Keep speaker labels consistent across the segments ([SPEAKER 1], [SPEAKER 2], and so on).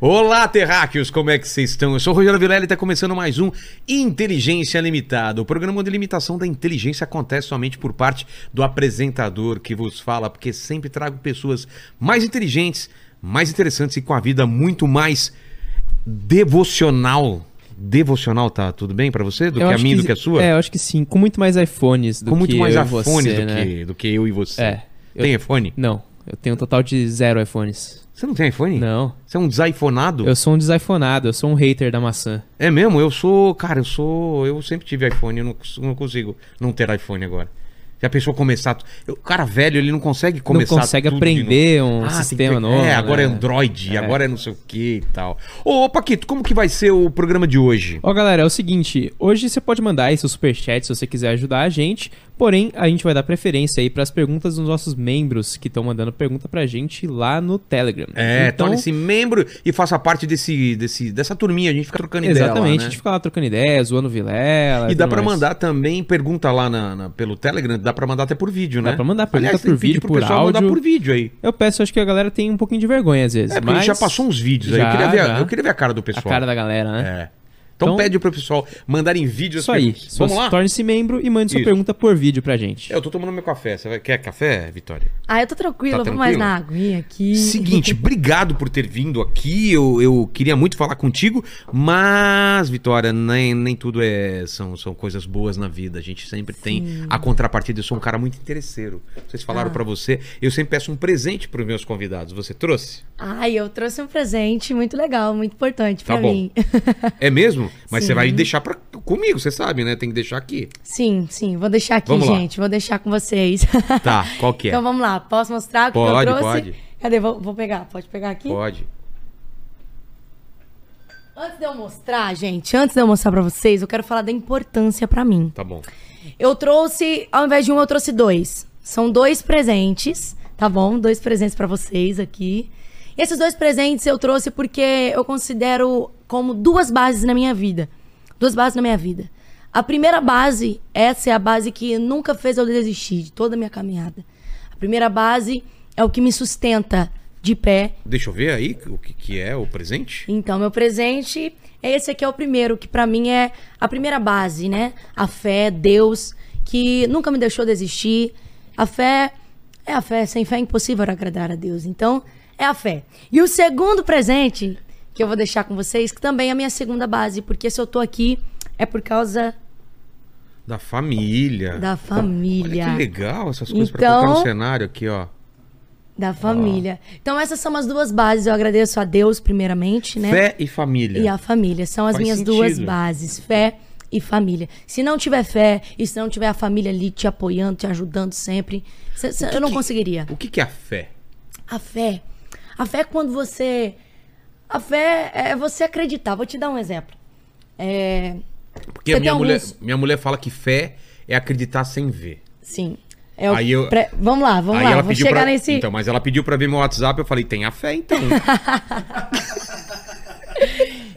[SPEAKER 1] Olá, terráqueos, como é que vocês estão? Eu sou o Rogério Vilela e está começando mais um Inteligência Limitada. O programa de limitação da inteligência acontece somente por parte do apresentador que vos fala, porque sempre trago pessoas mais inteligentes, mais interessantes e com a vida muito mais devocional. Devocional, tá tudo bem pra você? Do
[SPEAKER 2] Eu
[SPEAKER 1] que a minha, do que a sua?
[SPEAKER 2] É, eu acho que sim. Com muito mais iPhones do
[SPEAKER 1] com muito
[SPEAKER 2] que
[SPEAKER 1] mais
[SPEAKER 2] eu e
[SPEAKER 1] iPhones
[SPEAKER 2] você,
[SPEAKER 1] do,
[SPEAKER 2] né?
[SPEAKER 1] que, do que eu e você.
[SPEAKER 2] É. Eu-
[SPEAKER 1] Tem iPhone?
[SPEAKER 2] Não, eu tenho um total de zero iPhones.
[SPEAKER 1] Você não tem iPhone?
[SPEAKER 2] Não.
[SPEAKER 1] Você é um desiPhoneado?
[SPEAKER 2] Eu sou um desiPhoneado, eu sou um hater da maçã.
[SPEAKER 1] É mesmo? Eu sou. Cara, eu sou. Eu sempre tive iPhone, eu não, não consigo não ter iPhone agora. A pessoa começar. O cara velho, ele não consegue começar.
[SPEAKER 2] não consegue aprender um.
[SPEAKER 1] Ah, tem
[SPEAKER 2] sistema
[SPEAKER 1] que-
[SPEAKER 2] novo.
[SPEAKER 1] É, agora é
[SPEAKER 2] né?
[SPEAKER 1] Android,
[SPEAKER 2] É.
[SPEAKER 1] agora é não sei o que e tal. Ô, ô, Paquito, como que vai ser o programa de hoje?
[SPEAKER 2] Ó, galera, é o seguinte, hoje você pode mandar aí seu superchat se você quiser ajudar a gente, porém, a gente vai dar preferência aí pras perguntas dos nossos membros que estão mandando pergunta pra gente lá no Telegram.
[SPEAKER 1] É,
[SPEAKER 2] então,
[SPEAKER 1] torne-se membro e faça parte desse, desse, dessa turminha. A gente fica trocando ideia. lá,
[SPEAKER 2] Exatamente,
[SPEAKER 1] né?
[SPEAKER 2] a gente fica lá trocando ideias, zoando Vilela.
[SPEAKER 1] E dá
[SPEAKER 2] mais.
[SPEAKER 1] mandar também pergunta lá na, na- pelo Telegram, dá pra mandar até por vídeo, né?
[SPEAKER 2] Dá pra mandar pergunta
[SPEAKER 1] Aliás,
[SPEAKER 2] por vídeo, por
[SPEAKER 1] pessoal mandar
[SPEAKER 2] áudio.
[SPEAKER 1] por vídeo aí.
[SPEAKER 2] Eu peço, acho que a galera tem um pouquinho de vergonha às vezes,
[SPEAKER 1] É, porque a
[SPEAKER 2] mas...
[SPEAKER 1] gente já passou uns vídeos aí. Eu
[SPEAKER 2] Já,
[SPEAKER 1] queria, ver, a-
[SPEAKER 2] já.
[SPEAKER 1] eu queria ver a cara do
[SPEAKER 2] A
[SPEAKER 1] pessoal.
[SPEAKER 2] cara da galera, né?
[SPEAKER 1] É. Então,
[SPEAKER 2] Então-
[SPEAKER 1] pede pro pessoal mandarem vídeos.
[SPEAKER 2] Isso aí.
[SPEAKER 1] perguntas. Vamos lá?
[SPEAKER 2] Torne-se membro e mande sua
[SPEAKER 1] Isso.
[SPEAKER 2] pergunta por vídeo pra gente.
[SPEAKER 1] Eu tô tomando meu café. Você vai... quer café, Vitória?
[SPEAKER 3] Ah, eu tô tranquila,
[SPEAKER 1] Tá
[SPEAKER 3] vou mais na aguinha aqui.
[SPEAKER 1] Seguinte, obrigado por ter vindo aqui. Eu, eu queria muito falar contigo, mas, Vitória, nem, nem tudo é são, são coisas boas na vida. A gente sempre tem a contrapartida. Eu sou um cara muito interesseiro. Vocês falaram
[SPEAKER 3] Ah.
[SPEAKER 1] pra você. Eu sempre peço um presente pros meus convidados. Você trouxe?
[SPEAKER 3] Ai, eu trouxe um presente muito legal, muito importante
[SPEAKER 1] Tá
[SPEAKER 3] pra
[SPEAKER 1] bom.
[SPEAKER 3] mim.
[SPEAKER 1] É mesmo? Mas você
[SPEAKER 3] Sim.
[SPEAKER 1] vai deixar pra, comigo, você sabe, né? Tem que deixar aqui.
[SPEAKER 3] sim, sim, vou deixar aqui,
[SPEAKER 1] Vamos lá.
[SPEAKER 3] gente. Vou deixar com vocês.
[SPEAKER 1] Tá, qual que é?
[SPEAKER 3] Então vamos lá, posso mostrar o que
[SPEAKER 1] Pode,
[SPEAKER 3] eu trouxe?
[SPEAKER 1] pode.
[SPEAKER 3] Cadê? Vou, vou pegar. Pode pegar aqui?
[SPEAKER 1] Pode.
[SPEAKER 3] Antes de eu mostrar, gente, antes de eu mostrar pra vocês, eu quero falar da importância pra mim.
[SPEAKER 1] Tá bom.
[SPEAKER 3] Eu trouxe, ao invés de um, eu trouxe dois. São dois presentes, tá bom? Dois presentes pra vocês aqui. Esses dois presentes eu trouxe porque eu considero como duas bases na minha vida. Duas bases na minha vida. A primeira base, essa é a base que nunca fez eu desistir de toda a minha caminhada. A primeira base é o que me sustenta de pé
[SPEAKER 1] Deixa eu ver aí o que, que é o presente.
[SPEAKER 3] então, meu presente é esse aqui é o primeiro, que pra mim é a primeira base, né? A fé, Deus, que nunca me deixou desistir. A fé é a fé, sem fé é impossível agradar a Deus. Então, é a fé. E o segundo presente que eu vou deixar com vocês, que também é a minha segunda base, porque se eu tô aqui é por causa
[SPEAKER 1] Da família.
[SPEAKER 3] da
[SPEAKER 1] Olha
[SPEAKER 3] família.
[SPEAKER 1] que legal essas coisas
[SPEAKER 3] Então-
[SPEAKER 1] colocar no cenário aqui, ó.
[SPEAKER 3] Da família. Então, essas são as duas bases. Eu agradeço a Deus, primeiramente, né?
[SPEAKER 1] Fé e família.
[SPEAKER 3] E a família. São as
[SPEAKER 1] Faz
[SPEAKER 3] minhas
[SPEAKER 1] sentido.
[SPEAKER 3] duas bases: fé e família. Se não tiver fé e se não tiver a família ali te apoiando, te ajudando sempre, cê- cê-
[SPEAKER 1] que
[SPEAKER 3] eu não
[SPEAKER 1] que-
[SPEAKER 3] conseguiria.
[SPEAKER 1] O que, que é a fé?
[SPEAKER 3] A fé. A fé é quando você. A fé é você acreditar. Vou te dar um exemplo. É.
[SPEAKER 1] Porque minha
[SPEAKER 3] tem
[SPEAKER 1] mulher,
[SPEAKER 3] alguns-
[SPEAKER 1] minha mulher fala que fé é acreditar sem ver.
[SPEAKER 3] Sim. É
[SPEAKER 1] Aí eu-
[SPEAKER 3] Vamos lá, vamos lá.
[SPEAKER 1] pediu
[SPEAKER 3] chegar
[SPEAKER 1] pra...
[SPEAKER 3] nesse.
[SPEAKER 1] Então, mas ela pediu pra ver meu WhatsApp, eu falei, tem a fé então.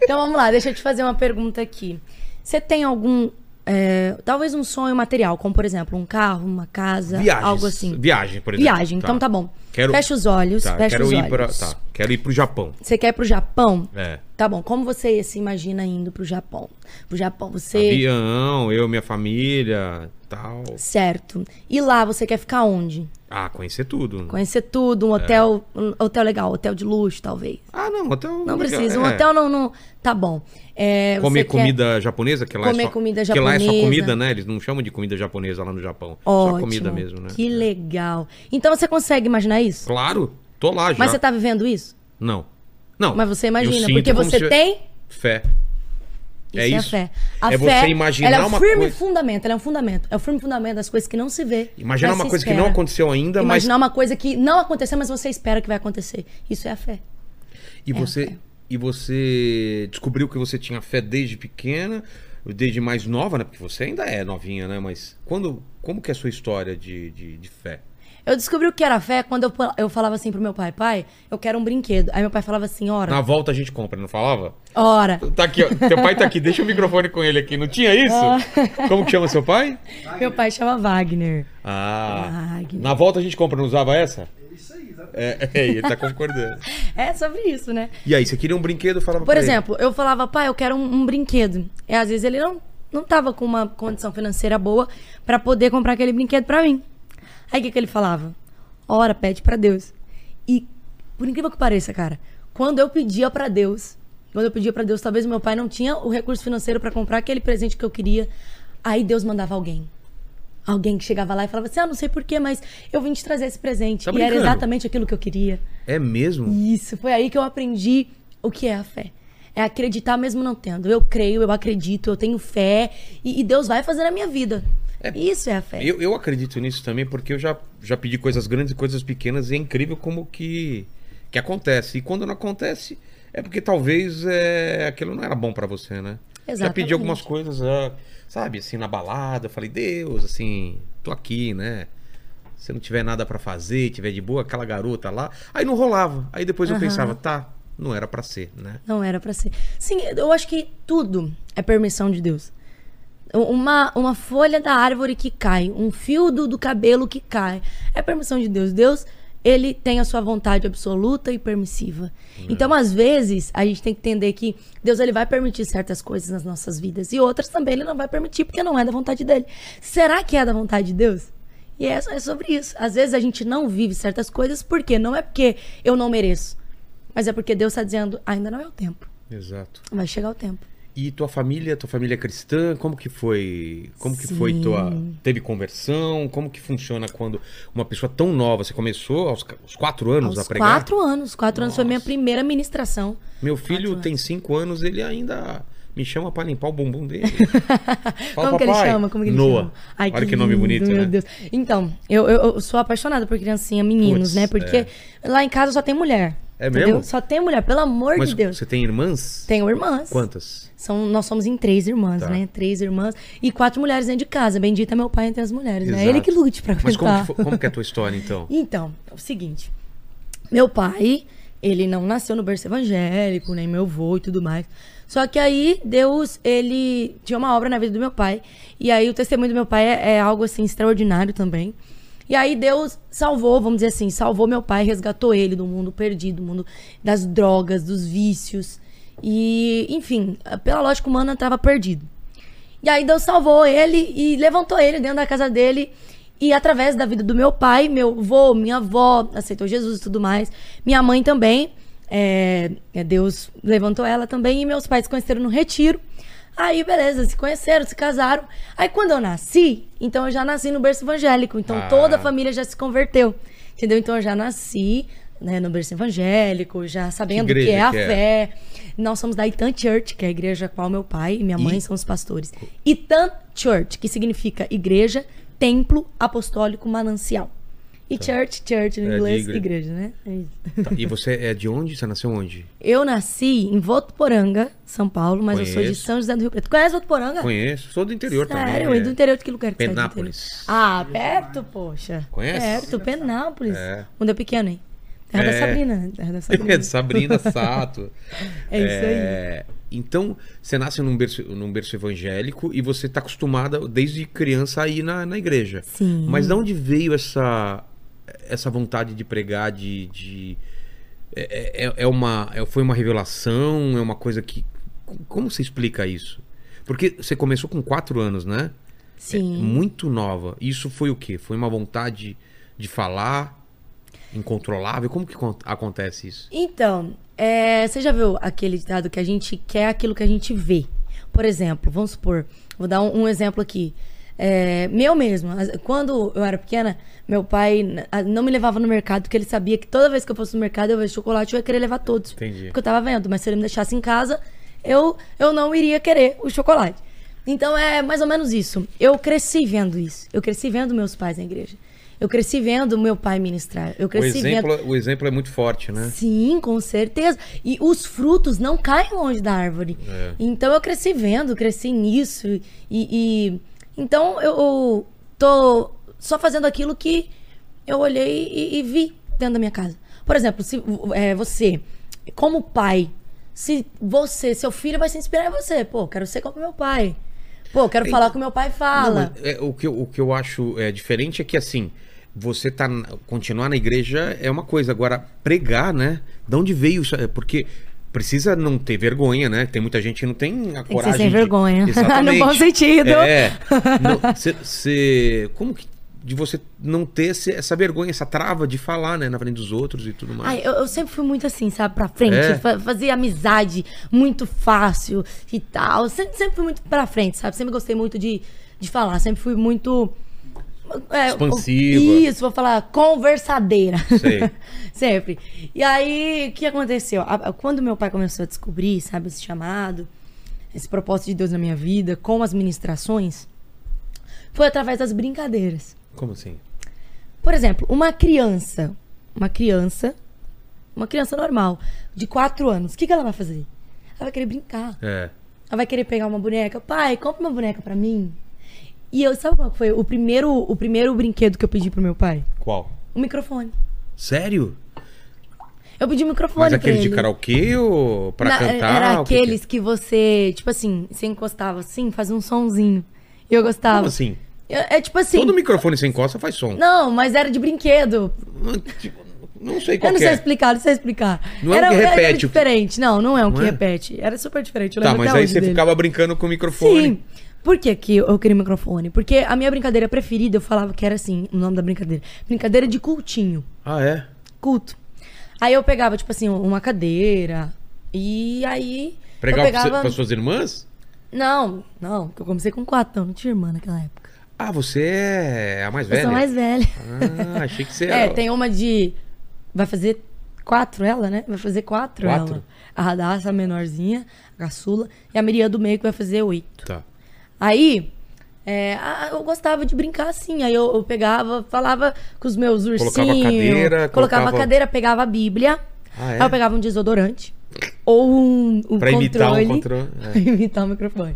[SPEAKER 3] Então vamos lá, deixa eu te fazer uma pergunta aqui. Você tem algum. é, talvez um sonho material, como por exemplo, um carro, uma casa,
[SPEAKER 1] Viagens.
[SPEAKER 3] algo assim.
[SPEAKER 1] Viagem, por exemplo.
[SPEAKER 3] Viagem, então tá bom.
[SPEAKER 1] Quero-
[SPEAKER 3] Fecha os olhos,
[SPEAKER 1] Tá,
[SPEAKER 3] fecha
[SPEAKER 1] quero
[SPEAKER 3] os
[SPEAKER 1] ir
[SPEAKER 3] olhos.
[SPEAKER 1] pra... Tá, quero ir pro Japão.
[SPEAKER 3] Você quer ir pro Japão?
[SPEAKER 1] É.
[SPEAKER 3] Tá bom. Como você se imagina indo pro Japão? Pro Japão, você.
[SPEAKER 1] Avião, eu, minha família, tal.
[SPEAKER 3] Certo. E lá você quer ficar onde?
[SPEAKER 1] Ah, conhecer tudo.
[SPEAKER 3] Conhecer tudo, um hotel, um hotel legal, hotel de luxo, talvez.
[SPEAKER 1] Ah, não, hotel...
[SPEAKER 3] Não
[SPEAKER 1] legal,
[SPEAKER 3] precisa. Um
[SPEAKER 1] é.
[SPEAKER 3] hotel não, não. Tá bom. É,
[SPEAKER 1] Comer comida japonesa, que lá
[SPEAKER 3] Comer
[SPEAKER 1] é só...
[SPEAKER 3] comida
[SPEAKER 1] Que lá é só
[SPEAKER 3] japonesa.
[SPEAKER 1] comida, né? Eles não chamam de comida japonesa lá no Japão.
[SPEAKER 3] Ótimo.
[SPEAKER 1] Só comida mesmo, né?
[SPEAKER 3] Que legal. Então você consegue imaginar isso?
[SPEAKER 1] Claro, tô lá já.
[SPEAKER 3] Mas você tá vivendo isso?
[SPEAKER 1] Não. Não.
[SPEAKER 3] Mas você imagina, porque você tem
[SPEAKER 1] Fé.
[SPEAKER 3] Isso
[SPEAKER 1] É
[SPEAKER 3] é,
[SPEAKER 1] isso.
[SPEAKER 3] a fé. A
[SPEAKER 1] É
[SPEAKER 3] fé,
[SPEAKER 1] você imaginar
[SPEAKER 3] ela é o
[SPEAKER 1] uma
[SPEAKER 3] firme
[SPEAKER 1] coisa-
[SPEAKER 3] fundamento, ela é um fundamento. É o firme fundamento das coisas que não se vê.
[SPEAKER 1] Imaginar
[SPEAKER 3] mas
[SPEAKER 1] uma coisa que
[SPEAKER 3] espera.
[SPEAKER 1] não aconteceu ainda,
[SPEAKER 3] Imaginar uma coisa que não aconteceu, mas você espera que vai acontecer. Isso é a fé.
[SPEAKER 1] mas. E você,
[SPEAKER 3] fé.
[SPEAKER 1] e você descobriu que você tinha fé desde pequena, desde mais nova, né? Porque você ainda é novinha, né? Mas quando. Como que é a sua história de, de, de fé?
[SPEAKER 3] Eu descobri o que era fé quando eu, eu falava assim pro meu pai, pai, eu quero um brinquedo. Aí meu pai falava assim, ora,
[SPEAKER 1] Na volta a gente compra, não falava?
[SPEAKER 3] ora.
[SPEAKER 1] Tá aqui, ó. Teu pai tá aqui, deixa o microfone com ele aqui. Não tinha isso?
[SPEAKER 3] Ah.
[SPEAKER 1] Como que chama seu pai?
[SPEAKER 3] Meu pai chama Wagner.
[SPEAKER 1] Ah.
[SPEAKER 3] Wagner.
[SPEAKER 1] Na volta a gente compra, não usava essa?
[SPEAKER 4] Isso aí, exatamente.
[SPEAKER 1] É, é, ele tá concordando.
[SPEAKER 3] É sobre isso, né?
[SPEAKER 1] E aí, você queria um brinquedo, falava
[SPEAKER 3] Por
[SPEAKER 1] pra ele.
[SPEAKER 3] exemplo, eu falava, pai, eu quero um, um brinquedo. E às vezes ele não, não tava com uma condição financeira boa pra poder comprar aquele brinquedo pra mim. Aí o que, que ele falava? Ora, pede pra Deus. E, por incrível que pareça, cara, quando eu pedia pra Deus, quando eu pedia pra Deus, talvez meu pai não tinha o recurso financeiro pra comprar aquele presente que eu queria, aí Deus mandava alguém. Alguém que chegava lá e falava assim: Ah, não sei porquê, mas eu vim te trazer esse presente.
[SPEAKER 1] Tá
[SPEAKER 3] e era exatamente aquilo que eu queria.
[SPEAKER 1] É mesmo?
[SPEAKER 3] Isso, foi aí que eu aprendi o que é a fé. É acreditar mesmo não tendo. Eu creio, eu acredito, eu tenho fé e, e Deus vai fazer na minha vida. Isso é a fé.
[SPEAKER 1] Eu, eu acredito nisso também, porque eu já, já pedi coisas grandes e coisas pequenas e é incrível como que, que acontece. E quando não acontece, é porque talvez é, aquilo não era bom pra você, né? Já
[SPEAKER 3] Exatamente.
[SPEAKER 1] pedi algumas coisas, ah, sabe, assim, na balada, eu falei, Deus, assim, tô aqui, né? Se não tiver nada pra fazer, tiver de boa, aquela garota lá. Aí não rolava. Aí depois eu pensava, tá, não era pra ser, né?
[SPEAKER 3] Não era pra ser. Sim, eu acho que tudo é permissão de Deus. Uma, uma folha da árvore que cai, um fio do, do cabelo que cai, é permissão de Deus. Deus, ele tem a sua vontade absoluta e permissiva. Então, às vezes, a gente tem que entender que Deus ele vai permitir certas coisas nas nossas vidas e outras também ele não vai permitir porque não é da vontade dele. Será que é da vontade de Deus? E é, é sobre isso. Às vezes a gente não vive certas coisas porque não é porque eu não mereço, mas é porque Deus está dizendo, ainda não é o tempo.
[SPEAKER 1] Exato.
[SPEAKER 3] Vai chegar o tempo.
[SPEAKER 1] E tua família, tua família é cristã, como que foi? Como que foi
[SPEAKER 3] Sim.
[SPEAKER 1] tua teve conversão? Como que funciona quando uma pessoa tão nova, você começou aos, aos quatro anos
[SPEAKER 3] Aos
[SPEAKER 1] a pregar?
[SPEAKER 3] quatro anos. Quatro anos foi minha
[SPEAKER 1] Nossa.
[SPEAKER 3] primeira ministração.
[SPEAKER 1] Meu filho tem cinco anos, ele ainda me chama pra limpar o bumbum dele. Fala,
[SPEAKER 3] Como que ele
[SPEAKER 1] "Papai."
[SPEAKER 3] chama? Como que ele
[SPEAKER 1] Noah.
[SPEAKER 3] chama? Ai,
[SPEAKER 1] Olha que, nome
[SPEAKER 3] lindo,
[SPEAKER 1] bonito,
[SPEAKER 3] meu
[SPEAKER 1] né?
[SPEAKER 3] Deus. Então, eu, eu, eu sou apaixonada por criancinha, meninos,
[SPEAKER 1] Puts,
[SPEAKER 3] né? Porque lá em casa só tem mulher.
[SPEAKER 1] É
[SPEAKER 3] entendeu?
[SPEAKER 1] mesmo?
[SPEAKER 3] Só tem mulher, pelo amor
[SPEAKER 1] Mas
[SPEAKER 3] de Deus.
[SPEAKER 1] você tem irmãs?
[SPEAKER 3] Tenho irmãs.
[SPEAKER 1] Quantas?
[SPEAKER 3] São, nós somos em três irmãs,
[SPEAKER 1] Tá.
[SPEAKER 3] né? Três irmãs e quatro mulheres dentro de casa. Bendita é meu pai entre as mulheres, né?
[SPEAKER 1] Exato.
[SPEAKER 3] Ele que lute pra
[SPEAKER 1] Mas como que, como que é a tua história, então?
[SPEAKER 3] Então, é o seguinte. Meu pai, ele não nasceu no berço evangélico, nem meu avô e tudo mais. Só que aí, Deus, ele tinha uma obra na vida do meu pai. E aí, o testemunho do meu pai é, é algo, assim, extraordinário também. E aí, Deus salvou, vamos dizer assim, salvou meu pai, resgatou ele do mundo perdido, do mundo das drogas, dos vícios. E, enfim, pela lógica humana, estava perdido. E aí Deus salvou ele e levantou ele dentro da casa dele. E através da vida do meu pai, meu avô, minha avó aceitou Jesus e tudo mais. Minha mãe também. é, é, Deus levantou ela também. E meus pais se conheceram no retiro. Aí, beleza, se conheceram, se casaram. Aí, quando eu nasci, então eu já nasci no berço evangélico. Então,
[SPEAKER 1] Ah.
[SPEAKER 3] toda a família já se converteu. Entendeu? Então, eu já nasci né, no berço evangélico, já sabendo o que
[SPEAKER 1] igreja
[SPEAKER 3] é a
[SPEAKER 1] que é?
[SPEAKER 3] fé. Nós somos da Itan Church, que é a igreja qual meu pai e minha mãe
[SPEAKER 1] E-
[SPEAKER 3] são os pastores. Itan Church, que significa igreja, templo apostólico manancial. E church, church no
[SPEAKER 1] É,
[SPEAKER 3] inglês,
[SPEAKER 1] igre-
[SPEAKER 3] igreja, né? É.
[SPEAKER 1] Tá, E você é de onde? Você nasceu onde?
[SPEAKER 3] Eu nasci em Votuporanga, São Paulo, mas eu sou de
[SPEAKER 1] Conheço.
[SPEAKER 3] São José do Rio Preto. Conhece Votuporanga?
[SPEAKER 1] Conheço. Sou do interior também.
[SPEAKER 3] Sério?
[SPEAKER 1] é.
[SPEAKER 3] Do interior de que lugar que é
[SPEAKER 1] Penápolis.
[SPEAKER 3] Ah, perto, poxa.
[SPEAKER 1] Conhece?
[SPEAKER 3] Perto, Penápolis.
[SPEAKER 1] É.
[SPEAKER 3] Quando eu pequeno, hein? Terra
[SPEAKER 1] É.
[SPEAKER 3] da Sabrina. Terra da
[SPEAKER 1] É
[SPEAKER 3] Sabrina.
[SPEAKER 1] de Sabrina Sato.
[SPEAKER 3] É isso aí.
[SPEAKER 1] É, Então, você nasce num berço, num berço evangélico e você está acostumada desde criança a ir na, na igreja.
[SPEAKER 3] Sim.
[SPEAKER 1] Mas de onde veio essa, essa vontade de pregar, de... de- é, é- é uma, é- foi uma revelação? É uma coisa que... Como você explica isso? Porque você começou com quatro anos, né?
[SPEAKER 3] Sim.
[SPEAKER 1] Muito nova. Isso foi o quê? Foi uma vontade de falar incontrolável? Como que con- acontece isso?
[SPEAKER 3] Então, é, você já viu aquele ditado que a gente quer aquilo que a gente vê? Por exemplo, vamos supor, vou dar um, um exemplo aqui. É, meu mesmo, quando eu era pequena, meu pai não me levava no mercado porque ele sabia que toda vez que eu fosse no mercado eu vejo chocolate eu ia querer levar todos.
[SPEAKER 1] Entendi.
[SPEAKER 3] Porque eu tava vendo, mas se ele me deixasse em casa, eu, eu não iria querer o chocolate. Então é mais ou menos isso. Eu cresci vendo isso. Eu cresci vendo meus pais na igreja. Eu cresci vendo meu pai ministrar. Eu
[SPEAKER 1] O
[SPEAKER 3] cresci vendo.
[SPEAKER 1] exemplo, o exemplo é muito forte, né?
[SPEAKER 3] Sim, com certeza. E os frutos não caem longe da árvore.
[SPEAKER 1] É.
[SPEAKER 3] Então eu cresci vendo, cresci nisso. E, e- então eu, eu tô só fazendo aquilo que eu olhei e, e vi dentro da minha casa. Por exemplo, se é, você, como pai, se você, seu filho vai se inspirar em você, pô, quero ser como meu pai. Pô, quero falar como meu pai fala.
[SPEAKER 1] Não, é, o, que eu, o que eu acho é, diferente é que, assim, você tá continuar na igreja é uma coisa, agora pregar, né? De onde veio isso? É Porque precisa não ter vergonha, né? Tem muita gente que não tem a
[SPEAKER 3] Tem que
[SPEAKER 1] coragem
[SPEAKER 3] ser sem
[SPEAKER 1] de-
[SPEAKER 3] vergonha.
[SPEAKER 1] Exatamente.
[SPEAKER 3] no bom sentido.
[SPEAKER 1] É. Não, cê- cê- como que de você não ter essa vergonha, essa trava de falar, né, na frente dos outros e tudo mais.
[SPEAKER 3] Ai, eu, eu sempre fui muito assim, sabe, pra frente.
[SPEAKER 1] É?
[SPEAKER 3] fa- fazia amizade muito fácil e tal. Sempre, sempre fui muito pra frente, sabe? Sempre gostei muito de, de falar. Sempre fui muito. É,
[SPEAKER 1] Expansiva.
[SPEAKER 3] Isso, vou falar conversadeira.
[SPEAKER 1] Sei.
[SPEAKER 3] sempre. E aí, o que aconteceu? Quando meu pai começou a descobrir, sabe, esse chamado, esse propósito de Deus na minha vida, com as ministrações, foi através das brincadeiras.
[SPEAKER 1] Como assim?
[SPEAKER 3] Por exemplo, uma criança, uma criança, uma criança normal, de 4 anos, o que, que ela vai fazer? Ela vai querer brincar.
[SPEAKER 1] É.
[SPEAKER 3] Ela vai querer pegar uma boneca. Pai, compra uma boneca pra mim. E eu, sabe qual foi o primeiro, o primeiro brinquedo que eu pedi pro meu pai?
[SPEAKER 1] Qual?
[SPEAKER 3] Um microfone.
[SPEAKER 1] Sério?
[SPEAKER 3] Eu pedi um microfone
[SPEAKER 1] Mas aquele
[SPEAKER 3] ele.
[SPEAKER 1] de karaokê ou pra
[SPEAKER 3] Na-
[SPEAKER 1] cantar?
[SPEAKER 3] Era
[SPEAKER 1] O que que é?
[SPEAKER 3] aqueles que você, tipo assim, você encostava assim, fazia um sonzinho. E eu gostava.
[SPEAKER 1] Como assim?
[SPEAKER 3] É, é tipo assim.
[SPEAKER 1] Todo microfone sem encosta faz som.
[SPEAKER 3] Não, mas era de brinquedo.
[SPEAKER 1] Tipo, Não sei qual
[SPEAKER 3] Eu não sei
[SPEAKER 1] é.
[SPEAKER 3] explicar, não sei explicar.
[SPEAKER 1] Não é um
[SPEAKER 3] era,
[SPEAKER 1] que
[SPEAKER 3] era
[SPEAKER 1] repete o que-
[SPEAKER 3] diferente. Não, não é um
[SPEAKER 1] Não
[SPEAKER 3] que
[SPEAKER 1] é?
[SPEAKER 3] repete. Era super diferente.
[SPEAKER 1] Tá, mas aí você
[SPEAKER 3] dele.
[SPEAKER 1] ficava brincando com o microfone.
[SPEAKER 3] Sim. Por que, eu queria microfone? Porque a minha brincadeira preferida, eu falava que era assim, o nome da brincadeira. Brincadeira de cultinho.
[SPEAKER 1] Ah, é?
[SPEAKER 3] Culto. Aí eu pegava, tipo assim, uma cadeira. E aí.
[SPEAKER 1] Pregar
[SPEAKER 3] eu pegava...
[SPEAKER 1] para suas irmãs?
[SPEAKER 3] Não, não, porque eu comecei com quatro, então não tinha irmã naquela época.
[SPEAKER 1] Ah, você é a mais
[SPEAKER 3] Eu
[SPEAKER 1] velha?
[SPEAKER 3] sou mais velha.
[SPEAKER 1] Ah, achei que você
[SPEAKER 3] É,
[SPEAKER 1] era...
[SPEAKER 3] tem uma de. Vai fazer quatro ela, né? Vai fazer quatro,
[SPEAKER 1] Quatro?
[SPEAKER 3] ela. A Radassa, a menorzinha, a caçula. E a Miriam do meio que vai fazer oito.
[SPEAKER 1] Tá.
[SPEAKER 3] Aí. é, a- eu gostava de brincar assim. Aí eu, eu pegava, falava com os meus ursinhos.
[SPEAKER 1] Colocava a cadeira,
[SPEAKER 3] colocava
[SPEAKER 1] colocava-
[SPEAKER 3] a cadeira, pegava a Bíblia.
[SPEAKER 1] Ah, é?
[SPEAKER 3] Aí eu pegava um desodorante. Ou um, um
[SPEAKER 1] Pra imitar um
[SPEAKER 3] controle.
[SPEAKER 1] controle, é.
[SPEAKER 3] Pra imitar o microfone.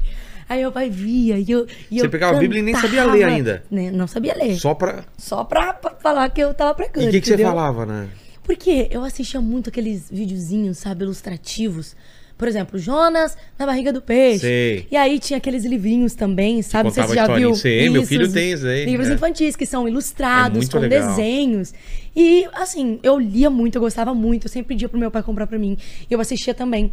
[SPEAKER 3] Aí meu pai via e eu. E
[SPEAKER 1] Você
[SPEAKER 3] eu
[SPEAKER 1] pegava a Bíblia e nem sabia
[SPEAKER 3] cantava.
[SPEAKER 1] ler ainda?
[SPEAKER 3] Né, Não sabia ler.
[SPEAKER 1] Só pra...
[SPEAKER 3] Só pra, pra falar que eu tava
[SPEAKER 1] E
[SPEAKER 3] pregando.
[SPEAKER 1] o que, que você falava, né?
[SPEAKER 3] Porque eu assistia muito aqueles videozinhos, sabe, ilustrativos. Por exemplo, Jonas na barriga do peixe.
[SPEAKER 1] Sei.
[SPEAKER 3] E aí tinha aqueles livrinhos também, sabe?
[SPEAKER 1] Contava
[SPEAKER 3] já viu.
[SPEAKER 1] Sei, meu filho tem isso aí,
[SPEAKER 3] Livros
[SPEAKER 1] é.
[SPEAKER 3] infantis que são ilustrados,
[SPEAKER 1] É
[SPEAKER 3] com
[SPEAKER 1] legal.
[SPEAKER 3] desenhos. E, assim, eu lia muito, eu gostava muito. Eu sempre pedia pro meu pai comprar pra mim. E eu assistia também.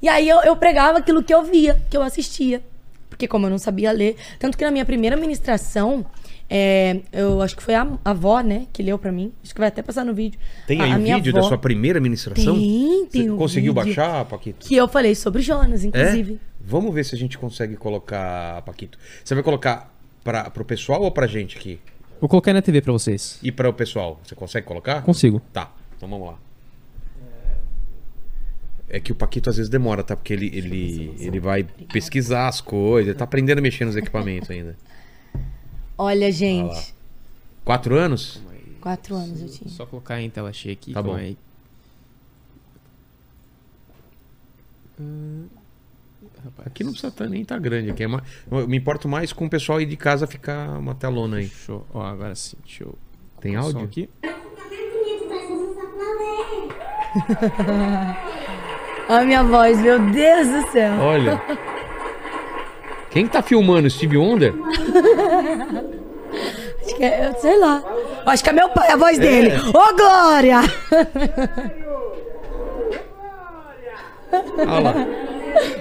[SPEAKER 3] E aí eu, eu pregava aquilo que eu via, que eu assistia. Porque como eu não sabia ler. Tanto que na minha primeira ministração, é, eu acho que foi a, a avó, né, que leu pra mim. Acho que vai até passar no vídeo.
[SPEAKER 1] Tem
[SPEAKER 3] A-
[SPEAKER 1] aí
[SPEAKER 3] a
[SPEAKER 1] um
[SPEAKER 3] minha
[SPEAKER 1] vídeo
[SPEAKER 3] avó-
[SPEAKER 1] da sua primeira ministração?
[SPEAKER 3] Tem, tem
[SPEAKER 1] Você
[SPEAKER 3] um
[SPEAKER 1] conseguiu
[SPEAKER 3] vídeo.
[SPEAKER 1] baixar, Paquito?
[SPEAKER 3] Que eu falei sobre Jonas, inclusive.
[SPEAKER 1] É? Vamos ver se a gente consegue colocar, Paquito. Você vai colocar para pro pessoal ou pra gente aqui?
[SPEAKER 2] Vou colocar na TV pra vocês.
[SPEAKER 1] E para o pessoal? Você consegue colocar?
[SPEAKER 2] Consigo.
[SPEAKER 1] Tá, então vamos lá. É que o Paquito às vezes demora, tá? Porque ele, ele, ele vai pesquisar as coisas, ele tá aprendendo a mexer nos equipamentos ainda.
[SPEAKER 3] Olha, gente.
[SPEAKER 1] Quatro anos?
[SPEAKER 3] Quatro anos eu tinha.
[SPEAKER 2] Só colocar em tela cheia aqui.
[SPEAKER 1] Tá bom.
[SPEAKER 2] aí. Hum, rapaz,
[SPEAKER 1] Aqui não precisa tá- nem tá grande. Aqui é mais, eu me importo mais com o pessoal aí de casa ficar uma telona aí.
[SPEAKER 2] Eu... Ó, agora sim. Deixa eu...
[SPEAKER 1] Tem áudio?
[SPEAKER 2] aqui.
[SPEAKER 3] Olha a minha voz, meu Deus do céu.
[SPEAKER 1] Olha. Quem tá filmando? Steve Wonder?
[SPEAKER 3] Acho que é, sei lá. Acho que é meu pai, a voz dele. Ô, Glória!
[SPEAKER 1] Olha lá.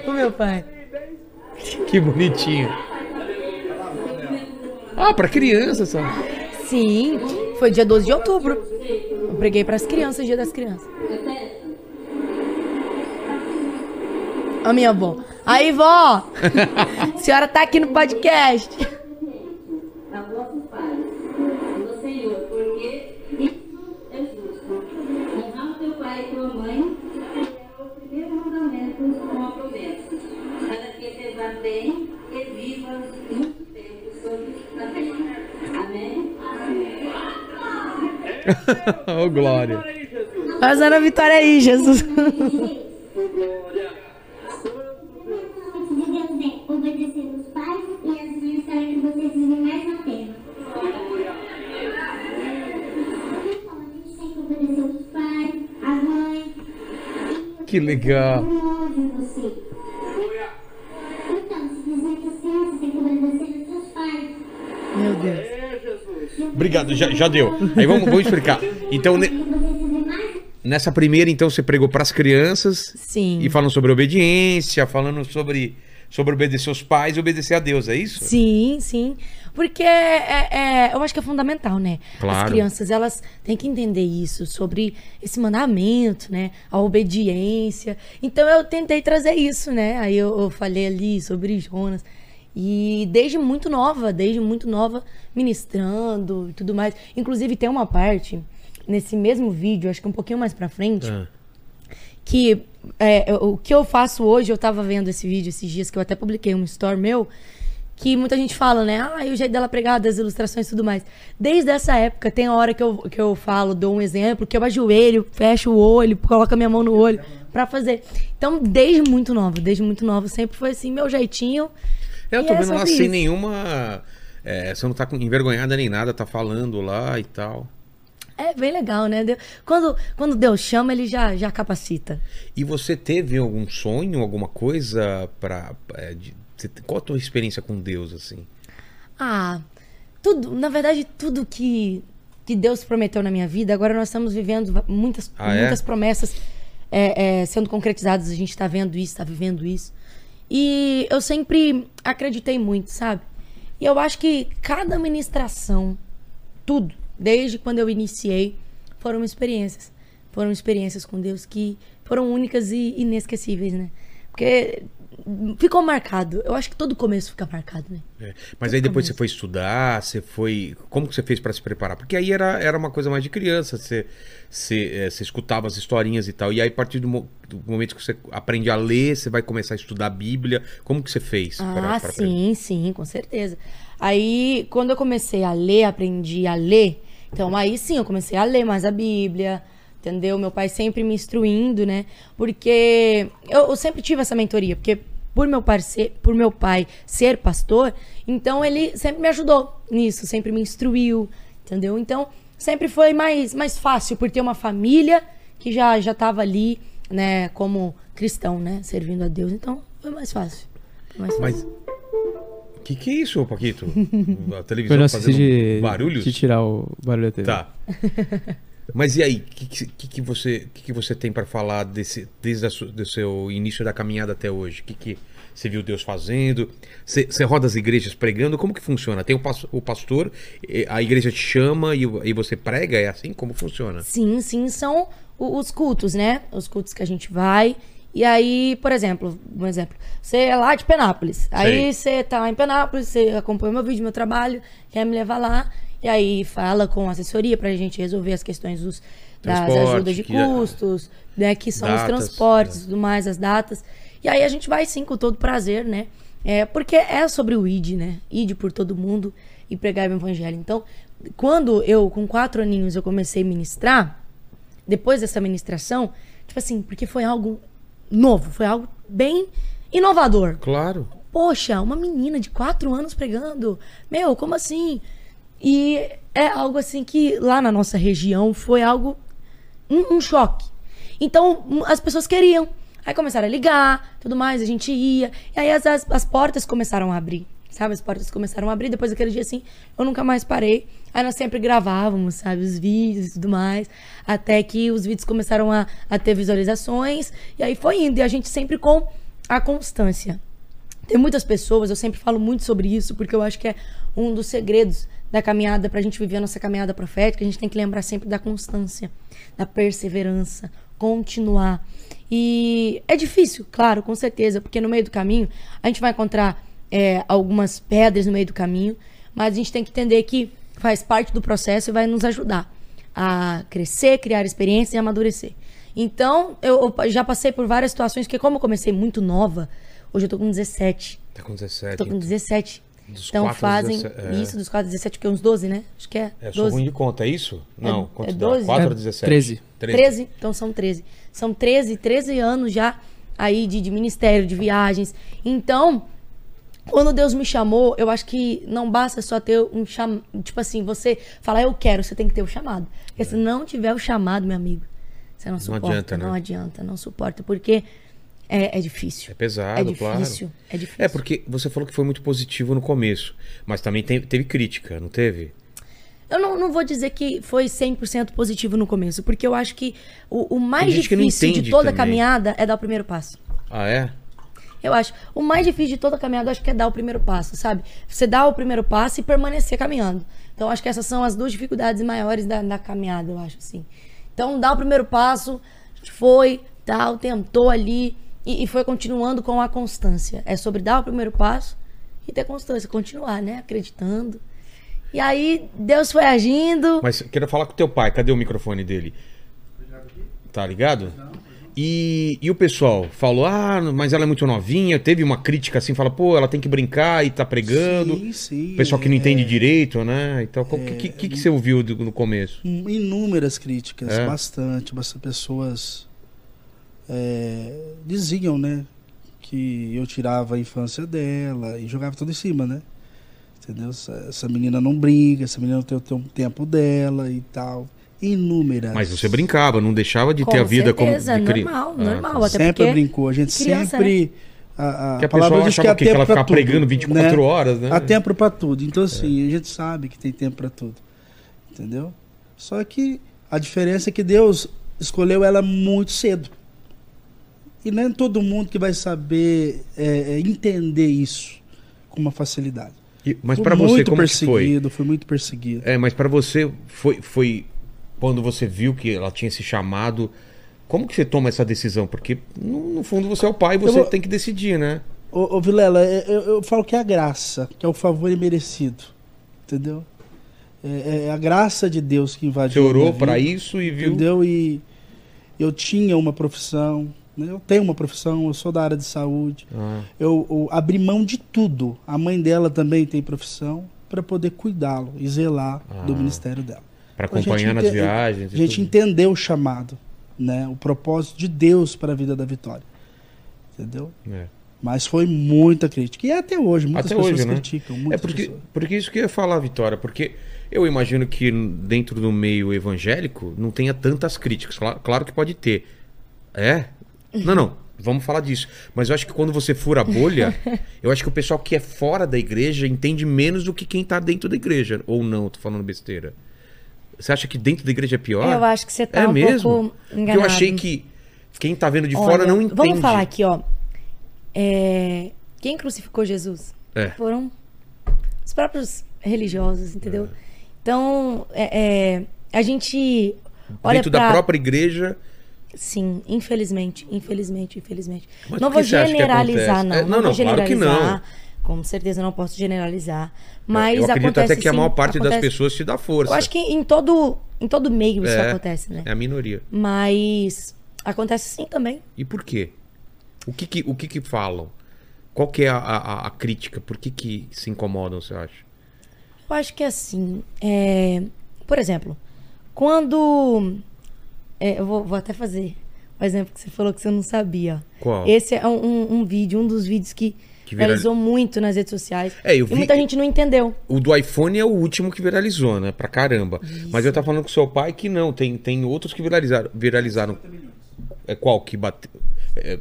[SPEAKER 3] o meu pai.
[SPEAKER 1] Que bonitinho. Ah, pra criança só.
[SPEAKER 3] Sim, foi dia 12 de outubro. Eu preguei pras crianças, dia das crianças. A minha avó. Aí, vó! a senhora tá aqui no podcast.
[SPEAKER 4] a vosso Pai, do Senhor, porque isso é justo. Honrar o teu pai e tua mãe é o primeiro mandamento com a promessa, para que te bem e vivas muito tempo sobre a terra. Amém?
[SPEAKER 1] Ô, Glória.
[SPEAKER 3] Mas era a vitória aí, Jesus.
[SPEAKER 5] é obedecer os pais e assim estar que vocês vivem mais na terra. Então, a gente tem que obedecer os pais, as mães,
[SPEAKER 1] Que legal.
[SPEAKER 5] não ouvem você. Se dizer que você tem que obedecer os seus pais.
[SPEAKER 3] Meu Deus.
[SPEAKER 1] Obrigado, já, já deu. Aí vamos, vamos explicar. Então, ne- nessa primeira, então, você pregou para as crianças
[SPEAKER 3] Sim.
[SPEAKER 1] e falando sobre obediência, falando sobre, sobre obedecer os pais e obedecer a Deus, é isso?
[SPEAKER 3] Sim, sim. Porque é, é- eu acho que é fundamental, né?
[SPEAKER 1] Claro.
[SPEAKER 3] As crianças, elas têm que entender isso, sobre esse mandamento, né? A obediência. Então eu tentei trazer isso, né? Aí eu, eu falei ali sobre Jonas. E desde muito nova, desde muito nova, ministrando e tudo mais. Inclusive tem uma parte nesse mesmo vídeo, acho que um pouquinho mais pra frente,
[SPEAKER 1] Ah,
[SPEAKER 3] que é, eu- o que eu faço hoje, eu tava vendo esse vídeo esses dias, que eu até publiquei um story meu, que muita gente fala, né? Ah, e o jeito dela pregar, das ilustrações e tudo mais. Desde essa época, tem a hora que eu, que eu falo, dou um exemplo, que eu ajoelho, fecho o olho, coloco a minha mão no olho pra fazer. Então, desde muito nova, desde muito nova, sempre foi assim, meu jeitinho.
[SPEAKER 1] Eu
[SPEAKER 3] E
[SPEAKER 1] tô
[SPEAKER 3] é
[SPEAKER 1] vendo lá
[SPEAKER 3] sobre
[SPEAKER 1] sem nenhuma. é, você não tá envergonhada nem nada, tá falando lá e tal.
[SPEAKER 3] É bem legal, né? Quando, quando Deus chama, ele já, já capacita.
[SPEAKER 1] E você teve algum sonho, alguma coisa para qual a tua experiência com Deus assim?
[SPEAKER 3] Ah, tudo, na verdade, tudo que, que Deus prometeu na minha vida, agora nós estamos vivendo muitas,
[SPEAKER 1] Ah, é?
[SPEAKER 3] muitas promessas é, é, sendo concretizadas, a gente está vendo isso, está vivendo isso. E eu sempre acreditei muito, sabe? E eu acho que cada ministração, tudo, desde quando eu iniciei, foram experiências. Foram experiências com Deus que foram únicas e inesquecíveis, né? Porque ficou marcado. Eu acho que todo começo fica marcado, né?
[SPEAKER 1] É, Mas aí depois você foi estudar, você foi. Como que você fez para se preparar? Porque aí era, era uma coisa mais de criança, você, você, é, você escutava as historinhas e tal. E aí, a partir do, mo- do momento que você aprende a ler, você vai começar a estudar a Bíblia. Como que você fez?
[SPEAKER 3] Ah,
[SPEAKER 1] pra- pra-
[SPEAKER 3] sim, sim, com certeza. Aí, quando eu comecei a ler, aprendi a ler, então aí sim, eu comecei a ler mais a Bíblia, entendeu? Meu pai sempre me instruindo, né? Porque eu, eu sempre tive essa mentoria, porque por meu, por meu pai ser pastor, então ele sempre me ajudou nisso, sempre me instruiu, entendeu? Então, sempre foi mais, mais fácil, por ter uma família que já já estava ali, né, como cristão, né, servindo a Deus. Então, foi mais fácil. Foi mais fácil.
[SPEAKER 1] Mas. O que, que é isso, Paquito? A televisão fazendo
[SPEAKER 2] de,
[SPEAKER 1] barulhos?
[SPEAKER 2] de tirar o barulho da TV.
[SPEAKER 1] Tá. Mas e aí, o que, que, que, você, que, que você tem para falar desse, desde o seu início da caminhada até hoje? O que, que você viu Deus fazendo? Você, você roda as igrejas pregando? Como que funciona? Tem o, o pastor, a igreja te chama e, e você prega? É assim? Como funciona?
[SPEAKER 3] Sim, sim, são os cultos, né? Os cultos que a gente vai. E aí, por exemplo, um exemplo, você é lá de Penápolis. Aí você tá lá em Penápolis, você acompanha meu vídeo, meu trabalho, quer me levar lá. E aí fala com a assessoria pra gente resolver as questões dos, das ajudas de
[SPEAKER 1] que é-
[SPEAKER 3] custos, né? Que são
[SPEAKER 1] Datas,
[SPEAKER 3] os transportes
[SPEAKER 1] é.
[SPEAKER 3] e tudo mais, as datas. E aí a gente vai sim com todo prazer, né? É, porque é sobre o ID, né? ID por todo mundo e pregar o evangelho. Então, quando eu, com quatro aninhos, eu comecei a ministrar, depois dessa ministração, tipo assim, porque foi algo novo, foi algo bem inovador.
[SPEAKER 1] Claro.
[SPEAKER 3] Poxa, uma menina de quatro anos pregando. Meu, como assim? E é algo assim que lá na nossa região foi algo. um, um choque. Então as pessoas queriam. Aí começaram a ligar, tudo mais, a gente ia. E aí as, as, as portas começaram a abrir. Sabe, as portas começaram a abrir. Depois daquele dia assim, eu nunca mais parei. Aí nós sempre gravávamos, sabe, os vídeos e tudo mais. Até que os vídeos começaram a, a ter visualizações. E aí foi indo. E a gente sempre com a constância. Tem muitas pessoas, eu sempre falo muito sobre isso, porque eu acho que é um dos segredos da caminhada, pra gente viver a nossa caminhada profética, a gente tem que lembrar sempre da constância, da perseverança, continuar. E é difícil, claro, com certeza, porque no meio do caminho a gente vai encontrar é, algumas pedras no meio do caminho, mas a gente tem que entender que faz parte do processo e vai nos ajudar a crescer, criar experiência e amadurecer. Então, eu, eu já passei por várias situações, que como eu comecei muito nova, hoje eu tô com 17.
[SPEAKER 1] Tá com 17.
[SPEAKER 3] Tô com 17.
[SPEAKER 1] Dos
[SPEAKER 3] então
[SPEAKER 1] quatro aos
[SPEAKER 3] fazem
[SPEAKER 1] 17, é.
[SPEAKER 3] isso dos 4 aos 17, que é uns 12, né? Acho que é.
[SPEAKER 1] É, eu sou
[SPEAKER 3] 12.
[SPEAKER 1] ruim de conta, é isso? Não, quanto
[SPEAKER 3] é
[SPEAKER 1] dá?
[SPEAKER 3] 12?
[SPEAKER 1] 4
[SPEAKER 2] É,
[SPEAKER 1] ou 17?
[SPEAKER 2] 13.
[SPEAKER 3] 13. Então são 13. São 13, 13 anos já aí de, de ministério, de viagens. Então, quando Deus me chamou, eu acho que não basta só ter um chamado. Tipo assim, você falar eu quero, você tem que ter o chamado. Porque se não tiver o chamado, meu amigo, você não suporta.
[SPEAKER 1] adianta, né?
[SPEAKER 3] Não adianta, não suporta. Porque é, é difícil.
[SPEAKER 1] É pesado,
[SPEAKER 3] É difícil.
[SPEAKER 1] claro.
[SPEAKER 3] É difícil.
[SPEAKER 1] É, porque você falou que foi muito positivo no começo, mas também tem- teve crítica, não teve?
[SPEAKER 3] Eu não, não vou dizer que foi 100% positivo no começo, porque eu acho que o, o mais
[SPEAKER 1] não
[SPEAKER 3] difícil de toda a
[SPEAKER 1] também.
[SPEAKER 3] caminhada é dar o primeiro passo.
[SPEAKER 1] Ah, é?
[SPEAKER 3] Eu acho. O mais difícil de toda a caminhada, eu acho que é dar o primeiro passo, sabe? Você dá o primeiro passo e permanecer caminhando. Então, eu acho que essas são as duas dificuldades maiores da, da caminhada, eu acho, assim. Então, dá o primeiro passo, a gente foi, tal, tentou ali e, e foi continuando com a constância. É sobre dar o primeiro passo e ter constância, continuar, né? Acreditando. E aí, Deus foi agindo.
[SPEAKER 1] Mas quero falar com teu pai. Cadê o microfone dele? Tá ligado? E, e o pessoal falou, ah, mas ela é muito novinha. Teve uma crítica assim, fala, pô, ela tem que brincar e tá pregando.
[SPEAKER 6] Sim, sim.
[SPEAKER 1] O pessoal que não
[SPEAKER 6] é,
[SPEAKER 1] entende direito, né? Então, o que, que, que, que você ouviu do- no começo?
[SPEAKER 6] Inúmeras críticas,
[SPEAKER 1] É?
[SPEAKER 6] bastante. Bastante pessoas é, diziam, né? Que eu tirava a infância dela e jogava tudo em cima, né? Entendeu? Essa, menina não brinca, essa menina não tem tem o tempo dela e tal. Inúmeras.
[SPEAKER 1] Mas você brincava, não deixava de
[SPEAKER 3] Com
[SPEAKER 1] ter a vida
[SPEAKER 3] certeza,
[SPEAKER 1] como de cri-
[SPEAKER 3] normal,
[SPEAKER 1] Ah,
[SPEAKER 3] normal.
[SPEAKER 1] tá.
[SPEAKER 3] Até
[SPEAKER 6] sempre
[SPEAKER 3] porque
[SPEAKER 6] brincou. A gente
[SPEAKER 3] criança,
[SPEAKER 6] sempre. A, a,
[SPEAKER 1] Porque a
[SPEAKER 6] palavra
[SPEAKER 1] pessoa
[SPEAKER 6] diz
[SPEAKER 1] achava
[SPEAKER 6] há
[SPEAKER 1] que ela
[SPEAKER 6] tempo
[SPEAKER 1] ficava
[SPEAKER 6] tudo,
[SPEAKER 1] pregando 24
[SPEAKER 6] né?
[SPEAKER 1] horas, né?
[SPEAKER 6] Há tempo pra tudo. Então, assim, a gente sabe que tem tempo pra tudo. Entendeu? Só que a diferença é que Deus escolheu ela muito cedo. E é todo mundo que vai saber é, é, entender isso com uma facilidade.
[SPEAKER 1] E- mas pra você,
[SPEAKER 6] muito
[SPEAKER 1] como que foi?
[SPEAKER 6] perseguido, fui muito perseguido.
[SPEAKER 1] É, mas pra você foi, foi quando você viu que ela tinha esse chamado. Como que você toma essa decisão? Porque no, no fundo você é o pai e você tem que decidir, né?
[SPEAKER 6] Ô, ô Vilela, é- eu, eu falo que é a graça, que é o favor imerecido. Entendeu? É, é a graça de Deus que
[SPEAKER 1] Você
[SPEAKER 6] invadiu. a
[SPEAKER 1] orou
[SPEAKER 6] vida.
[SPEAKER 1] isso e viu.
[SPEAKER 6] Entendeu? E eu tinha uma profissão, né? eu tenho uma profissão, eu sou da área de saúde.
[SPEAKER 1] Ah,
[SPEAKER 6] Eu, eu abri mão de tudo. A mãe dela também tem profissão para poder cuidá-lo e zelar do
[SPEAKER 1] Ah.
[SPEAKER 6] ministério dela.
[SPEAKER 1] Pra
[SPEAKER 6] A gente
[SPEAKER 1] acompanhar nas viagens.
[SPEAKER 6] A gente entendeu o chamado, né? O propósito de Deus para a vida da Vitória. Entendeu?
[SPEAKER 1] É.
[SPEAKER 6] Mas foi muita crítica. E até hoje, muitas
[SPEAKER 1] Até
[SPEAKER 6] pessoas
[SPEAKER 1] hoje, né?
[SPEAKER 6] criticam.
[SPEAKER 1] É porque,
[SPEAKER 6] pessoas.
[SPEAKER 1] porque isso que eu ia falar, Vitória, porque eu imagino que dentro do meio evangélico não tenha tantas críticas. Claro, que pode ter. É? Não, não. Vamos falar disso. Mas eu acho que quando você fura a bolha, eu acho que o pessoal que é fora da igreja entende menos do que quem tá dentro da igreja. Ou não, tô falando besteira. Você acha que dentro da igreja é pior?
[SPEAKER 3] Eu acho que você tá
[SPEAKER 1] é
[SPEAKER 3] um
[SPEAKER 1] mesmo?
[SPEAKER 3] pouco
[SPEAKER 1] Porque eu
[SPEAKER 3] enganado.
[SPEAKER 1] achei que quem tá vendo de
[SPEAKER 3] Olha,
[SPEAKER 1] fora não entende.
[SPEAKER 3] Vamos falar aqui, ó. É, Quem crucificou Jesus?
[SPEAKER 1] É.
[SPEAKER 3] Foram os próprios religiosos, entendeu? Então, é, é, a gente olha
[SPEAKER 1] Dentro
[SPEAKER 3] pra...
[SPEAKER 1] da própria igreja.
[SPEAKER 3] Sim, infelizmente, infelizmente, infelizmente.
[SPEAKER 1] Mas
[SPEAKER 3] não vou generalizar, não.
[SPEAKER 1] É,
[SPEAKER 3] não,
[SPEAKER 1] não,
[SPEAKER 3] vou
[SPEAKER 1] não, claro que
[SPEAKER 3] generalizar. Com certeza não posso generalizar. Mas
[SPEAKER 1] eu acredito
[SPEAKER 3] acontece
[SPEAKER 1] até que a
[SPEAKER 3] sim,
[SPEAKER 1] maior parte das
[SPEAKER 3] acontece.
[SPEAKER 1] pessoas te dá força.
[SPEAKER 3] Eu acho que em todo, em todo meio isso
[SPEAKER 1] É,
[SPEAKER 3] acontece, né?
[SPEAKER 1] É a minoria.
[SPEAKER 3] Mas acontece sim também.
[SPEAKER 1] E por quê? O que que, o que, que falam? Qual que é a, a, a crítica? Por que, que se incomodam, você acha?
[SPEAKER 3] Eu acho que assim, é, por exemplo, quando é, eu vou, vou até fazer o exemplo que você falou que você não sabia.
[SPEAKER 1] Qual?
[SPEAKER 3] Esse é um, um- um vídeo, um dos vídeos que,
[SPEAKER 1] Que viral-
[SPEAKER 3] viralizou muito nas redes sociais.
[SPEAKER 1] É, eu
[SPEAKER 3] e
[SPEAKER 1] vi-
[SPEAKER 3] muita gente não entendeu.
[SPEAKER 1] O do iPhone é o último que viralizou, né? Pra caramba. Mas eu tava falando com seu pai que não, tem, tem outros que viralizaram. viralizaram. É qual que bateu? É,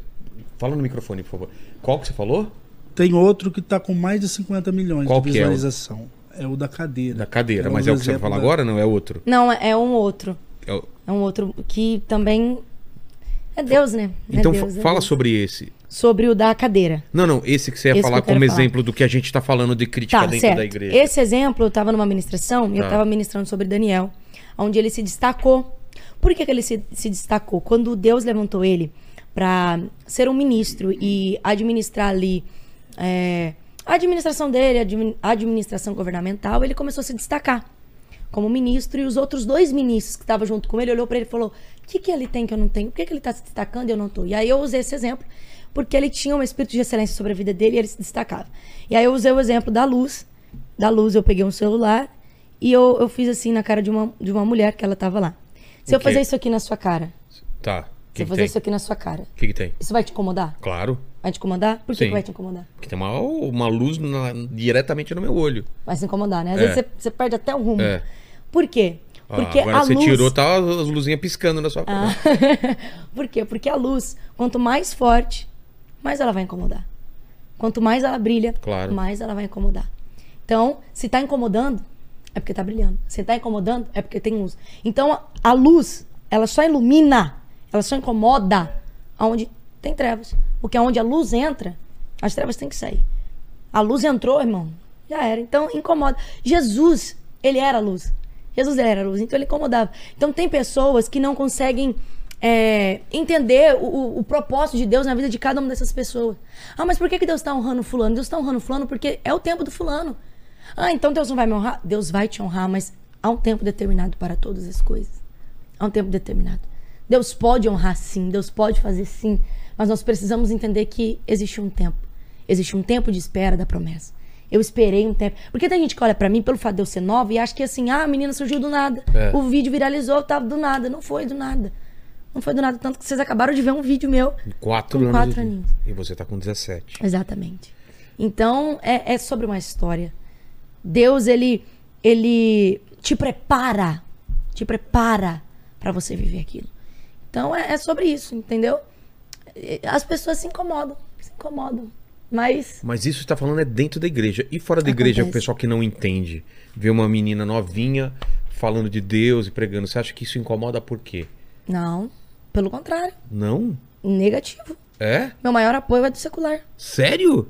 [SPEAKER 1] fala no microfone, por favor. Qual que você falou?
[SPEAKER 6] Tem outro que está com mais de 50 milhões
[SPEAKER 1] Qual
[SPEAKER 6] de
[SPEAKER 1] que é o-
[SPEAKER 6] visualização. É o da cadeira.
[SPEAKER 1] Da cadeira.
[SPEAKER 6] Era
[SPEAKER 1] Mas é o que você vai falar
[SPEAKER 6] da-
[SPEAKER 1] agora? Não, é outro.
[SPEAKER 3] Não, é é um outro.
[SPEAKER 1] É o-
[SPEAKER 3] É um outro que também é Deus, né? É
[SPEAKER 1] Então
[SPEAKER 3] Deus, é
[SPEAKER 1] fala
[SPEAKER 3] Deus.
[SPEAKER 1] sobre esse.
[SPEAKER 3] Sobre o da cadeira.
[SPEAKER 1] Não, não, esse que você ia
[SPEAKER 3] Esse
[SPEAKER 1] falar como
[SPEAKER 3] falar.
[SPEAKER 1] exemplo do que a gente tá falando de crítica
[SPEAKER 3] Tá,
[SPEAKER 1] dentro
[SPEAKER 3] certo.
[SPEAKER 1] da igreja.
[SPEAKER 3] Esse exemplo, eu tava numa ministração e eu
[SPEAKER 1] Tá.
[SPEAKER 3] tava ministrando sobre Daniel, onde ele se destacou. Por que, que ele se, se destacou? Quando Deus levantou ele para ser um ministro e administrar ali é, a administração dele, a admi- a administração governamental, ele começou a se destacar como ministro e os outros dois ministros que estavam junto com ele olhou para ele e falou: "O que que ele tem que eu não tenho? Por que, que ele está se destacando e eu não tô?" E aí eu usei esse exemplo porque ele tinha um espírito de excelência sobre a vida dele e ele se destacava. E aí eu usei o exemplo da luz. Da luz eu peguei um celular e eu, eu fiz assim na cara de uma, de uma mulher que ela tava lá. Se
[SPEAKER 1] O
[SPEAKER 3] eu fazer isso aqui na sua cara,
[SPEAKER 1] Tá. O
[SPEAKER 3] se
[SPEAKER 1] que,
[SPEAKER 3] eu
[SPEAKER 1] que
[SPEAKER 3] fazer
[SPEAKER 1] tem?
[SPEAKER 3] isso aqui na sua cara,
[SPEAKER 1] O que, que tem?
[SPEAKER 3] isso vai te incomodar?
[SPEAKER 1] Claro.
[SPEAKER 3] Vai te incomodar? Por que, que vai te incomodar?
[SPEAKER 1] Porque tem uma, uma luz na- diretamente no meu olho.
[SPEAKER 3] Vai se incomodar, né? Às
[SPEAKER 1] É.
[SPEAKER 3] vezes você, você perde até o rumo.
[SPEAKER 1] É.
[SPEAKER 3] Por quê?
[SPEAKER 1] Ah,
[SPEAKER 3] Porque
[SPEAKER 1] agora
[SPEAKER 3] a
[SPEAKER 1] você
[SPEAKER 3] luz...
[SPEAKER 1] tirou, tá as luzinhas piscando na sua
[SPEAKER 3] Ah.
[SPEAKER 1] cara.
[SPEAKER 3] Por quê? Porque a luz, quanto mais forte, mais ela vai incomodar. Quanto mais ela brilha,
[SPEAKER 1] Claro.
[SPEAKER 3] mais ela vai incomodar. Então, se tá incomodando, é porque tá brilhando. Você tá incomodando, é porque tem luz. Então, a- luz, ela só ilumina, ela só incomoda aonde tem trevas. Porque aonde a luz entra, as trevas têm que sair. A luz entrou, irmão, já era. Então, incomoda. Jesus, ele era a luz. Jesus era a luz, então ele incomodava. Então, tem pessoas que não conseguem é, entender o, o- propósito de Deus na vida de cada uma dessas pessoas. Ah, mas por que, que Deus está honrando fulano? Deus está honrando fulano porque é o tempo do fulano. Ah, então Deus não vai me honrar? Deus vai te honrar, mas há um tempo determinado para todas as coisas. Há um tempo determinado. Deus pode honrar sim, Deus pode fazer sim, mas nós precisamos entender que existe um tempo. Existe um tempo de espera da promessa. Eu esperei um tempo. Porque tem gente que olha pra mim pelo fato de eu ser nova e acha que assim, ah, a menina surgiu do nada.
[SPEAKER 1] É.
[SPEAKER 3] O vídeo viralizou, tava do nada. Não foi do nada. Não foi do nada. Tanto que vocês acabaram de ver um vídeo meu.
[SPEAKER 1] Quatro anos.
[SPEAKER 3] quatro aninhos.
[SPEAKER 1] E você tá com 17.
[SPEAKER 3] Exatamente. Então, é, é sobre uma história. Deus, ele, ele te prepara, te prepara para você viver aquilo. Então, é, é sobre isso, entendeu? As pessoas se incomodam, se incomodam. Mas,
[SPEAKER 1] Mas isso que você tá falando é dentro da igreja. E fora da igreja, o
[SPEAKER 3] Acontece.
[SPEAKER 1] pessoal que não entende, vê uma menina novinha falando de Deus e pregando. Você acha que isso incomoda por quê?
[SPEAKER 3] não, pelo contrário,
[SPEAKER 1] Não?
[SPEAKER 3] negativo.
[SPEAKER 1] É?
[SPEAKER 3] Meu maior apoio é do secular.
[SPEAKER 1] Sério?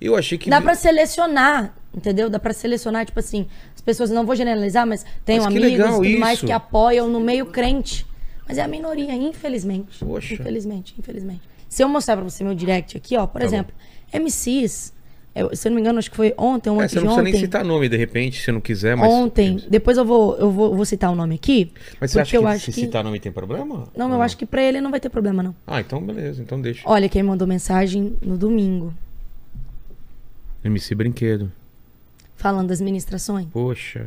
[SPEAKER 1] Eu achei que.
[SPEAKER 3] Dá pra selecionar, entendeu? Dá pra selecionar, tipo assim, as pessoas, não vou generalizar, mas tenho
[SPEAKER 1] Mas
[SPEAKER 3] amigos
[SPEAKER 1] legal
[SPEAKER 3] e tudo mais que apoiam no meio crente. Mas é a minoria, infelizmente.
[SPEAKER 1] Poxa.
[SPEAKER 3] Infelizmente, infelizmente. Se eu mostrar pra você meu direct aqui, ó, por
[SPEAKER 1] Tá
[SPEAKER 3] exemplo, MCs, eu- se eu não me engano, acho que foi ontem ou
[SPEAKER 1] É, você não precisa nem
[SPEAKER 3] ontem.
[SPEAKER 1] citar nome, de repente, se não quiser, mas.
[SPEAKER 3] Ontem, depois eu vou, eu vou, vou citar o nome aqui.
[SPEAKER 1] Mas você acha que
[SPEAKER 3] eu acho
[SPEAKER 1] se
[SPEAKER 3] que.
[SPEAKER 1] citar nome tem problema?
[SPEAKER 3] Não,
[SPEAKER 1] Ou
[SPEAKER 3] eu acho que pra ele não vai ter problema, não.
[SPEAKER 1] Ah, então beleza, então deixa.
[SPEAKER 3] Olha quem mandou mensagem no domingo,
[SPEAKER 1] MC Brinquedo.
[SPEAKER 3] falando das ministrações.
[SPEAKER 1] Poxa.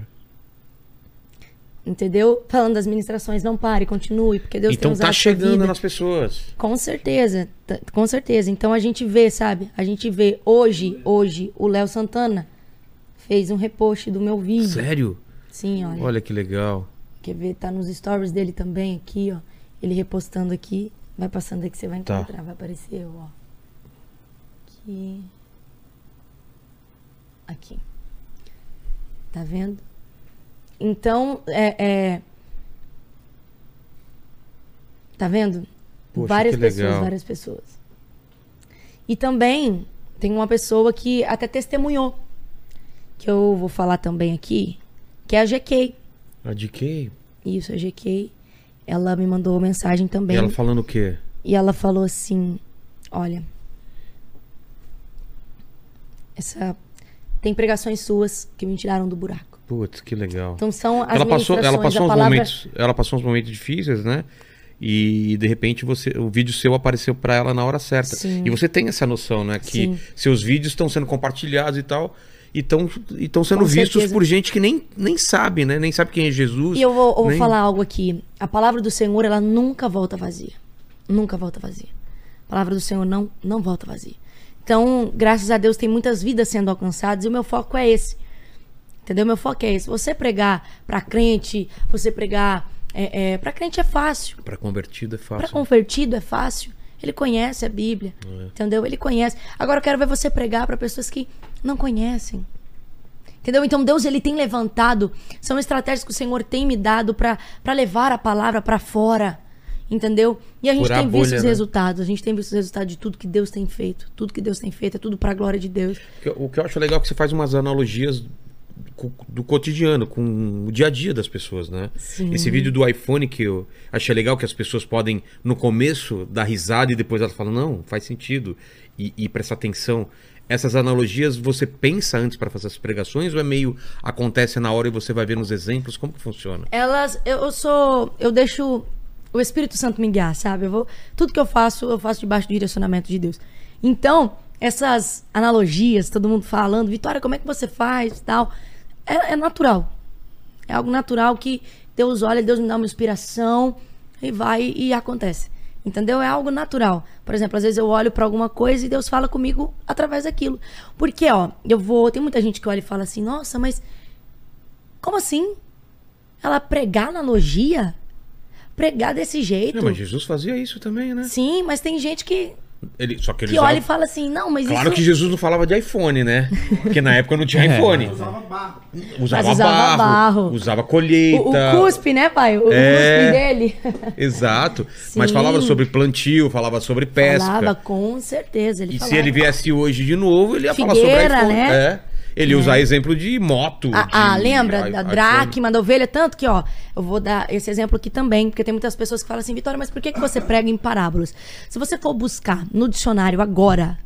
[SPEAKER 3] Entendeu? Falando das ministrações, não pare, continue, porque Deus tem
[SPEAKER 1] então
[SPEAKER 3] usado
[SPEAKER 1] tá chegando nas pessoas.
[SPEAKER 3] Com certeza, tá- com certeza. Então a gente vê, sabe? A gente vê hoje, hoje, o Léo Santana fez um repost do meu vídeo.
[SPEAKER 1] Sério?
[SPEAKER 3] Sim, olha.
[SPEAKER 1] Olha que legal.
[SPEAKER 3] Quer ver? Tá nos stories dele também aqui, ó. Ele repostando aqui. Vai passando aí que você vai
[SPEAKER 1] Tá.
[SPEAKER 3] encontrar, vai aparecer, ó. Aqui. Aqui. Tá vendo? Então, é. é... Tá vendo?
[SPEAKER 1] Poxa,
[SPEAKER 3] várias pessoas,
[SPEAKER 1] legal.
[SPEAKER 3] várias pessoas. E também tem uma pessoa que até testemunhou. Que eu vou falar também aqui. Que é a GK.
[SPEAKER 1] A quê?
[SPEAKER 3] Isso, a GK. Ela me mandou mensagem também.
[SPEAKER 1] E ela falando o quê?
[SPEAKER 3] E ela falou assim: Olha, essa tem pregações suas que me tiraram do buraco.
[SPEAKER 1] Putz, que legal.
[SPEAKER 3] Então são as
[SPEAKER 1] ela passou, ela passou uns
[SPEAKER 3] palavra...
[SPEAKER 1] momentos, ela passou uns momentos difíceis, né? E de repente você, o vídeo seu apareceu pra ela na hora certa.
[SPEAKER 3] Sim.
[SPEAKER 1] E você tem essa noção, né, que
[SPEAKER 3] Sim.
[SPEAKER 1] seus vídeos estão sendo compartilhados e tal, e estão sendo
[SPEAKER 3] Com
[SPEAKER 1] vistos
[SPEAKER 3] certeza.
[SPEAKER 1] por gente que nem, nem sabe, né? Nem sabe quem é Jesus.
[SPEAKER 3] E eu vou, eu vou
[SPEAKER 1] nem-
[SPEAKER 3] falar algo aqui. A palavra do Senhor, ela nunca volta vazia. Nunca volta vazia. A palavra do Senhor não, não volta vazia. Então, graças a Deus, tem muitas vidas sendo alcançadas e o meu foco é esse. Entendeu? Meu foco é esse. Você pregar pra crente, você pregar. É, é, pra crente é fácil.
[SPEAKER 1] Pra convertido é fácil.
[SPEAKER 3] convertido é fácil. Ele conhece a Bíblia. Entendeu? Ele conhece. Agora eu quero ver você pregar pra pessoas que não conhecem. Entendeu? Então Deus ele tem levantado, são estratégias que o Senhor tem me dado pra levar a palavra pra fora. Entendeu? E a gente
[SPEAKER 1] Furar
[SPEAKER 3] tem
[SPEAKER 1] a
[SPEAKER 3] visto
[SPEAKER 1] bolha,
[SPEAKER 3] os
[SPEAKER 1] né?
[SPEAKER 3] resultados. A gente tem visto os resultados de tudo que Deus tem feito. Tudo que Deus tem feito é tudo pra glória de Deus.
[SPEAKER 1] O que eu- acho legal é que você faz umas analogias do cotidiano, com o dia a dia das pessoas, né?
[SPEAKER 3] Sim.
[SPEAKER 1] Esse vídeo do iPhone que eu achei legal que as pessoas podem, no começo, dar risada e depois elas falam, não, faz sentido, e, e prestar atenção. Essas analogias você pensa antes para fazer as pregações ou é meio acontece na hora e você vai ver nos exemplos? Como que funciona?
[SPEAKER 3] Elas, eu sou, eu deixo o Espírito Santo me guiar, sabe? Eu vou, tudo que eu faço, eu faço debaixo do direcionamento de Deus. Então, essas analogias, todo mundo falando, Vitória, como é que você faz e tal, é, é natural. É algo natural que Deus olha, Deus me dá uma inspiração e vai e acontece. Entendeu? É algo natural. Por exemplo, às vezes eu olho pra alguma coisa e Deus fala comigo através daquilo. Porque, ó, eu vou. Tem muita gente que olha e fala assim: nossa, mas como assim? Ela pregar analogia? Pregar desse jeito?
[SPEAKER 1] Não, mas Jesus fazia isso também, né?
[SPEAKER 3] Sim, mas tem gente que
[SPEAKER 1] Ele, só que ele
[SPEAKER 3] que
[SPEAKER 1] usava...
[SPEAKER 3] olha e fala assim, não, mas
[SPEAKER 1] Claro
[SPEAKER 3] isso...
[SPEAKER 1] que Jesus não falava de iPhone, né? Porque na época não tinha
[SPEAKER 2] É.
[SPEAKER 1] iPhone.
[SPEAKER 6] Usava barro.
[SPEAKER 1] Usava,
[SPEAKER 3] Mas usava
[SPEAKER 1] barro,
[SPEAKER 3] barro.
[SPEAKER 1] usava colheita.
[SPEAKER 3] O, o cuspe, né, pai? O
[SPEAKER 1] É.
[SPEAKER 3] cuspe dele.
[SPEAKER 1] Exato. Mas
[SPEAKER 3] Sim.
[SPEAKER 1] falava sobre plantio, falava sobre pesca.
[SPEAKER 3] Falava, com certeza. Ele
[SPEAKER 1] E se
[SPEAKER 3] falava.
[SPEAKER 1] ele viesse hoje de novo, ele ia falar sobre
[SPEAKER 3] Figueira,
[SPEAKER 1] iPhone.
[SPEAKER 3] né?
[SPEAKER 1] É. Ele ia usar exemplo de moto.
[SPEAKER 3] Ah, ah,
[SPEAKER 1] de
[SPEAKER 3] lembra
[SPEAKER 1] i-
[SPEAKER 3] da dracma, da ovelha? Tanto que, ó, eu vou dar esse exemplo aqui também, porque tem muitas pessoas que falam assim, Vitória, mas por que, que você prega em parábolas? Se você for buscar no dicionário agora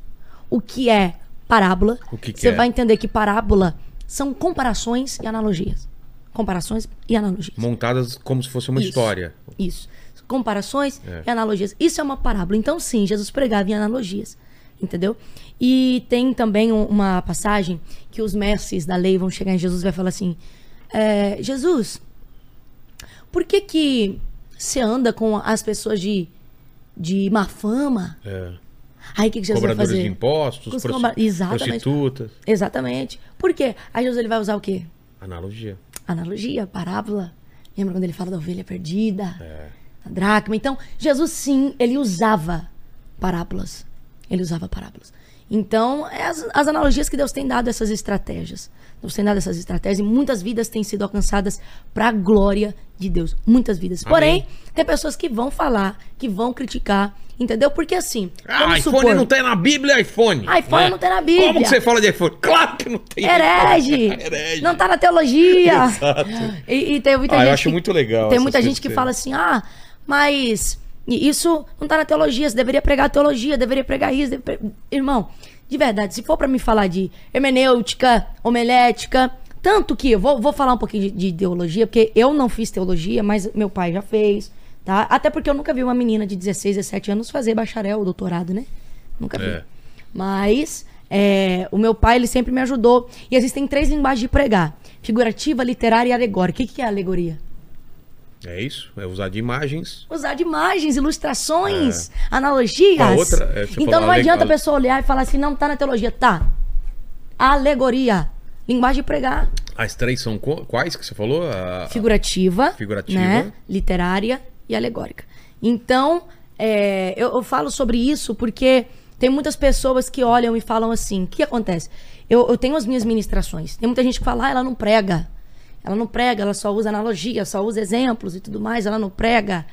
[SPEAKER 3] o que é parábola,
[SPEAKER 1] O que que
[SPEAKER 3] você
[SPEAKER 1] é?
[SPEAKER 3] vai entender que parábola são comparações e analogias. Comparações e analogias.
[SPEAKER 1] Montadas como se fosse uma
[SPEAKER 3] Isso.
[SPEAKER 1] história.
[SPEAKER 3] Isso. Comparações
[SPEAKER 1] É.
[SPEAKER 3] e analogias. Isso é uma parábola. Então, sim, Jesus pregava em analogias. Entendeu? E tem também um- uma passagem que os mestres da lei vão chegar em Jesus e vai falar assim: é, Jesus, por que que você anda com as pessoas de, de má fama?
[SPEAKER 1] É.
[SPEAKER 3] Aí o que, que Jesus vai
[SPEAKER 1] Cobradores
[SPEAKER 3] fazer?
[SPEAKER 1] de impostos, prosti-
[SPEAKER 3] cobra- Exatamente.
[SPEAKER 1] prostitutas.
[SPEAKER 3] Exatamente. Por quê? Aí Jesus ele vai usar o quê?
[SPEAKER 1] Analogia.
[SPEAKER 3] analogia, parábola. Lembra quando ele fala da ovelha perdida?
[SPEAKER 1] É.
[SPEAKER 3] Da dracma. Então, Jesus sim, ele usava parábolas. Ele usava parábolas. Então, é as, as analogias que Deus tem dado essas estratégias. Deus tem dado essas estratégias e muitas vidas têm sido alcançadas para a glória de Deus. Muitas vidas.
[SPEAKER 1] Amém.
[SPEAKER 3] Porém, tem pessoas que vão falar, que vão criticar, entendeu? Porque assim,
[SPEAKER 1] Ah, iPhone
[SPEAKER 3] supor,
[SPEAKER 1] não tem na Bíblia, iPhone.
[SPEAKER 3] iPhone não tem na Bíblia.
[SPEAKER 1] Como que você fala de iPhone? Claro que não tem.
[SPEAKER 3] Herege!
[SPEAKER 1] Herege.
[SPEAKER 3] Não tá na teologia!
[SPEAKER 1] Exato.
[SPEAKER 3] E, e tem muita
[SPEAKER 1] Ah, eu
[SPEAKER 3] gente.
[SPEAKER 1] acho
[SPEAKER 3] que-
[SPEAKER 1] muito legal
[SPEAKER 3] Tem muita gente que- fala assim: ah, mas isso não tá na teologia, você deveria pregar teologia, deveria pregar isso. deve pre- Irmão, de verdade, se for pra me falar de hermenêutica, homilética, tanto que eu vou, vou falar um pouquinho de, de teologia, porque eu não fiz teologia, mas meu pai já fez, tá? Até porque eu nunca vi uma menina de 16, 17 anos fazer bacharel ou doutorado, né? Nunca vi.
[SPEAKER 1] É.
[SPEAKER 3] Mas é, o meu pai, ele sempre me ajudou. E existem três linguagens de pregar: figurativa, literária e alegórica. O que, que é alegoria?
[SPEAKER 1] É isso, é usar de imagens.
[SPEAKER 3] Usar de imagens, ilustrações, analogias.
[SPEAKER 1] A outra, é,
[SPEAKER 3] então não adianta a pessoa olhar e falar assim, não, tá na teologia. Tá. Alegoria. Linguagem de pregar.
[SPEAKER 1] As três são qu- quais que você falou? A-
[SPEAKER 3] Figurativa,
[SPEAKER 1] Figurativa.
[SPEAKER 3] né? literária e alegórica. Então, é, eu, eu falo sobre isso porque tem muitas pessoas que olham e falam assim: o que acontece? Eu, eu tenho as minhas ministrações. Tem muita gente que fala, ah, ela não prega. Ela não prega, ela só usa analogia, só usa exemplos e tudo mais, ela não prega.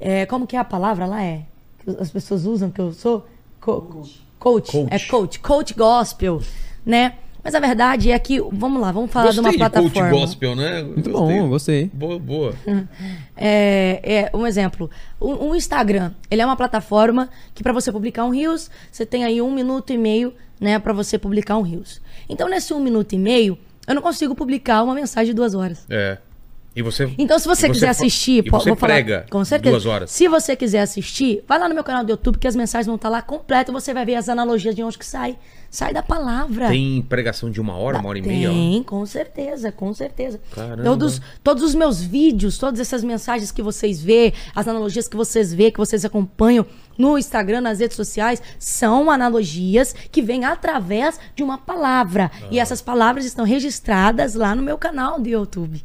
[SPEAKER 3] É, como que é a palavra lá? É? Que as pessoas usam que eu sou? Co- coach.
[SPEAKER 1] Coach.
[SPEAKER 3] É coach. Coach gospel, né? Mas a verdade é que, vamos lá, vamos falar de uma
[SPEAKER 1] Gostei de
[SPEAKER 3] plataforma.
[SPEAKER 1] coach gospel, né?
[SPEAKER 2] Muito bom, gostei.
[SPEAKER 1] Boa, boa.
[SPEAKER 3] É, é, um exemplo. O, o Instagram, ele é uma plataforma que para você publicar um Reels, você tem aí um minuto e meio, né, para você publicar um Reels. Então, nesse um minuto e meio, eu não consigo publicar uma mensagem de duas horas.
[SPEAKER 1] É. E você.
[SPEAKER 3] Então, se você
[SPEAKER 1] e
[SPEAKER 3] quiser assistir,
[SPEAKER 1] e você
[SPEAKER 3] vou falar
[SPEAKER 1] prega
[SPEAKER 3] com certeza.
[SPEAKER 1] duas horas.
[SPEAKER 3] Se você quiser assistir, vai lá no meu canal do YouTube que as mensagens vão estar lá completas. Você vai ver as analogias de onde que sai. Sai da palavra.
[SPEAKER 1] Tem pregação de uma hora, uma hora e meia? ó.
[SPEAKER 3] Tem, com certeza, com certeza.
[SPEAKER 1] Caramba.
[SPEAKER 3] Todos, todos os meus vídeos, todas essas mensagens que vocês vê, as analogias que vocês vê, que vocês acompanham no Instagram, nas redes sociais, são analogias que vêm através de uma palavra.
[SPEAKER 1] Ah.
[SPEAKER 3] E essas palavras estão registradas lá no meu canal do YouTube.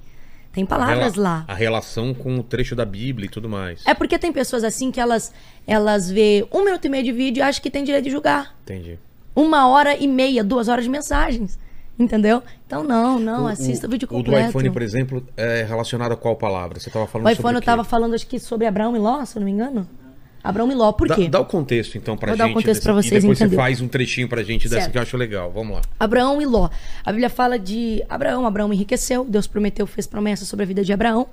[SPEAKER 3] Tem palavras
[SPEAKER 1] Rela-
[SPEAKER 3] lá.
[SPEAKER 1] A relação com o trecho da Bíblia e tudo mais.
[SPEAKER 3] É porque tem pessoas assim que elas, elas vê um minuto e meio de vídeo e acham que tem direito de julgar.
[SPEAKER 1] Entendi.
[SPEAKER 3] Uma hora e meia, duas horas de mensagens. Entendeu? Então, não, não,
[SPEAKER 1] O-
[SPEAKER 3] assista o, vídeo
[SPEAKER 1] O do
[SPEAKER 3] completo.
[SPEAKER 1] iPhone, por exemplo, é relacionado a qual palavra? Você estava falando
[SPEAKER 3] O
[SPEAKER 1] sobre
[SPEAKER 3] iPhone eu
[SPEAKER 1] quê?
[SPEAKER 3] tava falando, acho que sobre Abraão e Ló, se eu não me engano. Abraão e Ló, por
[SPEAKER 1] Dá,
[SPEAKER 3] quê?
[SPEAKER 1] dá o contexto, então, pra
[SPEAKER 3] Vou
[SPEAKER 1] gente.
[SPEAKER 3] dar o contexto
[SPEAKER 1] dessa-
[SPEAKER 3] vocês
[SPEAKER 1] E depois
[SPEAKER 3] entender.
[SPEAKER 1] você faz um trechinho pra gente dessa
[SPEAKER 3] Certo.
[SPEAKER 1] que eu acho legal. Vamos lá.
[SPEAKER 3] Abraão e Ló. A Bíblia fala de Abraão. Abraão enriqueceu. Deus prometeu, fez promessa sobre a vida de Abraão.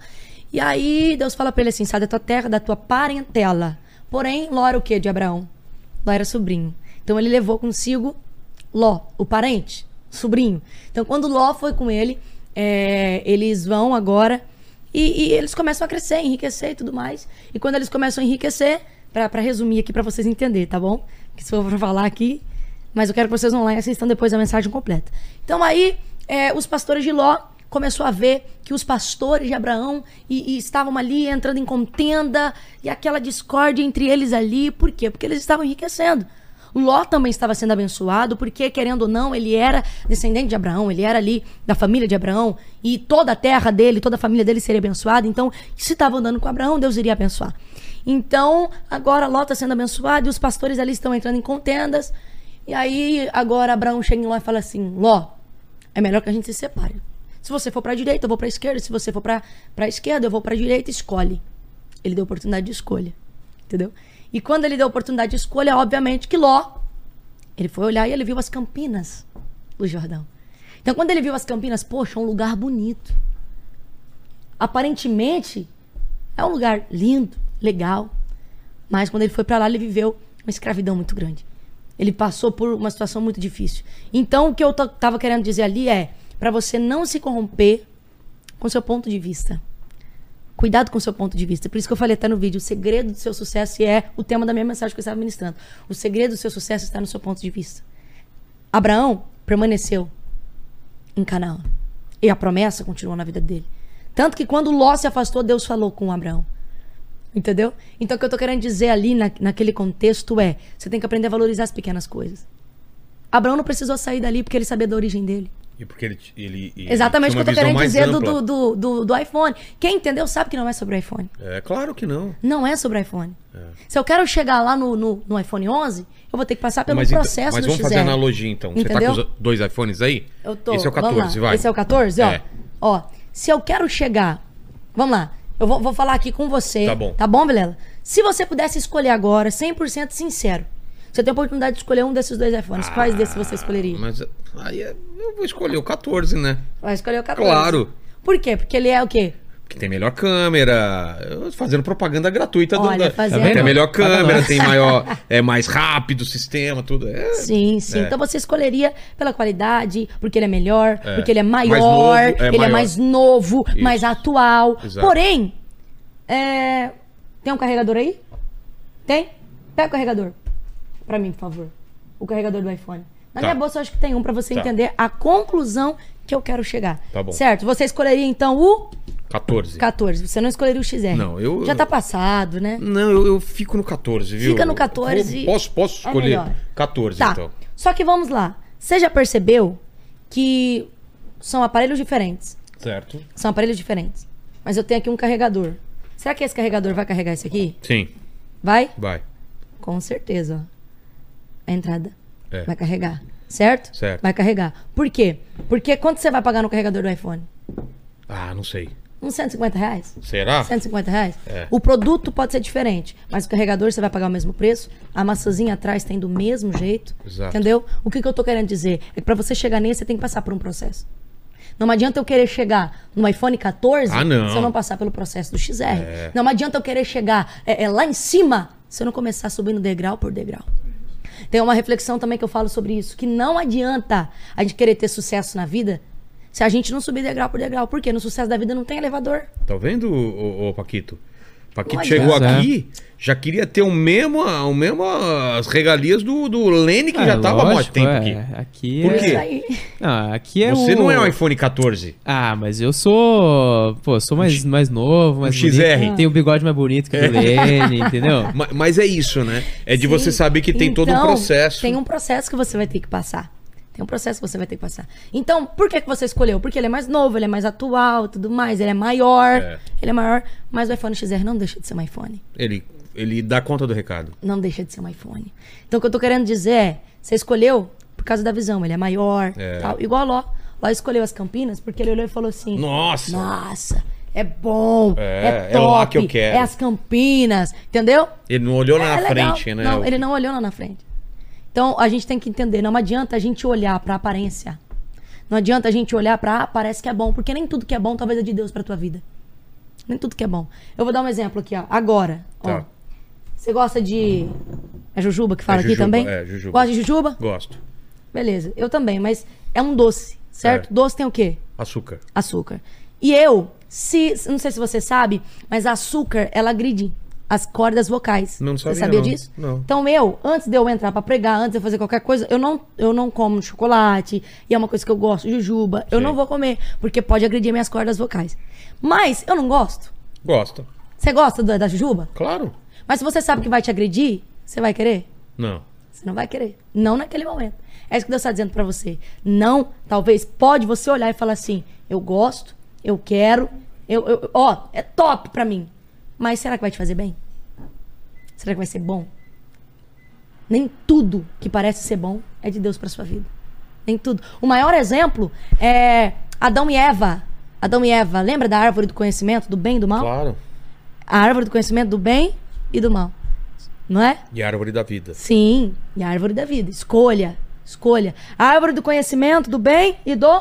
[SPEAKER 3] E aí Deus fala pra ele assim: sai da tua terra, da tua parentela. Porém, Ló era o quê de Abraão? Ló era sobrinho. Então ele levou consigo Ló, o parente, sobrinho. Então quando Ló foi com ele, é, eles vão agora e, e eles começam a crescer, enriquecer e tudo mais. E quando eles começam a enriquecer, pra resumir aqui pra vocês entenderem, tá bom? Que se for falar aqui, mas eu quero que vocês vão lá e assistam depois a mensagem completa. Então aí, é, os pastores de Ló começou a ver que os pastores de Abraão e, e estavam ali entrando em contenda e aquela discórdia entre eles ali. Por quê? Porque eles estavam enriquecendo. Ló também estava sendo abençoado, porque, querendo ou não, ele era descendente de Abraão, ele era ali da família de Abraão, e toda a terra dele, toda a família dele seria abençoada. Então, se estava andando com Abraão, Deus iria abençoar. Então, agora Ló está sendo abençoado e os pastores ali estão entrando em contendas. E aí, agora Abraão chega em Ló e fala assim: Ló, é melhor que a gente se separe. Se você for para a direita, eu vou para a esquerda. Se você for para a esquerda, eu vou para a direita. Escolhe. Ele deu oportunidade de escolha. Entendeu? E quando ele deu oportunidade de escolha, obviamente que Ló, ele foi olhar e ele viu as campinas do Jordão. Então, quando ele viu as campinas, poxa, um lugar bonito. Aparentemente, é um lugar lindo, legal. Mas quando ele foi para lá, ele viveu uma escravidão muito grande. Ele passou por uma situação muito difícil. Então, o que eu t- tava querendo dizer ali é para você não se corromper com seu ponto de vista. Cuidado com o seu ponto de vista. Por isso que eu falei até no vídeo, o segredo do seu sucesso e é o tema da minha mensagem que eu estava ministrando. O segredo do seu sucesso está no seu ponto de vista. Abraão permaneceu em Canaã. E a promessa continuou na vida dele. Tanto que quando Ló se afastou, Deus falou com Abraão. Entendeu? Então o que eu tô querendo dizer ali na, naquele contexto é: você tem que aprender a valorizar as pequenas coisas. Abraão não precisou sair dali porque ele sabia da origem dele.
[SPEAKER 1] E porque ele, ele, ele
[SPEAKER 3] Exatamente o que eu tô querendo dizer do, do, do, do, iPhone. Quem entendeu sabe que não é sobre o iPhone.
[SPEAKER 1] É claro que não.
[SPEAKER 3] Não é sobre o iPhone. Se eu quero chegar lá no, no, no iPhone 11, eu vou ter que passar pelo
[SPEAKER 1] mas então-
[SPEAKER 3] processo
[SPEAKER 1] mas
[SPEAKER 3] do
[SPEAKER 1] vamos
[SPEAKER 3] XR.
[SPEAKER 1] fazer analogia então. Você
[SPEAKER 3] Entendeu?
[SPEAKER 1] tá com os dois iPhones aí?
[SPEAKER 3] Eu tô.
[SPEAKER 1] Esse é o
[SPEAKER 3] Vamos
[SPEAKER 1] 14,
[SPEAKER 3] lá.
[SPEAKER 1] vai.
[SPEAKER 3] Esse é o 14, ó.
[SPEAKER 1] É.
[SPEAKER 3] Ó, se eu quero chegar. Vamos lá. Eu vou, vou falar aqui com você.
[SPEAKER 1] Tá bom.
[SPEAKER 3] Tá bom, Vilela? Se você pudesse escolher agora, 100% sincero, você tem a oportunidade de escolher um desses dois iPhones. Quais desses você escolheria?
[SPEAKER 1] Ah, Mas aí é- eu vou escolher o 14, né?
[SPEAKER 3] Vai escolher o 14.
[SPEAKER 1] Claro.
[SPEAKER 3] Por quê? Porque ele é o quê?
[SPEAKER 1] Porque tem melhor câmera. Fazendo propaganda gratuita. do-
[SPEAKER 3] Olha,
[SPEAKER 1] da-
[SPEAKER 3] fazendo-
[SPEAKER 1] Tem a melhor câmera, tem maior. É mais rápido o sistema, tudo. É,
[SPEAKER 3] Sim, sim.
[SPEAKER 1] É.
[SPEAKER 3] Então você escolheria pela qualidade, porque ele é melhor,
[SPEAKER 1] É.
[SPEAKER 3] porque ele é maior,
[SPEAKER 1] novo, é
[SPEAKER 3] ele é
[SPEAKER 1] maior.
[SPEAKER 3] mais novo,
[SPEAKER 1] Isso.
[SPEAKER 3] mais atual.
[SPEAKER 1] Exato.
[SPEAKER 3] Porém, é, tem um carregador aí? Tem? Pega o carregador. Pra mim, por favor. O carregador do iPhone. Na
[SPEAKER 1] Tá.
[SPEAKER 3] minha bolsa eu acho que tem um pra você
[SPEAKER 1] Tá.
[SPEAKER 3] entender a conclusão que eu quero chegar.
[SPEAKER 1] Tá bom.
[SPEAKER 3] Certo? Você escolheria então o
[SPEAKER 1] 14.
[SPEAKER 3] 14. Você não escolheria o XR.
[SPEAKER 1] Não, eu-
[SPEAKER 3] Já tá passado, né?
[SPEAKER 1] Não, eu, eu fico no 14, viu?
[SPEAKER 3] Fica no 14.
[SPEAKER 1] Vou- Posso, posso
[SPEAKER 3] é
[SPEAKER 1] escolher
[SPEAKER 3] melhor.
[SPEAKER 1] 14,
[SPEAKER 3] Tá.
[SPEAKER 1] então.
[SPEAKER 3] Só que vamos lá. Você já percebeu que são aparelhos diferentes?
[SPEAKER 1] Certo.
[SPEAKER 3] São aparelhos diferentes. Mas eu tenho aqui um carregador. Será que esse carregador vai carregar esse aqui?
[SPEAKER 1] Sim,
[SPEAKER 3] Vai?
[SPEAKER 1] vai.
[SPEAKER 3] Com certeza. A entrada.
[SPEAKER 1] É.
[SPEAKER 3] Vai carregar. Certo?
[SPEAKER 1] Certo.
[SPEAKER 3] Vai carregar. Por quê? Porque quanto você vai pagar no carregador do iPhone?
[SPEAKER 1] Ah, não sei.
[SPEAKER 3] Uns 150 reais?
[SPEAKER 1] Será?
[SPEAKER 3] 150 reais?
[SPEAKER 1] É.
[SPEAKER 3] O produto pode ser diferente, mas o carregador você vai pagar o mesmo preço, a maçãzinha atrás tem do mesmo jeito.
[SPEAKER 1] Exato.
[SPEAKER 3] Entendeu? O que, que eu tô querendo dizer? É que pra você chegar nesse, você tem que passar por um processo. Não adianta eu querer chegar no iPhone 14
[SPEAKER 1] Ah, não.
[SPEAKER 3] se eu não passar pelo processo do XR.
[SPEAKER 1] É.
[SPEAKER 3] Não adianta eu querer chegar é, é, lá em cima se eu não começar subindo degrau por degrau. Tem uma reflexão também que eu falo sobre isso, que não adianta a gente querer ter sucesso na vida se a gente não subir degrau por degrau. Por quê? No sucesso da vida não tem elevador.
[SPEAKER 1] Tá vendo, ô, ô, Paquito? Paquito
[SPEAKER 3] Não
[SPEAKER 1] chegou
[SPEAKER 2] adianta.
[SPEAKER 1] aqui, já queria ter o mesmo, o mesmo as regalias do, do Lene, que
[SPEAKER 2] Ah,
[SPEAKER 1] já tava há muito
[SPEAKER 2] lógico,
[SPEAKER 1] tempo
[SPEAKER 2] é.
[SPEAKER 1] aqui.
[SPEAKER 2] Aqui
[SPEAKER 1] Por
[SPEAKER 2] é...
[SPEAKER 1] quê?
[SPEAKER 2] Ah, aqui é
[SPEAKER 1] Você
[SPEAKER 2] o...
[SPEAKER 1] não é um iPhone 14.
[SPEAKER 2] Ah, mas eu sou. Pô, sou mais, mais novo, mais
[SPEAKER 1] um
[SPEAKER 2] bonito.
[SPEAKER 1] XR.
[SPEAKER 2] Tem o bigode mais bonito que o do Lene, entendeu?
[SPEAKER 1] Ma- Mas é isso, né? É de
[SPEAKER 3] Sim.
[SPEAKER 1] você saber que tem todo um
[SPEAKER 3] Então,
[SPEAKER 1] processo.
[SPEAKER 3] Tem um processo que você vai ter que passar. Tem um processo que você vai ter que passar. Então, por que, que você escolheu? Porque ele é mais novo, ele é mais atual, tudo mais, ele é maior.
[SPEAKER 1] É.
[SPEAKER 3] Ele é maior, mas o iPhone XR não deixa de ser um iPhone.
[SPEAKER 1] Ele, ele dá conta do recado.
[SPEAKER 3] Não deixa de ser um iPhone. Então, o que eu tô querendo dizer é, você escolheu por causa da visão, ele é maior,
[SPEAKER 1] É.
[SPEAKER 3] tal. Igual a Ló. Ló escolheu as Campinas porque ele olhou e falou assim...
[SPEAKER 1] Nossa!
[SPEAKER 3] Nossa, é bom,
[SPEAKER 1] É,
[SPEAKER 3] é,
[SPEAKER 1] é
[SPEAKER 3] top,
[SPEAKER 1] lá que eu quero."
[SPEAKER 3] é as Campinas, entendeu?
[SPEAKER 1] Ele não olhou lá
[SPEAKER 3] É
[SPEAKER 1] na
[SPEAKER 3] legal.
[SPEAKER 1] frente, né?
[SPEAKER 3] Não, ele não olhou lá na frente. Então a gente tem que entender, não adianta a gente olhar pra aparência. Não adianta a gente olhar pra ah, parece que é bom, porque nem tudo que é bom talvez é de Deus pra tua vida. Nem tudo que é bom. Eu vou dar um exemplo aqui, ó. Agora, ó.
[SPEAKER 1] Tá.
[SPEAKER 3] Você gosta de é jujuba que fala
[SPEAKER 1] É
[SPEAKER 3] aqui
[SPEAKER 1] jujuba,
[SPEAKER 3] também?
[SPEAKER 1] é, jujuba.
[SPEAKER 3] Gosta de jujuba?
[SPEAKER 1] Gosto.
[SPEAKER 3] Beleza. Eu também, mas é um doce, certo?
[SPEAKER 1] É.
[SPEAKER 3] Doce tem o quê?
[SPEAKER 1] Açúcar.
[SPEAKER 3] açúcar. E eu, se, não sei se você sabe, mas açúcar, ela agride as cordas vocais.
[SPEAKER 1] Não
[SPEAKER 3] Você
[SPEAKER 1] sabia,
[SPEAKER 3] sabia
[SPEAKER 1] não.
[SPEAKER 3] disso?
[SPEAKER 1] Não.
[SPEAKER 3] Então eu, antes de eu entrar pra pregar, antes de eu fazer qualquer coisa, eu não, eu não como chocolate, e é uma coisa que eu gosto, jujuba, eu
[SPEAKER 1] Sim.
[SPEAKER 3] não vou comer, porque pode agredir minhas cordas vocais. Mas eu não gosto.
[SPEAKER 1] Gosto.
[SPEAKER 3] Você gosta da, da jujuba?
[SPEAKER 1] Claro.
[SPEAKER 3] Mas se você sabe que vai te agredir, você vai querer?
[SPEAKER 1] Não.
[SPEAKER 3] Você não vai querer. Não naquele momento. É isso que Deus está dizendo pra você. Não, talvez, pode você olhar e falar assim: eu gosto, eu quero, eu, eu- ó, é top pra mim. Mas será que vai te fazer bem? será que vai ser bom? Nem tudo que parece ser bom é de Deus para sua vida. Nem tudo. O maior exemplo é Adão e Eva. Adão e Eva, lembra da árvore do conhecimento do bem e do mal?
[SPEAKER 1] Claro.
[SPEAKER 3] A árvore do conhecimento do bem e do mal. Não é?
[SPEAKER 1] E a árvore da vida.
[SPEAKER 3] Sim, e a árvore da vida. Escolha, escolha. A árvore do conhecimento do bem e do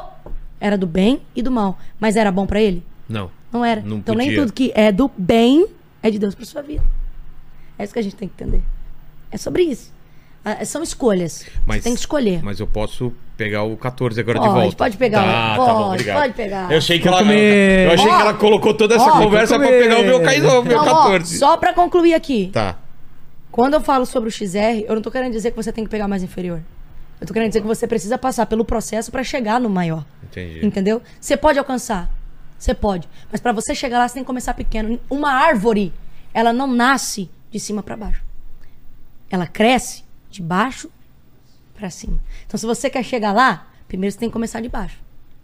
[SPEAKER 3] era do bem e do mal, mas era bom para ele?
[SPEAKER 1] Não.
[SPEAKER 3] Não era.
[SPEAKER 1] Não
[SPEAKER 3] então nem
[SPEAKER 1] podia.
[SPEAKER 3] tudo que é do bem é de Deus para sua vida. É isso que a gente tem que entender. É sobre isso. Ah, São escolhas.
[SPEAKER 1] Mas,
[SPEAKER 3] Você tem que escolher.
[SPEAKER 1] Mas eu posso pegar o 14 agora de
[SPEAKER 3] Pode,
[SPEAKER 1] volta.
[SPEAKER 3] pode pegar.
[SPEAKER 1] Tá, tá bom,
[SPEAKER 3] Pode,
[SPEAKER 1] obrigado.
[SPEAKER 3] pode pegar.
[SPEAKER 1] Eu achei que, ela, eu achei
[SPEAKER 3] Ó,
[SPEAKER 1] que ela colocou toda essa
[SPEAKER 3] ó,
[SPEAKER 1] conversa pra pegar o meu, o meu
[SPEAKER 3] ó,
[SPEAKER 1] 14.
[SPEAKER 3] só para concluir aqui.
[SPEAKER 1] Tá.
[SPEAKER 3] Quando eu falo sobre o XR, eu não tô querendo dizer que você tem que pegar mais inferior. Eu tô querendo dizer que você precisa passar pelo processo para chegar no maior.
[SPEAKER 1] Entendi.
[SPEAKER 3] Entendeu? Você pode alcançar. Você pode. Mas para você chegar lá, você tem que começar pequeno. Uma árvore, ela não nasce de cima para baixo. Ela cresce de baixo para cima. Então, se você quer chegar lá, primeiro você tem que começar de baixo.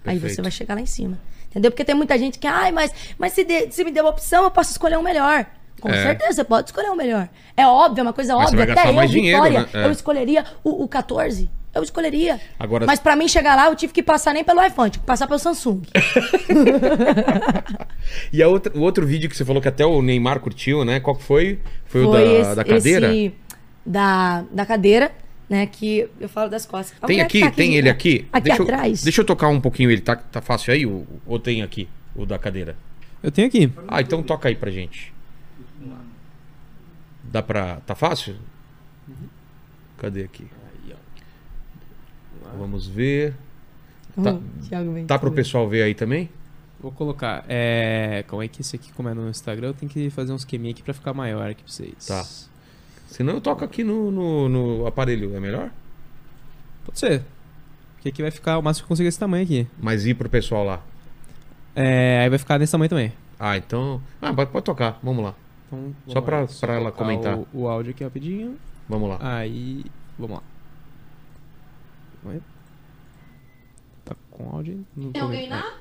[SPEAKER 3] Aí
[SPEAKER 1] Perfeito.
[SPEAKER 3] você vai chegar lá em cima. Entendeu? Porque tem muita gente que, ai, mas, mas se, de- se me deu a opção, eu posso escolher um melhor. Com
[SPEAKER 1] É.
[SPEAKER 3] certeza, você pode escolher um melhor. É óbvio, é uma coisa
[SPEAKER 1] Mas
[SPEAKER 3] óbvia. Até eu,
[SPEAKER 1] mais dinheiro,
[SPEAKER 3] Vitória,
[SPEAKER 1] né? É.
[SPEAKER 3] eu escolheria o, o 14. Eu escolheria.
[SPEAKER 1] Agora-
[SPEAKER 3] Mas pra mim chegar lá, eu tive que passar nem pelo iPhone, tive que passar pelo Samsung.
[SPEAKER 1] E a outra, o outro vídeo que você falou que até o Neymar curtiu, né? Qual que foi? Foi, o
[SPEAKER 3] Foi
[SPEAKER 1] da,
[SPEAKER 3] esse-
[SPEAKER 1] da cadeira?
[SPEAKER 3] esse da, da cadeira, né? Que eu falo das costas. A
[SPEAKER 1] Tem aqui?
[SPEAKER 3] tá
[SPEAKER 1] tem ele
[SPEAKER 3] né?
[SPEAKER 1] aqui?
[SPEAKER 3] Aqui
[SPEAKER 1] deixa
[SPEAKER 3] atrás.
[SPEAKER 1] Eu, deixa eu tocar um pouquinho ele. Tá, tá fácil aí? O, ou tem aqui? O da cadeira?
[SPEAKER 2] Eu tenho aqui.
[SPEAKER 1] Ah, então toca aí pra gente. Dá pra. Tá fácil? Cadê aqui? Vamos ver. Tá,
[SPEAKER 3] Thiago vem
[SPEAKER 1] tá pro
[SPEAKER 3] comigo.
[SPEAKER 1] pessoal ver aí também?
[SPEAKER 2] Vou colocar. É. Como é que esse aqui, como é no Instagram, eu tenho que fazer um esqueminha aqui pra ficar maior aqui pra vocês.
[SPEAKER 1] Tá. Senão eu toco aqui no, no, no aparelho, é melhor?
[SPEAKER 2] Pode ser. Porque aqui vai ficar o máximo que eu consigo esse tamanho aqui.
[SPEAKER 1] Mas ir pro pessoal lá.
[SPEAKER 2] É, aí vai ficar nesse tamanho também.
[SPEAKER 1] Ah, então. Ah, pode, pode tocar. Vamos lá.
[SPEAKER 2] Então, vamos
[SPEAKER 1] Só pra-
[SPEAKER 2] lá.
[SPEAKER 1] pra ela
[SPEAKER 2] colocar
[SPEAKER 1] comentar.
[SPEAKER 2] O, o áudio aqui rapidinho.
[SPEAKER 1] Vamos lá.
[SPEAKER 2] Aí. Vamos lá. Tá com áudio? Não
[SPEAKER 7] Tem alguém lá?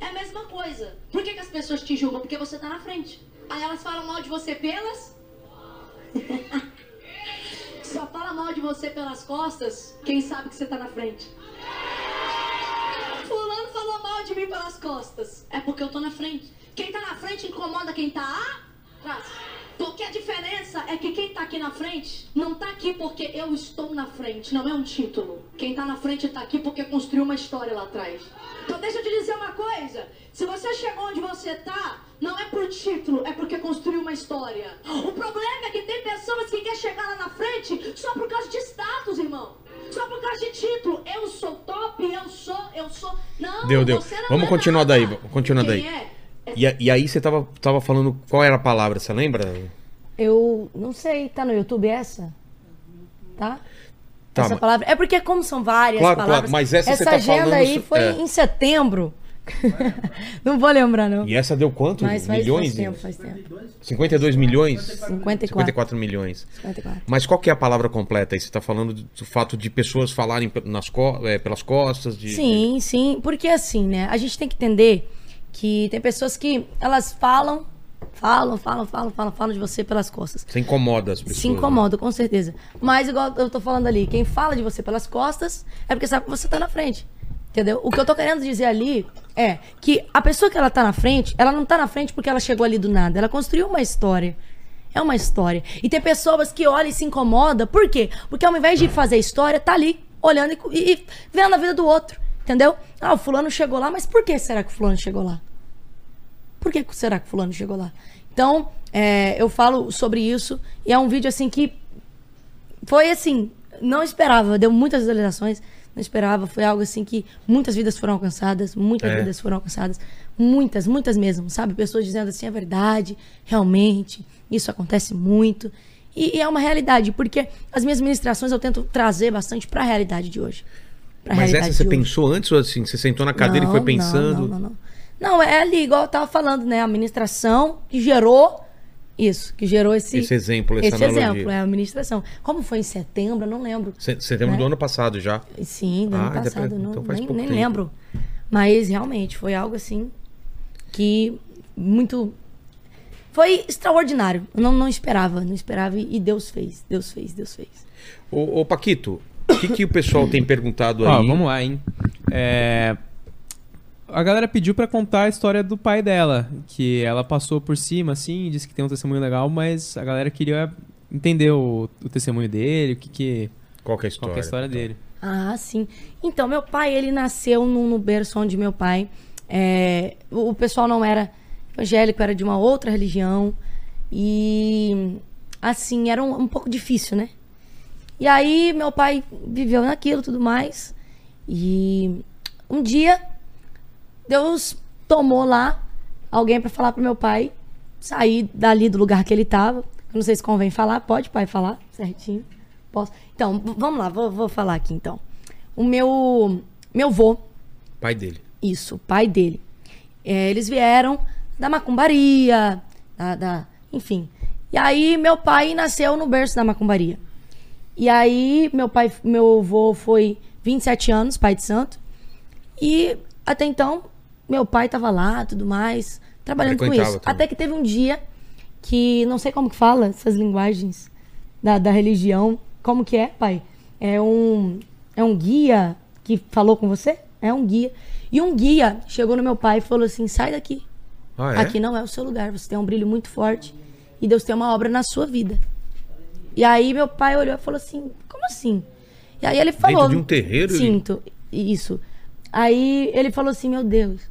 [SPEAKER 7] É a mesma coisa. Por que, que as pessoas te julgam? Porque você tá na frente. Aí elas falam mal de você pelas. Só fala mal de você pelas costas quem sabe que você tá na frente. Fulano falou mal de mim pelas costas. É porque eu tô na frente. Quem tá na frente incomoda quem tá atrás. Porque a diferença é que quem tá aqui na frente não tá aqui porque eu estou na frente, não é um título. Quem tá na frente tá aqui porque construiu uma história lá atrás. Então deixa eu te dizer uma coisa. Se você chegou onde você tá, não é por título, é porque construiu uma história. O problema é que tem pessoas que querem chegar lá na frente só por causa de status, irmão. Só por causa de título. Eu sou top, eu sou, eu sou. Não,
[SPEAKER 1] Deu, deu.
[SPEAKER 7] você não
[SPEAKER 1] Vamos
[SPEAKER 7] é
[SPEAKER 1] continuar
[SPEAKER 7] nada.
[SPEAKER 1] daí, vamos continuar
[SPEAKER 7] Quem
[SPEAKER 1] daí.
[SPEAKER 7] é?
[SPEAKER 1] E, e aí você tava, tava falando qual era a palavra, você lembra?
[SPEAKER 3] Eu não sei, tá no YouTube essa? Tá?
[SPEAKER 1] Tá,
[SPEAKER 3] essa
[SPEAKER 1] mas-
[SPEAKER 3] palavra. É porque, como são várias
[SPEAKER 1] Claro,
[SPEAKER 3] palavras.
[SPEAKER 1] claro, mas essa você tá
[SPEAKER 3] agenda
[SPEAKER 1] falando
[SPEAKER 3] aí foi
[SPEAKER 1] é.
[SPEAKER 3] em setembro. não vou lembrar, não.
[SPEAKER 1] E essa deu quanto?
[SPEAKER 3] Mas faz,
[SPEAKER 1] milhões?
[SPEAKER 3] faz tempo, faz tempo.
[SPEAKER 1] 52 milhões?
[SPEAKER 3] 54.
[SPEAKER 1] 54 milhões.
[SPEAKER 3] 54.
[SPEAKER 1] Mas qual que é a palavra completa aí? Você tá falando do fato de pessoas falarem nas co é, pelas costas? De,
[SPEAKER 3] Sim, sim. Porque assim, né? A gente tem que entender que tem pessoas que elas falam, falam, falam, falam, falam, falam de você pelas costas.
[SPEAKER 1] Você incomoda as pessoas.
[SPEAKER 3] Se incomoda, com certeza. Mas, igual eu tô falando ali, quem fala de você pelas costas é porque sabe que você tá na frente. Entendeu? O que eu tô querendo dizer ali é que a pessoa que ela tá na frente, ela não tá na frente porque ela chegou ali do nada. Ela construiu uma história. É uma história. E tem pessoas que olham e se incomodam. Por quê? Porque ao invés de fazer história, tá ali, olhando e, e- e vendo a vida do outro. Entendeu? Ah, o fulano chegou lá, mas por que será que o fulano chegou lá? Por que será que fulano chegou lá? Então, é, eu falo sobre isso e é um vídeo assim que foi assim, não esperava, deu muitas visualizações, não esperava, foi algo assim que muitas vidas foram alcançadas, muitas
[SPEAKER 1] É.
[SPEAKER 3] vidas foram alcançadas, muitas, muitas mesmo, sabe? Pessoas dizendo assim, é verdade, realmente, isso acontece muito. E, e é uma realidade, porque as minhas ministrações eu tento trazer bastante para a realidade de hoje. Pra
[SPEAKER 1] Mas
[SPEAKER 3] realidade
[SPEAKER 1] essa você pensou antes ou assim? Você sentou na cadeira e foi
[SPEAKER 3] Não,
[SPEAKER 1] pensando?
[SPEAKER 3] Não, não, não. Não, é ali, igual eu tava falando, né? A ministração que gerou isso, que gerou esse,
[SPEAKER 1] Esse exemplo, essa
[SPEAKER 3] esse
[SPEAKER 1] analogia.
[SPEAKER 3] exemplo, é a ministração. Como foi em setembro, eu não lembro.
[SPEAKER 1] Se- Setembro
[SPEAKER 3] Né?
[SPEAKER 1] do ano passado já.
[SPEAKER 3] Sim, do
[SPEAKER 1] Ah,
[SPEAKER 3] ano passado,
[SPEAKER 1] faz-
[SPEAKER 3] não,
[SPEAKER 1] então faz
[SPEAKER 3] nem,
[SPEAKER 1] pouco
[SPEAKER 3] nem
[SPEAKER 1] tempo.
[SPEAKER 3] lembro. Mas realmente foi algo assim que muito. foi extraordinário. Eu não, não esperava, não esperava e e Deus fez, Deus fez, Deus fez.
[SPEAKER 1] Ô, ô, Paquito, o que, que o pessoal tem perguntado aí?
[SPEAKER 2] Ó, vamos lá, hein? É, A galera pediu pra contar a história do pai dela, que ela passou por cima, assim, disse que tem um testemunho legal, mas a galera queria entender o, o testemunho dele, o que que...
[SPEAKER 1] Qual que é a
[SPEAKER 2] Qual
[SPEAKER 1] história?
[SPEAKER 2] que é a história dele.
[SPEAKER 3] Ah, sim. Então, meu pai, ele nasceu no, no berço onde meu pai. é, o, o pessoal não era evangélico, era de uma outra religião. E, assim, era um, um pouco difícil, né? E aí, meu pai viveu naquilo tudo mais. E um dia, Deus tomou lá alguém pra falar pro meu pai sair dali do lugar que ele tava. Eu não sei se convém falar. Pode, pai, falar certinho. Posso. Então, vamos lá, vou, vou falar aqui então. O meu meu vô,
[SPEAKER 1] Pai dele.
[SPEAKER 3] isso, pai dele. é, eles vieram da macumbaria, da, da- enfim. E aí meu pai nasceu no berço da macumbaria. E aí meu pai, meu avô foi 27 anos, pai de santo. E até então meu pai tava lá, tudo mais, trabalhando com isso.
[SPEAKER 1] também.
[SPEAKER 3] Até que teve um dia que não sei como que fala essas linguagens da, da religião. Como que é, pai? É um é um guia que falou com você? É um guia. E um guia chegou no meu pai e falou assim: "Sai daqui.
[SPEAKER 1] Ah, é?
[SPEAKER 3] Aqui não é o seu lugar, você tem um brilho muito forte e Deus tem uma obra na sua vida". E aí meu pai olhou e falou assim: "Como assim?" E aí ele falou:
[SPEAKER 1] de um terreiro, ele-
[SPEAKER 3] Sinto. Isso. Aí ele falou assim: "Meu Deus.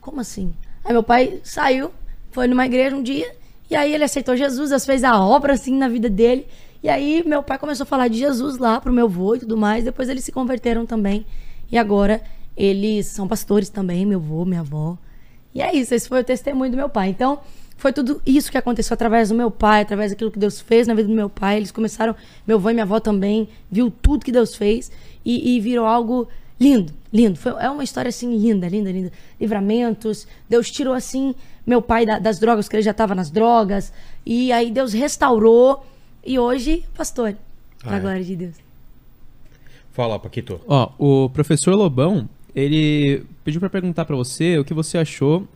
[SPEAKER 3] Como assim?" Aí meu pai saiu, foi numa igreja um dia, e aí ele aceitou Jesus, Deus fez a obra assim na vida dele. E aí meu pai começou a falar de Jesus lá pro meu avô e tudo mais. Depois eles se converteram também. E agora eles são pastores também, meu avô, minha avó. E é isso, esse foi o testemunho do meu pai. Então, foi tudo isso que aconteceu através do meu pai, através daquilo que Deus fez na vida do meu pai. Eles começaram, meu avô e minha avó também, viu tudo que Deus fez e, e virou algo lindo, lindo. Foi, é uma história assim linda, linda, linda. Livramentos, Deus tirou assim meu pai da- das drogas, que ele já estava nas drogas. E aí Deus restaurou e hoje, pastor, pra
[SPEAKER 1] Ah, é?
[SPEAKER 3] glória de Deus.
[SPEAKER 1] Fala, Paquito.
[SPEAKER 2] Ó, o professor Lobão, ele pediu pra perguntar pra você o que você achou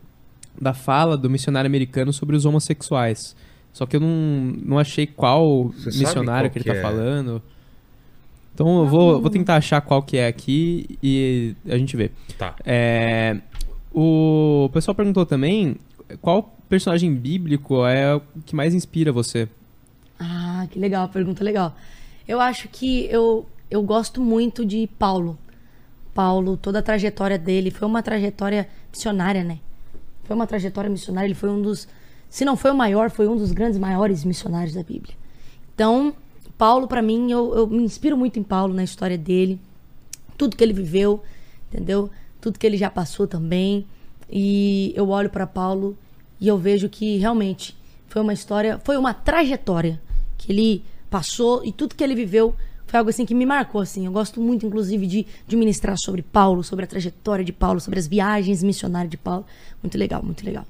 [SPEAKER 2] da fala do missionário americano sobre os homossexuais. Só que eu não, não achei qual
[SPEAKER 1] Você
[SPEAKER 2] missionário
[SPEAKER 1] qual
[SPEAKER 2] que ele
[SPEAKER 1] que
[SPEAKER 2] tá
[SPEAKER 1] é?
[SPEAKER 2] falando. Então eu vou, vou tentar achar qual que é aqui e a gente vê.
[SPEAKER 1] Tá.
[SPEAKER 2] É, o pessoal perguntou também qual personagem bíblico é o que mais inspira você.
[SPEAKER 3] Ah, que legal, pergunta legal. Eu acho que eu, eu gosto muito de Paulo. Paulo, toda a trajetória dele foi uma trajetória missionária, né? Foi uma trajetória missionária, ele foi um dos, se não foi o maior, foi um dos grandes maiores missionários da Bíblia. Então, Paulo, pra mim, eu, eu me inspiro muito em Paulo, na história dele, tudo que ele viveu, entendeu? Tudo que ele já passou também. E eu olho pra Paulo e eu vejo que realmente foi uma história, foi uma trajetória que ele passou e tudo que ele viveu foi algo assim que me marcou assim. Eu gosto muito inclusive de, de ministrar sobre Paulo, sobre a trajetória de Paulo, sobre as viagens missionárias de Paulo. Muito legal, muito legal.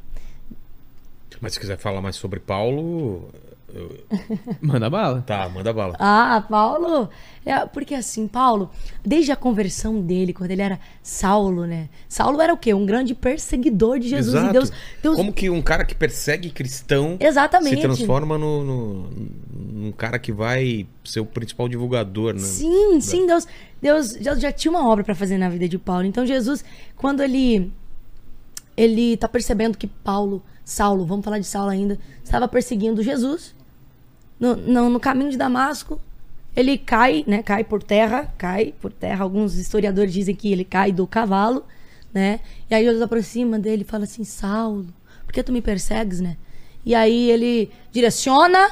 [SPEAKER 1] Mas se quiser falar mais sobre Paulo, eu-
[SPEAKER 2] Manda bala.
[SPEAKER 1] tá, manda bala.
[SPEAKER 3] Ah, Paulo. É, porque assim, Paulo, desde a conversão dele, quando ele era Saulo, né? Saulo era o quê? Um grande perseguidor de Jesus.
[SPEAKER 1] Exato.
[SPEAKER 3] E Deus, Deus
[SPEAKER 1] Como que um cara que persegue cristão
[SPEAKER 3] Exatamente.
[SPEAKER 1] se transforma no, no- num cara que vai ser o principal divulgador, né?
[SPEAKER 3] Sim, sim, Deus, Deus, Deus já tinha uma obra para fazer na vida de Paulo. Então Jesus, quando ele ele tá percebendo que Paulo, Saulo, vamos falar de Saulo ainda, estava perseguindo Jesus no, no, no caminho de Damasco, ele cai, né? Cai por terra, cai por terra. Alguns historiadores dizem que ele cai do cavalo, né? E aí Jesus aproxima dele e fala assim: Saulo, por que tu me persegues, né? E aí ele direciona,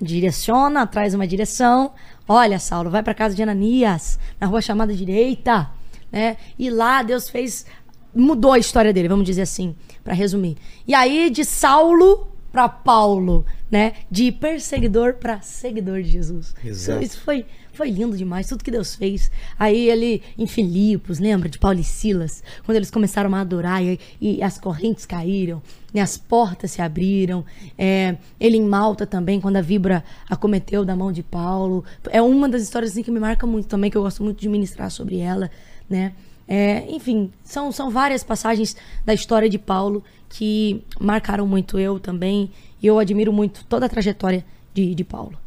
[SPEAKER 3] direciona, traz uma direção. Olha, Saulo, vai para casa de Ananias, na rua chamada direita, né? E lá Deus fez mudou a história dele, vamos dizer assim, para resumir. E aí de Saulo para Paulo, né? De perseguidor para seguidor de Jesus.
[SPEAKER 1] Exato.
[SPEAKER 3] Isso, isso foi foi lindo demais, tudo que Deus fez. Aí ele em Filipos, lembra de Paulo e Silas, quando eles começaram a adorar e, e as correntes caíram, né? as portas se abriram. É, ele em Malta também, quando a víbora acometeu da mão de Paulo. É uma das histórias assim, que me marca muito também, que eu gosto muito de ministrar sobre ela, né? É, enfim, são, são várias passagens da história de Paulo que marcaram muito eu também. E eu admiro muito toda a trajetória de, de Paulo.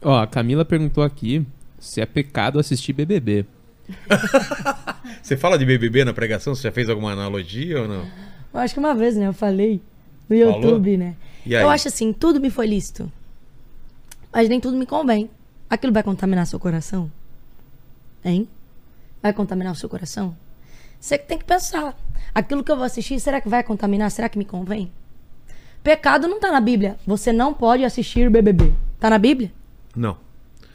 [SPEAKER 2] Ó, a Camila perguntou aqui se é pecado assistir BBB.
[SPEAKER 1] Você fala de BBB na pregação? Você já fez alguma analogia ou não?
[SPEAKER 3] Eu acho que uma vez, né? Eu falei no
[SPEAKER 1] Falou?
[SPEAKER 3] YouTube, né?
[SPEAKER 1] E aí?
[SPEAKER 3] Eu acho assim, tudo me foi lícito. Mas nem tudo me convém. Aquilo vai contaminar seu coração? Hein? Vai contaminar o seu coração? Você que tem que pensar. Aquilo que eu vou assistir, será que vai contaminar? Será que me convém? Pecado não tá na Bíblia. Você não pode assistir BBB. Tá na Bíblia?
[SPEAKER 1] Não.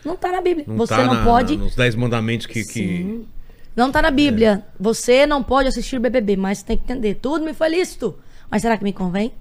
[SPEAKER 3] Não tá na Bíblia.
[SPEAKER 1] Não
[SPEAKER 3] você
[SPEAKER 1] tá
[SPEAKER 3] não
[SPEAKER 1] na-
[SPEAKER 3] pode.
[SPEAKER 1] nos dez mandamentos que... que...
[SPEAKER 3] Sim. Não tá na Bíblia. Você não pode assistir BBB, mas tem que entender. Tudo me foi lícito. Mas será que me convém?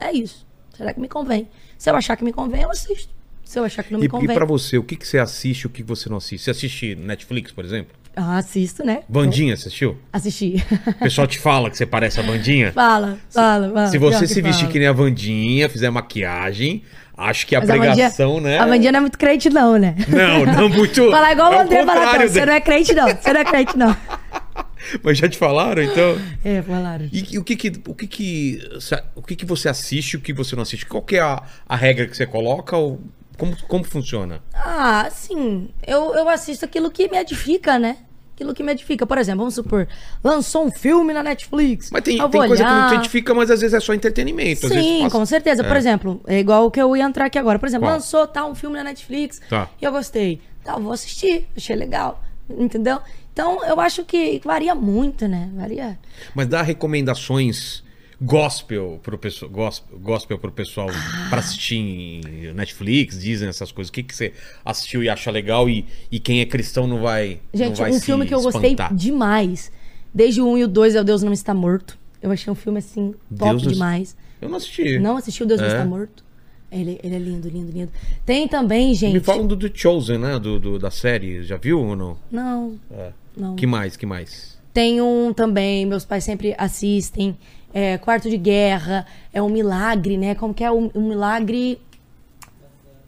[SPEAKER 3] É isso. Será que me convém? Se eu achar que me convém, eu assisto. Se eu achar que não me
[SPEAKER 1] E, e
[SPEAKER 3] convém.
[SPEAKER 1] pra você, o que, que você assiste e o que você não assiste? Você assiste Netflix, por exemplo?
[SPEAKER 3] Ah, assisto, né?
[SPEAKER 1] Vandinha, assistiu?
[SPEAKER 3] Assisti.
[SPEAKER 1] O pessoal te fala que você parece a Vandinha?
[SPEAKER 3] fala, fala, fala.
[SPEAKER 1] Se você
[SPEAKER 3] que
[SPEAKER 1] se vestir
[SPEAKER 3] fala.
[SPEAKER 1] que nem a Vandinha, fizer maquiagem, acho que a
[SPEAKER 3] Mas
[SPEAKER 1] pregação,
[SPEAKER 3] Vandinha,
[SPEAKER 1] né?
[SPEAKER 3] A Vandinha não é muito crente, não, né?
[SPEAKER 1] Não, não muito.
[SPEAKER 3] Falar igual
[SPEAKER 1] é
[SPEAKER 3] o André você não é crente, não. Você não é crente, não.
[SPEAKER 1] Mas já te falaram, então?
[SPEAKER 3] É, falaram.
[SPEAKER 1] E, e o que que, o que que, o que que você assiste e o que você não assiste? Qual que é a, a regra que você coloca ou como, como funciona?
[SPEAKER 3] Ah, sim. Eu, eu assisto aquilo que me edifica, né? Aquilo que me edifica. Por exemplo, vamos supor, lançou um filme na Netflix.
[SPEAKER 1] Mas tem, tem coisa que não te
[SPEAKER 3] olhar.
[SPEAKER 1] identifica, mas às vezes é só entretenimento.
[SPEAKER 3] Sim,
[SPEAKER 1] passa-
[SPEAKER 3] com certeza. Por
[SPEAKER 1] É.
[SPEAKER 3] exemplo, é igual o que eu ia entrar aqui agora. Por exemplo,
[SPEAKER 1] Qual?
[SPEAKER 3] lançou tá, um filme na Netflix
[SPEAKER 1] Tá.
[SPEAKER 3] e eu gostei. Tá, eu vou assistir, achei legal. Entendeu? Então, eu acho que varia muito, né? Varia.
[SPEAKER 1] Mas dá recomendações gospel pro pessoal, gospel, gospel pro pessoal pra assistir em Netflix, dizem essas coisas. O que, que você assistiu e acha legal e, e quem é cristão não vai não
[SPEAKER 3] Gente,
[SPEAKER 1] vai
[SPEAKER 3] um filme que eu gostei
[SPEAKER 1] espantar.
[SPEAKER 3] demais. Desde o 1 e o 2 é o Deus Não Está Morto. Eu achei um filme, assim, top
[SPEAKER 1] Deus Não-
[SPEAKER 3] demais.
[SPEAKER 1] Eu não assisti.
[SPEAKER 3] Não assistiu Deus Não
[SPEAKER 1] É?
[SPEAKER 3] Está Morto? Ele, ele é lindo, lindo, lindo. Tem também, gente.
[SPEAKER 1] Me falam do The Chosen, né? Do, do- da série. Já viu ou não?
[SPEAKER 3] Não,
[SPEAKER 1] É.
[SPEAKER 3] não.
[SPEAKER 1] Que mais? Que mais?
[SPEAKER 3] Tem um também, meus pais sempre assistem. É, Quarto de Guerra. É um milagre, né? Como que é um, um milagre.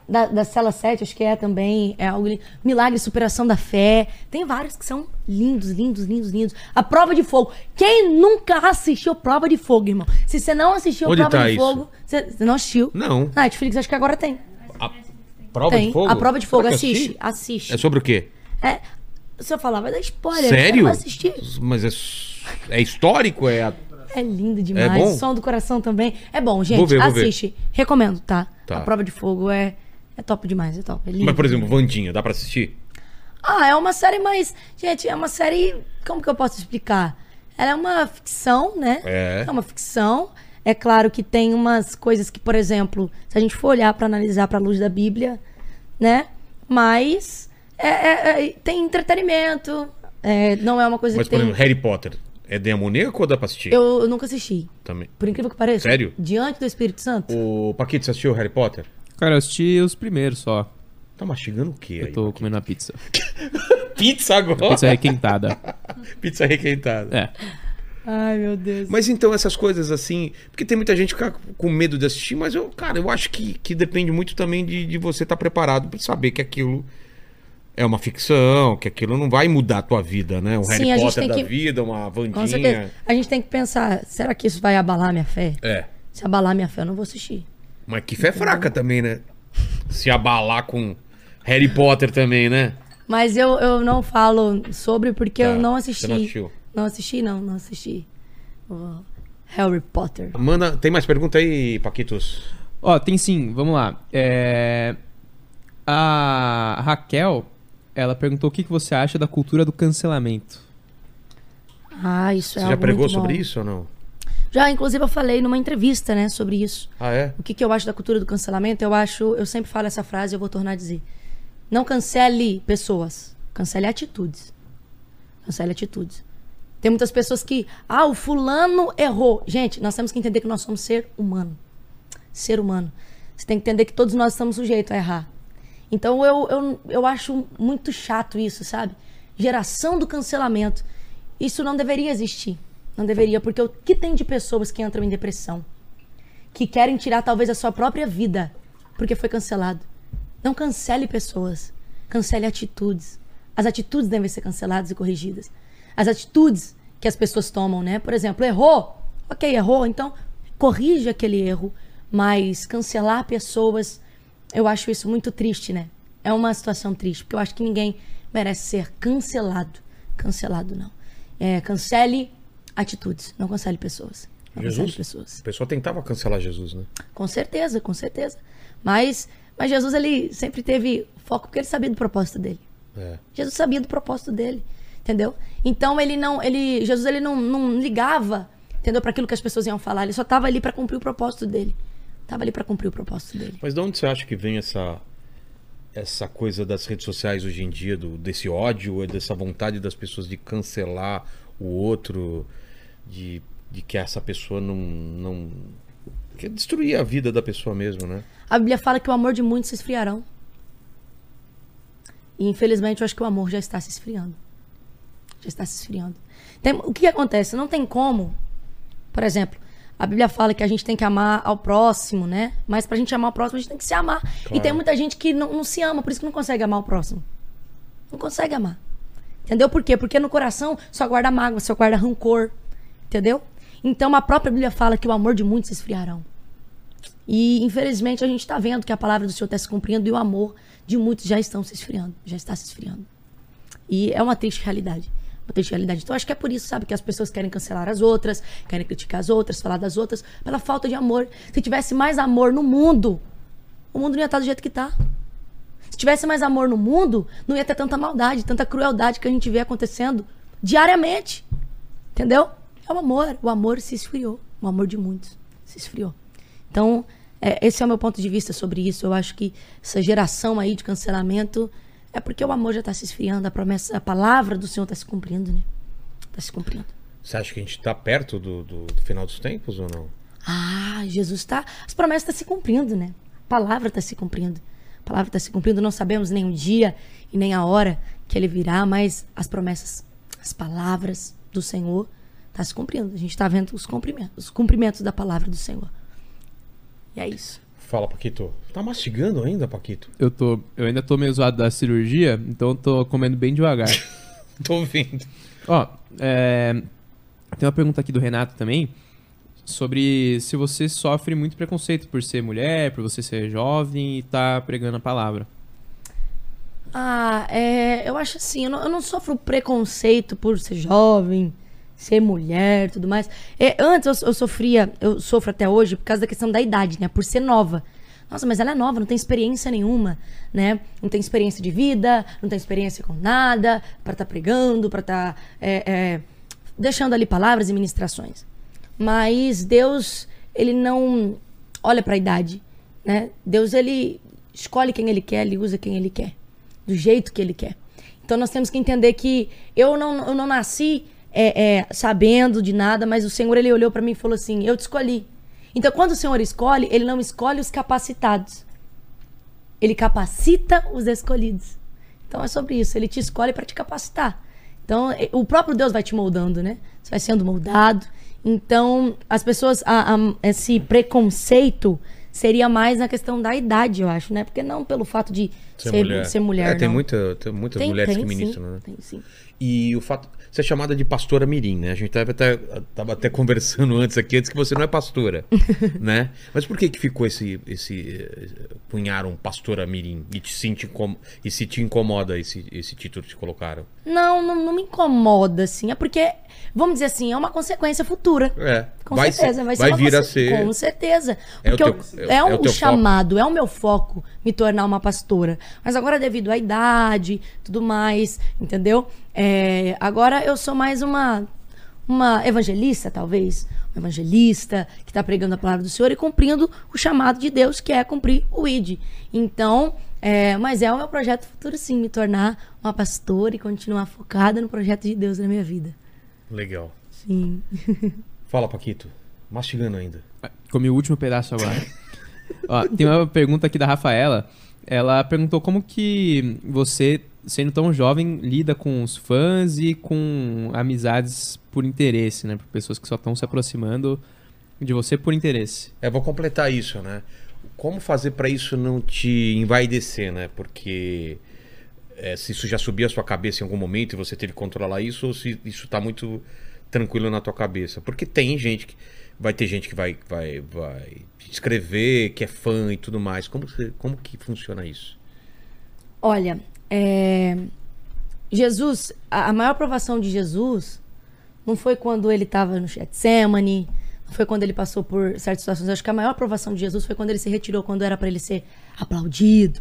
[SPEAKER 3] Da, da cela 7, acho que é também. É algo. Milagre, superação da fé. Tem vários que são lindos, lindos, lindos, lindos. A prova de fogo. Quem nunca assistiu Prova de Fogo, irmão? Se você não assistiu
[SPEAKER 1] Onde
[SPEAKER 3] Prova
[SPEAKER 1] tá
[SPEAKER 3] de
[SPEAKER 1] isso?
[SPEAKER 3] Fogo, você, você não assistiu.
[SPEAKER 1] Não.
[SPEAKER 3] Na Netflix, acho que agora tem.
[SPEAKER 1] A prova
[SPEAKER 3] tem.
[SPEAKER 1] de fogo?
[SPEAKER 3] A prova de fogo,
[SPEAKER 1] Será eu
[SPEAKER 3] assiste. Assiste.
[SPEAKER 1] É sobre o quê?
[SPEAKER 3] É, se eu falar, vai dar spoiler.
[SPEAKER 1] Sério? Mas é, é histórico? É
[SPEAKER 3] É lindo demais.
[SPEAKER 1] É bom?
[SPEAKER 3] Som do coração também. É bom, gente.
[SPEAKER 1] Vou ver, vou ver.
[SPEAKER 3] assiste. Recomendo, tá?
[SPEAKER 1] Tá.
[SPEAKER 3] A prova de fogo é, é top demais, é top. É lindo.
[SPEAKER 1] Mas, por exemplo, Vandinha, dá pra assistir?
[SPEAKER 3] Ah, é uma série mais. Gente, é uma série. Como que eu posso explicar? Ela é uma ficção, né?
[SPEAKER 1] É.
[SPEAKER 3] uma ficção. É claro que tem umas coisas que, por exemplo, se a gente for olhar pra analisar pra luz da Bíblia, né? Mas é- é- é- tem entretenimento. é, não é uma coisa
[SPEAKER 1] Mas,
[SPEAKER 3] que
[SPEAKER 1] por
[SPEAKER 3] tem.
[SPEAKER 1] exemplo, Harry Potter. É demoníaco ou dá pra assistir?
[SPEAKER 3] Eu, eu nunca assisti.
[SPEAKER 1] Também.
[SPEAKER 3] Por incrível que pareça.
[SPEAKER 1] Sério?
[SPEAKER 3] Diante do Espírito Santo.
[SPEAKER 1] O Paquito, você assistiu Harry Potter?
[SPEAKER 2] Cara, eu assisti os primeiros só.
[SPEAKER 1] Tá mastigando o quê aí?
[SPEAKER 2] Eu tô comendo uma pizza.
[SPEAKER 1] Pizza agora?
[SPEAKER 2] Pizza requentada.
[SPEAKER 1] Pizza requentada.
[SPEAKER 2] É.
[SPEAKER 3] Ai, meu Deus.
[SPEAKER 1] Mas então essas coisas assim, porque tem muita gente que fica com medo de assistir, mas eu, cara, eu acho que, que depende muito também de, de você estar preparado pra saber que aquilo é uma ficção, que aquilo não vai mudar a tua vida, né? Um
[SPEAKER 3] Sim,
[SPEAKER 1] Harry Potter da
[SPEAKER 3] que-
[SPEAKER 1] vida, uma
[SPEAKER 3] Com certeza.
[SPEAKER 1] Vandinha.
[SPEAKER 3] A gente tem que pensar, será que isso vai abalar minha fé?
[SPEAKER 1] É.
[SPEAKER 3] Se abalar minha fé, eu não vou assistir.
[SPEAKER 1] Mas que fé fraca também, né? Se abalar com Harry Potter também, né?
[SPEAKER 3] Mas eu, eu não falo sobre porque
[SPEAKER 1] Tá,
[SPEAKER 3] eu não
[SPEAKER 1] você
[SPEAKER 3] assisti.
[SPEAKER 1] não assistiu?
[SPEAKER 3] Não assisti, não, não assisti. O Harry Potter.
[SPEAKER 1] Manda, tem mais pergunta aí, Paquitos?
[SPEAKER 2] Ó, tem sim, vamos lá. É, A Raquel, ela perguntou o que que você acha da cultura do cancelamento.
[SPEAKER 3] Ah, isso
[SPEAKER 1] Você
[SPEAKER 3] é
[SPEAKER 1] já
[SPEAKER 3] algo
[SPEAKER 1] pregou
[SPEAKER 3] muito
[SPEAKER 1] sobre
[SPEAKER 3] bom.
[SPEAKER 1] isso ou não?
[SPEAKER 3] Já, inclusive, eu falei numa entrevista, né, sobre isso.
[SPEAKER 1] Ah, é?
[SPEAKER 3] O que, que eu acho da cultura do cancelamento? Eu acho, eu sempre falo essa frase e eu vou tornar a dizer. Não cancele pessoas, cancele atitudes. Cancele atitudes. Tem muitas pessoas que, ah, o fulano errou. Gente, nós temos que entender que nós somos ser humano. Ser humano. Você tem que entender que todos nós estamos sujeitos a errar. Então eu, eu, eu acho muito chato isso, sabe? Geração do cancelamento. Isso não deveria existir. Não deveria, porque o que tem de pessoas que entram em depressão? que querem tirar talvez a sua própria vida porque foi cancelado. Não cancele pessoas, cancele atitudes. As atitudes devem ser canceladas e corrigidas. as atitudes que as pessoas tomam, né? Por exemplo, errou, ok, errou, então corrige aquele erro, mas cancelar pessoas, eu acho isso muito triste, né? É uma situação triste, porque eu acho que ninguém merece ser cancelado. Cancelado não. É, cancele atitudes, não cancele pessoas. Não cancele
[SPEAKER 1] Jesus?
[SPEAKER 3] pessoas.
[SPEAKER 1] O pessoal tentava cancelar Jesus, né?
[SPEAKER 3] Com certeza, com certeza. Mas, mas Jesus, ele sempre teve foco porque ele sabia do propósito dele.
[SPEAKER 1] É.
[SPEAKER 3] Jesus sabia do propósito dele, entendeu? Então ele não, ele, Jesus ele não, não ligava, entendeu, para aquilo que as pessoas iam falar. Ele só estava ali para cumprir o propósito dele. Tava ali para cumprir o propósito dele.
[SPEAKER 1] Mas de onde você acha que vem essa essa coisa das redes sociais hoje em dia, do, desse ódio, dessa vontade das pessoas de cancelar o outro, de, de que essa pessoa não, não. Quer destruir a vida da pessoa mesmo, né?
[SPEAKER 3] A Bíblia fala que o amor de muitos se esfriarão. E infelizmente eu acho que o amor já está se esfriando. Já está se esfriando. Tem- o que, que acontece? Não tem como. Por exemplo, a Bíblia fala que a gente tem que amar ao próximo, né? Mas pra gente amar o próximo, a gente tem que se amar. E tem muita gente que não, não se ama, por isso que não consegue amar o próximo. Não consegue amar. Entendeu por quê? Porque no coração só guarda mágoa, só guarda rancor. Entendeu? Então a própria Bíblia fala que o amor de muitos se esfriarão. E infelizmente a gente está vendo que a palavra do Senhor está se cumprindo e o amor de muitos já estão se esfriando, já está se esfriando. E é uma triste realidade. Realidade. Então acho que é por isso, sabe, que as pessoas querem cancelar as outras, querem criticar as outras, falar das outras, pela falta de amor. Se tivesse mais amor no mundo, o mundo não ia estar do jeito que está. Se tivesse mais amor no mundo, não ia ter tanta maldade, tanta crueldade que a gente vê acontecendo diariamente. Entendeu? É o amor. O amor se esfriou. O amor de muitos se esfriou. Então, é, esse é o meu ponto de vista sobre isso. Eu acho que essa geração aí de cancelamento é porque o amor já está se esfriando, a promessa, a palavra do Senhor está se cumprindo, né? Está se cumprindo.
[SPEAKER 1] Você acha que a gente tá perto do, do- do final dos tempos ou não?
[SPEAKER 3] Ah, Jesus está. As promessas estão se cumprindo, né? A palavra está se cumprindo. A palavra está se cumprindo. Não sabemos nem o dia e nem a hora que ele virá, mas as promessas, as palavras do Senhor estão se cumprindo. A gente está vendo os cumprimentos, os cumprimentos da palavra do Senhor. E é isso.
[SPEAKER 1] Fala, Paquito. Tá mastigando ainda, Paquito?
[SPEAKER 2] Eu, tô, eu ainda tô meio zoado da cirurgia, então eu tô comendo bem devagar.
[SPEAKER 1] Tô ouvindo.
[SPEAKER 2] Ó, é, tem uma pergunta aqui do Renato também sobre se você sofre muito preconceito por ser mulher, por você ser jovem e tá pregando a palavra.
[SPEAKER 3] Ah, é, eu acho assim, eu não, eu não sofro preconceito por ser jovem, ser mulher tudo mais. É, antes eu, eu sofria, eu sofro até hoje por causa da questão da idade, né? Por ser nova. Nossa, mas ela é nova, não tem experiência nenhuma, né? Não tem experiência de vida, não tem experiência com nada, pra estar pregando, pra estar deixando ali palavras e ministrações. Mas Deus, ele não olha pra idade, né? Deus, ele escolhe quem ele quer, ele usa quem ele quer do jeito que ele quer. Então nós temos que entender que eu não, eu não nasci é, é, sabendo de nada, mas o Senhor ele olhou para mim e falou assim: Eu te escolhi. Então quando o Senhor escolhe, ele não escolhe os capacitados, ele capacita os escolhidos. Então é sobre isso. Ele te escolhe para te capacitar. Então o próprio Deus vai te moldando, né? Você vai sendo moldado. Então as pessoas, a- a- esse preconceito seria mais na questão da idade, eu acho, né? Porque não pelo fato de ser, ser mulher.
[SPEAKER 1] É, tem, muita, tem muitas
[SPEAKER 3] Tem-
[SPEAKER 1] mulheres
[SPEAKER 3] tem
[SPEAKER 1] que
[SPEAKER 3] sim,
[SPEAKER 1] ministram, né?
[SPEAKER 3] Tem sim.
[SPEAKER 1] E o fato. Você é chamada de pastora Mirim, né? A gente tava até, tava até conversando antes aqui, antes que você não é pastora, né? Mas por que que ficou esse. esse eh, punharam pastora Mirim e, te, se te incom- e se te incomoda esse, esse título que te colocaram?
[SPEAKER 3] Não, não, não me incomoda, assim. É porque, vamos dizer assim, é uma consequência futura.
[SPEAKER 1] É.
[SPEAKER 3] Com
[SPEAKER 1] vai
[SPEAKER 3] certeza,
[SPEAKER 1] ser,
[SPEAKER 3] vai ser
[SPEAKER 1] vai
[SPEAKER 3] uma
[SPEAKER 1] vir a ser.
[SPEAKER 3] Com certeza.
[SPEAKER 1] É o
[SPEAKER 3] Porque
[SPEAKER 1] teu-
[SPEAKER 3] eu-
[SPEAKER 1] é-
[SPEAKER 3] é,
[SPEAKER 1] é o
[SPEAKER 3] um
[SPEAKER 1] teu foco.
[SPEAKER 3] chamado, é o meu foco me tornar uma pastora. Mas agora, devido à idade, tudo mais, entendeu? É, agora eu sou mais uma, uma evangelista, talvez. Uma evangelista que está pregando a palavra do Senhor e cumprindo o chamado de Deus, que é cumprir o ID. Então, é, mas é o meu projeto futuro, sim, me tornar uma pastora e continuar focada no projeto de Deus na minha vida.
[SPEAKER 1] Legal.
[SPEAKER 3] Sim.
[SPEAKER 1] Fala, Paquito. Mastigando ainda.
[SPEAKER 2] Comi o último pedaço agora. Ó, tem uma pergunta aqui da Rafaela. Ela perguntou como que você, sendo tão jovem, lida com os fãs e com amizades por interesse, né? Por pessoas que só estão se aproximando de você por interesse.
[SPEAKER 1] É, vou completar isso, né? Como fazer pra isso não te envaidecer, né? Porque é, se isso já subiu a sua cabeça em algum momento e você teve que controlar isso, ou se isso tá muito tranquilo na tua cabeça. Porque tem gente que. Vai ter gente que vai, vai, vai escrever, que é fã e tudo mais. Como, que- como que funciona isso?
[SPEAKER 3] Olha, é, Jesus, a, a maior provação de Jesus não foi quando ele estava no Getsemane, não foi quando ele passou por certas situações. Eu acho que a maior provação de Jesus foi quando ele se retirou, quando era para ele ser aplaudido.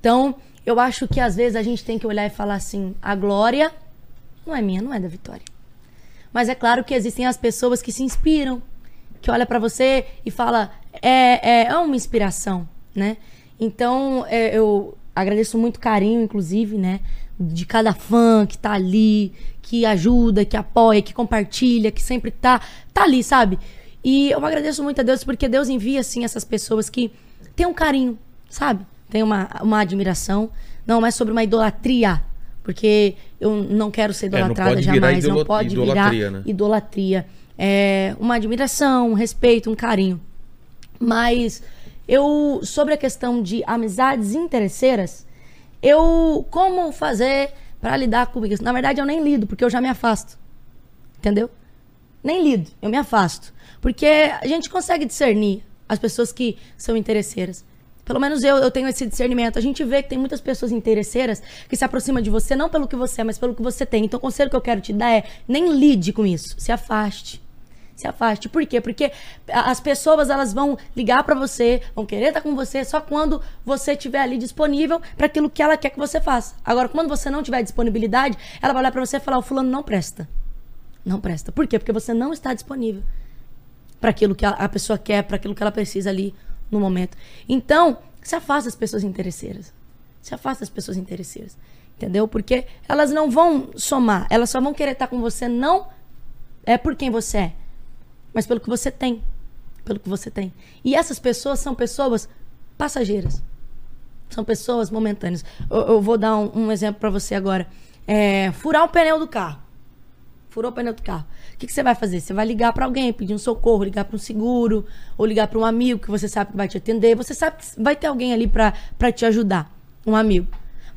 [SPEAKER 3] Então, eu acho que às vezes a gente tem que olhar e falar assim: a glória não é minha, não é da vitória. Mas é claro que existem as pessoas que se inspiram, que olha pra você e fala é, é, é uma inspiração, né? Então é, eu agradeço muito carinho, inclusive, né? De cada fã que tá ali, que ajuda, que apoia, que compartilha, que sempre tá, tá ali, sabe? E eu agradeço muito a Deus porque Deus envia, assim, essas pessoas que têm um carinho, sabe? Tem uma, uma admiração. Não é sobre uma idolatria, porque eu não quero ser
[SPEAKER 1] É,
[SPEAKER 3] idolatrada
[SPEAKER 1] virar
[SPEAKER 3] jamais. não pode
[SPEAKER 1] idolatria,
[SPEAKER 3] virar
[SPEAKER 1] né?
[SPEAKER 3] idolatria. É uma admiração, um respeito, um carinho. Mas eu, sobre a questão de amizades interesseiras, eu, como fazer pra lidar com isso? Na verdade, eu nem lido, porque eu já me afasto. Entendeu? Nem lido, eu me afasto. Porque a gente consegue discernir as pessoas que são interesseiras. Pelo menos eu, eu tenho esse discernimento. A gente vê que tem muitas pessoas interesseiras que se aproximam de você, não pelo que você é, mas pelo que você tem. Então, o conselho que eu quero te dar é: nem lide com isso. Se afaste. Se afaste. Por quê? Porque as pessoas elas vão ligar pra você, vão querer estar com você só quando você estiver ali disponível para aquilo que ela quer que você faça. Agora, quando você não tiver disponibilidade, ela vai olhar pra você e falar: o fulano não presta. Não presta. Por quê? Porque você não está disponível para aquilo que a pessoa quer, para aquilo que ela precisa ali no momento. Então, se afasta das pessoas interesseiras. Se afasta das pessoas interesseiras. Entendeu? Porque elas não vão somar, elas só vão querer estar com você não é por quem você é, mas pelo que você tem. Pelo que você tem. E essas pessoas são pessoas passageiras. São pessoas momentâneas. Eu, eu vou dar um, um exemplo para você agora. É, furar o pneu do carro. Furou o pneu do carro. Que, que você vai fazer? Você vai ligar para alguém, pedir um socorro, ligar para um seguro, ou ligar para um amigo que você sabe que vai te atender. Você sabe que vai ter alguém ali para te ajudar, um amigo.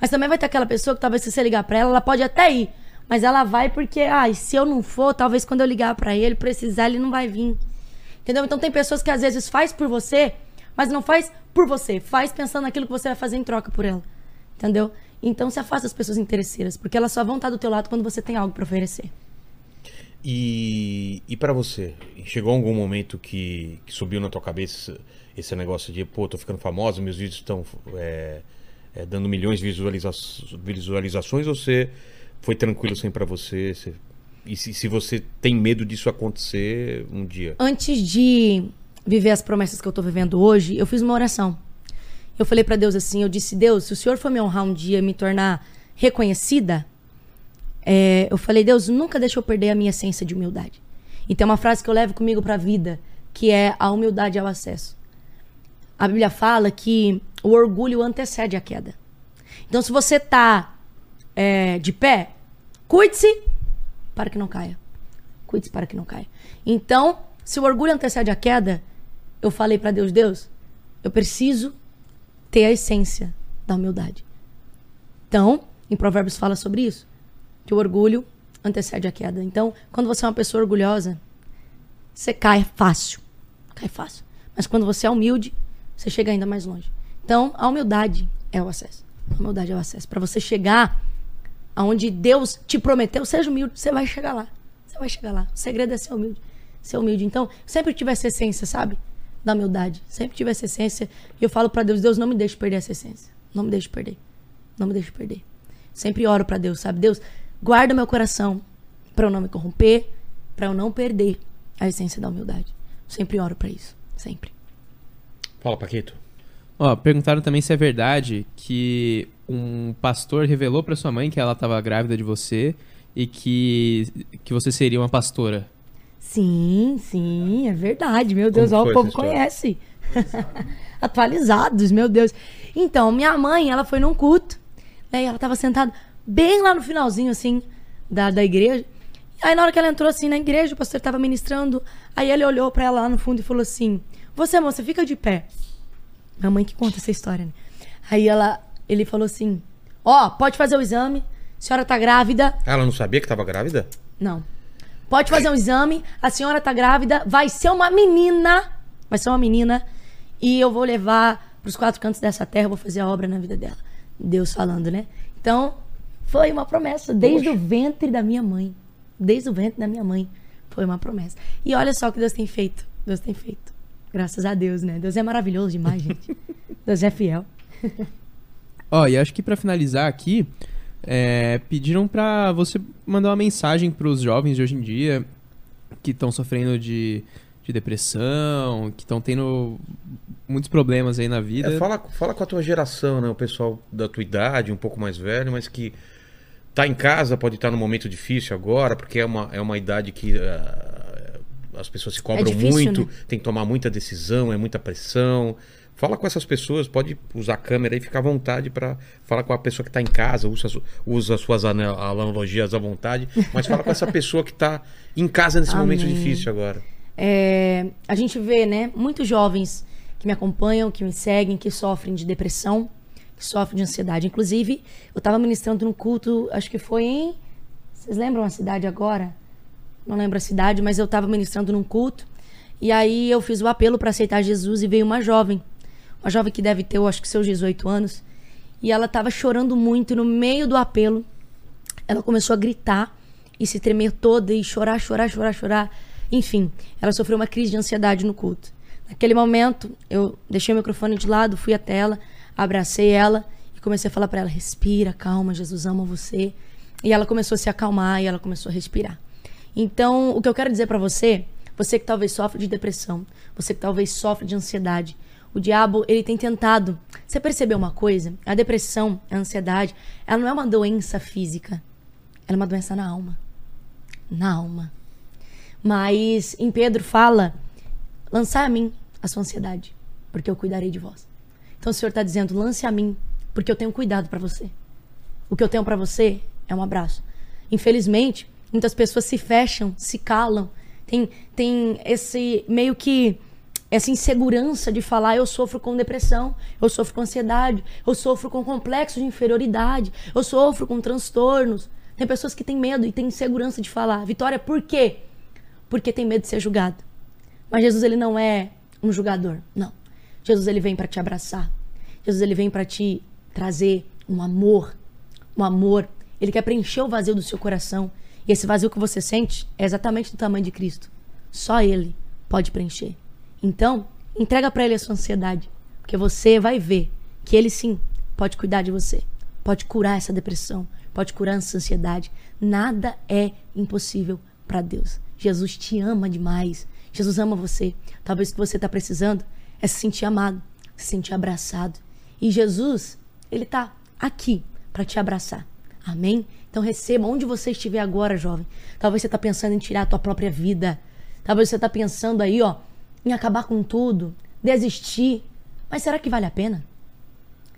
[SPEAKER 3] Mas também vai ter aquela pessoa que talvez se você ligar para ela, ela pode até ir, mas ela vai porque, ah, se eu não for, talvez quando eu ligar para ele, precisar, ele não vai vir. Entendeu? Então tem pessoas que às vezes faz por você, mas não faz por você, faz pensando naquilo que você vai fazer em troca por ela. Entendeu? Então se afasta das pessoas interesseiras, porque elas só vão estar do teu lado quando você tem algo para oferecer.
[SPEAKER 1] E, e para você? Chegou algum momento que, que subiu na tua cabeça esse negócio de, pô, tô ficando famosa, meus vídeos estão é, é, dando milhões de visualiza visualizações, ou você foi tranquilo sempre pra você? Você- e se, se você tem medo disso acontecer um dia?
[SPEAKER 3] Antes de viver as promessas que eu tô vivendo hoje, eu fiz uma oração. Eu falei para Deus assim, eu disse, Deus, se o Senhor for me honrar um dia me tornar reconhecida, é, eu falei, Deus, nunca deixa eu perder a minha essência de humildade. E tem uma frase que eu levo comigo pra vida, que é a humildade ao acesso. A Bíblia fala que o orgulho antecede a queda. Então, se você tá é, de pé, cuide-se para que não caia. Cuide-se para que não caia. Então, se o orgulho antecede a queda, eu falei para Deus, Deus, eu preciso ter a essência da humildade. Então, em Provérbios fala sobre isso, que o orgulho antecede a queda. Então, quando você é uma pessoa orgulhosa, você cai fácil. Cai fácil. Mas quando você é humilde, você chega ainda mais longe. Então, a humildade é o acesso. A humildade é o acesso. Para você chegar aonde Deus te prometeu, seja humilde, você vai chegar lá. Você vai chegar lá. O segredo é ser humilde. Ser humilde. Então, sempre tive essa essência, sabe? Da humildade. Sempre tive essa essência. E eu falo para Deus, Deus, não me deixe perder essa essência. Não me deixe perder. Não me deixe perder. Sempre oro para Deus, sabe? Deus, guarda meu coração para eu não me corromper, para eu não perder a essência da humildade. Sempre oro para isso. Sempre.
[SPEAKER 1] Fala, Paquito.
[SPEAKER 2] Ó, perguntaram também se é verdade que um pastor revelou pra sua mãe que ela tava grávida de você e que, que você seria uma pastora.
[SPEAKER 3] Sim, sim, é verdade. Meu Deus, ó, o povo conhece. Atualizados, meu Deus. Então, minha mãe, ela foi num culto, né, e ela tava sentada bem lá no finalzinho, assim, da, da igreja. Aí, na hora que ela entrou, assim, na igreja, o pastor tava ministrando, aí ele olhou pra ela lá no fundo e falou assim, você, moça, fica de pé. Minha mãe que conta essa história, né? Aí ela, ele falou assim, Ó, pode fazer o exame. A senhora tá grávida.
[SPEAKER 1] Ela não sabia que tava grávida?
[SPEAKER 3] Não. Pode fazer um exame. A senhora tá grávida. Vai ser uma menina. Vai ser uma menina. E eu vou levar pros quatro cantos dessa terra. Vou fazer a obra na vida dela. Deus falando, né? Então, foi uma promessa. Desde o ventre da minha mãe. Desde o ventre da minha mãe. Foi uma promessa. E olha só o que Deus tem feito. Deus tem feito. Graças a Deus, né? Deus é maravilhoso demais, gente. Deus é fiel.
[SPEAKER 2] Ó, e acho que pra finalizar aqui, é, pediram pra você mandar uma mensagem pros jovens de hoje em dia que estão sofrendo de, de depressão, que estão tendo muitos problemas aí na vida.
[SPEAKER 1] É, fala, fala com a tua geração, né? O pessoal da tua idade, um pouco mais velho, mas que tá em casa, pode estar num momento difícil agora, porque é uma, é uma idade que ah, as pessoas se cobram
[SPEAKER 3] difícil,
[SPEAKER 1] muito,
[SPEAKER 3] né?
[SPEAKER 1] tem que tomar muita decisão, é muita pressão. Fala com essas pessoas, pode usar a câmera e ficar à vontade para falar com a pessoa que está em casa, usa, usa suas ana- analogias à vontade, mas fala com essa pessoa que está em casa nesse momento
[SPEAKER 3] Amém.
[SPEAKER 1] difícil agora.
[SPEAKER 3] É, a gente vê, né, muitos jovens que me acompanham, que me seguem, que sofrem de depressão, que sofrem de ansiedade. Inclusive, eu estava ministrando num culto, acho que foi em. Vocês lembram a cidade agora? Não lembro a cidade, mas eu estava ministrando num culto. E aí eu fiz o apelo para aceitar Jesus e veio uma jovem. Uma jovem que deve ter, eu acho que seus 18 anos. E ela estava chorando muito no meio do apelo. Ela começou a gritar e se tremer toda e chorar, chorar, chorar, chorar. Enfim, ela sofreu uma crise de ansiedade no culto. Naquele momento, eu deixei o microfone de lado, fui até ela, abracei ela e comecei a falar para ela: respira, calma, Jesus ama você. E ela começou a se acalmar e ela começou a respirar. Então, o que eu quero dizer para você, você que talvez sofre de depressão, você que talvez sofre de ansiedade, o diabo, ele tem tentado. Você percebeu uma coisa? A depressão, a ansiedade, ela não é uma doença física. Ela é uma doença na alma. Na alma. Mas em Pedro fala: lançai a mim a sua ansiedade, porque eu cuidarei de vós. Então o Senhor está dizendo: lance a mim, porque eu tenho cuidado para você. O que eu tenho para você é um abraço. Infelizmente, muitas pessoas se fecham, se calam, tem, tem esse meio que essa insegurança de falar eu sofro com depressão, eu sofro com ansiedade, eu sofro com complexo de inferioridade, eu sofro com transtornos. Tem pessoas que têm medo e têm insegurança de falar. Vitória, por quê? Porque tem medo de ser julgado. Mas Jesus ele não é um julgador, não. Jesus ele vem para te abraçar. Jesus ele vem para te trazer um amor, um amor. Ele quer preencher o vazio do seu coração. E esse vazio que você sente é exatamente do tamanho de Cristo. Só ele pode preencher. Então, entrega para ele a sua ansiedade, porque você vai ver que ele sim pode cuidar de você, pode curar essa depressão, pode curar essa ansiedade. Nada é impossível para Deus. Jesus te ama demais. Jesus ama você. Talvez o que você está precisando é se sentir amado, se sentir abraçado. E Jesus, ele está aqui para te abraçar. Amém? Então receba onde você estiver agora, jovem. Talvez você está pensando em tirar a tua própria vida. Talvez você está pensando aí, ó, em acabar com tudo, desistir. Mas será que vale a pena?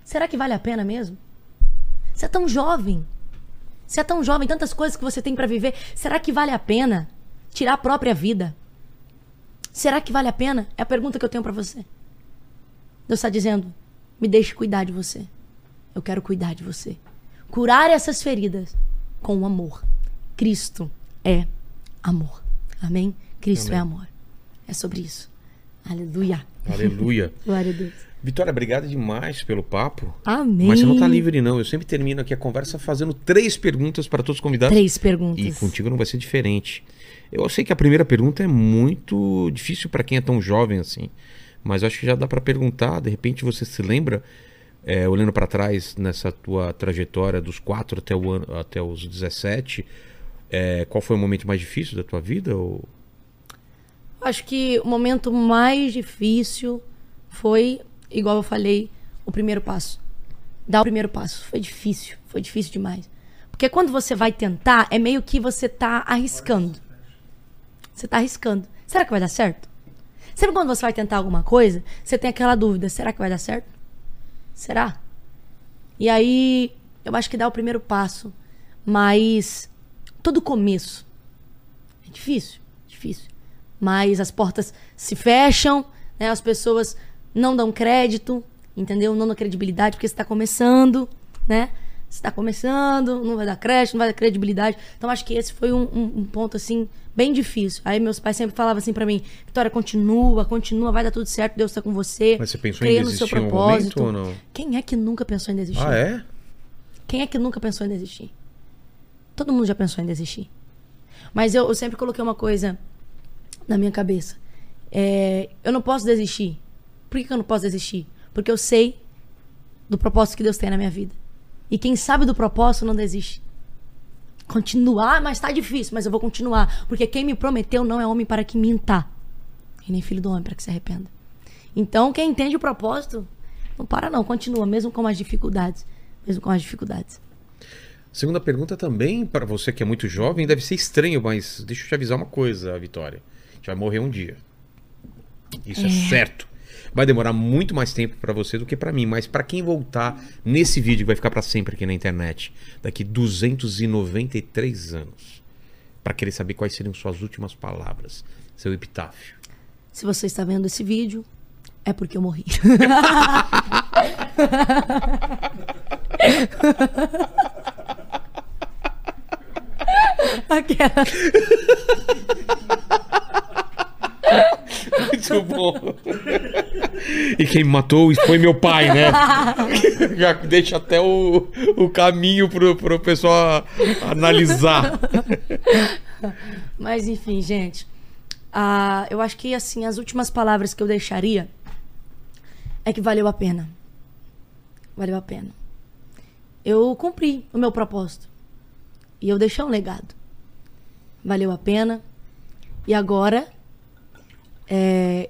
[SPEAKER 3] Será que vale a pena mesmo? Você é tão jovem. Você é tão jovem, tantas coisas que você tem para viver. Será que vale a pena tirar a própria vida? Será que vale a pena? É a pergunta que eu tenho para você. Deus está dizendo: me deixe cuidar de você. Eu quero cuidar de você. Curar essas feridas com o amor. Cristo é amor. Amém? Cristo
[SPEAKER 1] Amém.
[SPEAKER 3] é amor. É sobre isso. Aleluia.
[SPEAKER 1] Aleluia.
[SPEAKER 3] Glória a Deus.
[SPEAKER 1] Vitória, obrigado demais pelo papo.
[SPEAKER 3] Amém.
[SPEAKER 1] Mas você não tá livre, não. Eu sempre termino aqui a conversa fazendo três perguntas para todos os convidados.
[SPEAKER 3] Três perguntas.
[SPEAKER 1] E contigo não vai ser diferente. Eu sei que a primeira pergunta é muito difícil para quem é tão jovem assim. Mas acho que já dá para perguntar. De repente você se lembra, é, olhando para trás nessa tua trajetória dos 4 até, o ano, até os 17, é, qual foi o momento mais difícil da tua vida? Ou...
[SPEAKER 3] Acho que o momento mais difícil foi, igual eu falei, o primeiro passo. Dar o primeiro passo. Foi difícil. Foi difícil demais. Porque quando você vai tentar, é meio que você tá arriscando. Você tá arriscando. Será que vai dar certo? Sempre quando você vai tentar alguma coisa, você tem aquela dúvida: será que vai dar certo? Será? E aí, eu acho que dá o primeiro passo. Mas todo começo é difícil, difícil. Mas as portas se fecham, né? As pessoas não dão crédito, entendeu? Não dão credibilidade porque você está começando, né? Você tá começando, não vai dar crédito, não vai dar credibilidade. Então acho que esse foi um, um- um ponto, assim, bem difícil. Aí meus pais sempre falavam assim pra mim, Vitória, continua, continua, vai dar tudo certo, Deus tá com você.
[SPEAKER 1] Mas você pensou em
[SPEAKER 3] creia no seu
[SPEAKER 1] desistir
[SPEAKER 3] propósito.
[SPEAKER 1] momento ou não?
[SPEAKER 3] Quem é que nunca pensou em desistir?
[SPEAKER 1] Ah, é?
[SPEAKER 3] Quem é que nunca pensou em desistir? Todo mundo já pensou em desistir. Mas eu, eu sempre coloquei uma coisa na minha cabeça. É, eu não posso desistir. Por que, que eu não posso desistir? Porque eu sei do propósito que Deus tem na minha vida. E quem sabe do propósito não desiste. Continuar, mas tá difícil, mas eu vou continuar. Porque quem me prometeu não é homem para que minta. E nem filho do homem para que se arrependa. Então, quem entende o propósito, não para não, continua, mesmo com as dificuldades. Mesmo com as dificuldades.
[SPEAKER 1] Segunda pergunta também, para você que é muito jovem, deve ser estranho, mas deixa eu te avisar uma coisa, Vitória. A gente vai morrer um dia. Isso é, certo. Vai demorar muito mais tempo para você do que para mim, mas para quem voltar nesse vídeo que vai ficar para sempre aqui na internet, daqui 293 anos, para querer saber quais seriam suas últimas palavras, seu epitáfio.
[SPEAKER 3] Se você está vendo esse vídeo, é porque eu morri. Aquela.
[SPEAKER 1] Muito bom. E quem me matou foi meu pai, né? Já deixa até o, o caminho pro, pro pessoal analisar.
[SPEAKER 3] Mas enfim, gente. ah, eu acho que assim, as últimas palavras que eu deixaria é que valeu a pena. Valeu a pena. Eu cumpri o meu propósito. E eu deixei um legado. Valeu a pena. E agora é,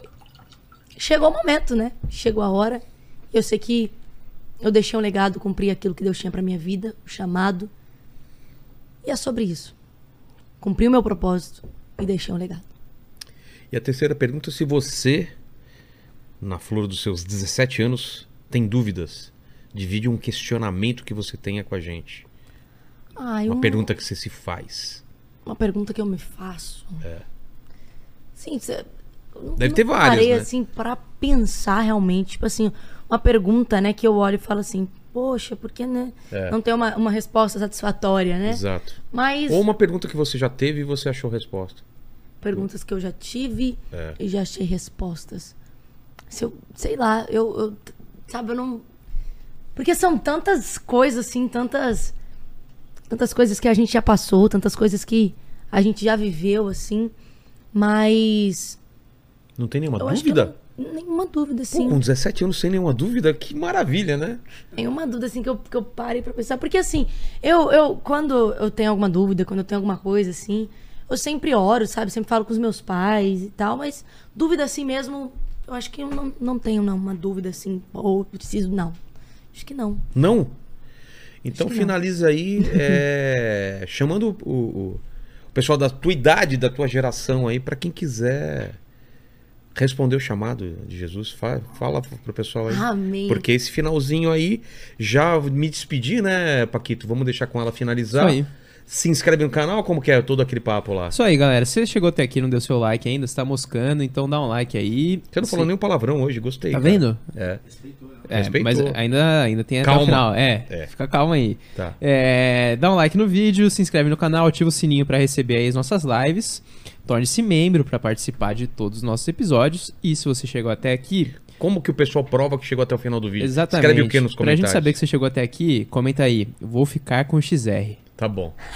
[SPEAKER 3] chegou o momento, né? Chegou a hora. Eu sei que eu deixei um legado, cumpri aquilo que Deus tinha pra minha vida, o chamado. E é sobre isso. Cumpri o meu propósito e deixei um legado.
[SPEAKER 1] E a terceira pergunta: se você, na flor dos seus 17 anos, tem dúvidas, divide um questionamento que você tenha com a gente.
[SPEAKER 3] Ai,
[SPEAKER 1] Uma
[SPEAKER 3] um-
[SPEAKER 1] pergunta que você se faz.
[SPEAKER 3] Uma pergunta que eu me faço. É. Sim,
[SPEAKER 1] Deve
[SPEAKER 3] não
[SPEAKER 1] ter várias,
[SPEAKER 3] parei,
[SPEAKER 1] né?
[SPEAKER 3] assim, pra pensar realmente. Tipo assim, uma pergunta, né, que eu olho e falo assim, poxa, por que, né?
[SPEAKER 1] É.
[SPEAKER 3] Não tem uma, uma resposta satisfatória, né?
[SPEAKER 1] Exato.
[SPEAKER 3] Mas
[SPEAKER 1] Ou uma pergunta que você já teve e você achou resposta.
[SPEAKER 3] perguntas que eu já tive
[SPEAKER 1] É.
[SPEAKER 3] e já achei respostas. Se eu, sei lá, eu, eu- sabe, eu não porque são tantas coisas assim, tantas tantas coisas que a gente já passou, tantas coisas que a gente já viveu assim, mas
[SPEAKER 1] Não tem nenhuma
[SPEAKER 3] eu
[SPEAKER 1] dúvida?
[SPEAKER 3] não- nenhuma dúvida
[SPEAKER 1] Pô,
[SPEAKER 3] assim.
[SPEAKER 1] com 17 anos sem nenhuma dúvida, que maravilha, né?
[SPEAKER 3] Nenhuma dúvida assim que eu, que eu parei pra pensar. Porque assim, eu, eu, quando eu tenho alguma dúvida, quando eu tenho alguma coisa assim, eu sempre oro, sabe? Sempre falo com os meus pais e tal, mas dúvida assim mesmo, eu acho que eu não, não tenho não, uma dúvida assim, ou preciso, não. Acho que não.
[SPEAKER 1] Não? Então
[SPEAKER 3] que não.
[SPEAKER 1] finaliza aí é, chamando o, o- o pessoal da tua idade, da tua geração aí, para quem quiser responder o chamado de Jesus. Fa- Fala pro pessoal aí.
[SPEAKER 3] Amém.
[SPEAKER 1] Porque esse finalzinho aí, já me despedi, né, Paquito? Vamos deixar com ela finalizar.
[SPEAKER 2] Isso aí.
[SPEAKER 1] Se inscreve no canal, como que é todo aquele papo lá?
[SPEAKER 2] Isso aí, galera. Se você chegou até aqui e não deu seu like ainda, você tá moscando, então dá um like aí.
[SPEAKER 1] Você não falou
[SPEAKER 2] Se-
[SPEAKER 1] nenhum palavrão hoje, gostei.
[SPEAKER 2] Tá
[SPEAKER 1] cara.
[SPEAKER 2] vendo?
[SPEAKER 1] É,
[SPEAKER 2] É,
[SPEAKER 1] Respeitou.
[SPEAKER 2] mas ainda, ainda tem até
[SPEAKER 1] Calma.
[SPEAKER 2] o final. É,
[SPEAKER 1] É.
[SPEAKER 2] fica calma aí.
[SPEAKER 1] tá.
[SPEAKER 2] É, dá um like no vídeo, se inscreve no canal, ativa o sininho pra receber as nossas lives. Torne-se membro pra participar de todos os nossos episódios. E se você chegou até aqui,
[SPEAKER 1] Como que o pessoal prova que chegou até o final do vídeo?
[SPEAKER 2] exatamente.
[SPEAKER 1] Escreve o que nos
[SPEAKER 2] Pra
[SPEAKER 1] comentários?
[SPEAKER 2] gente saber que você chegou até aqui, comenta aí. Vou ficar com o XR.
[SPEAKER 1] Tá bom.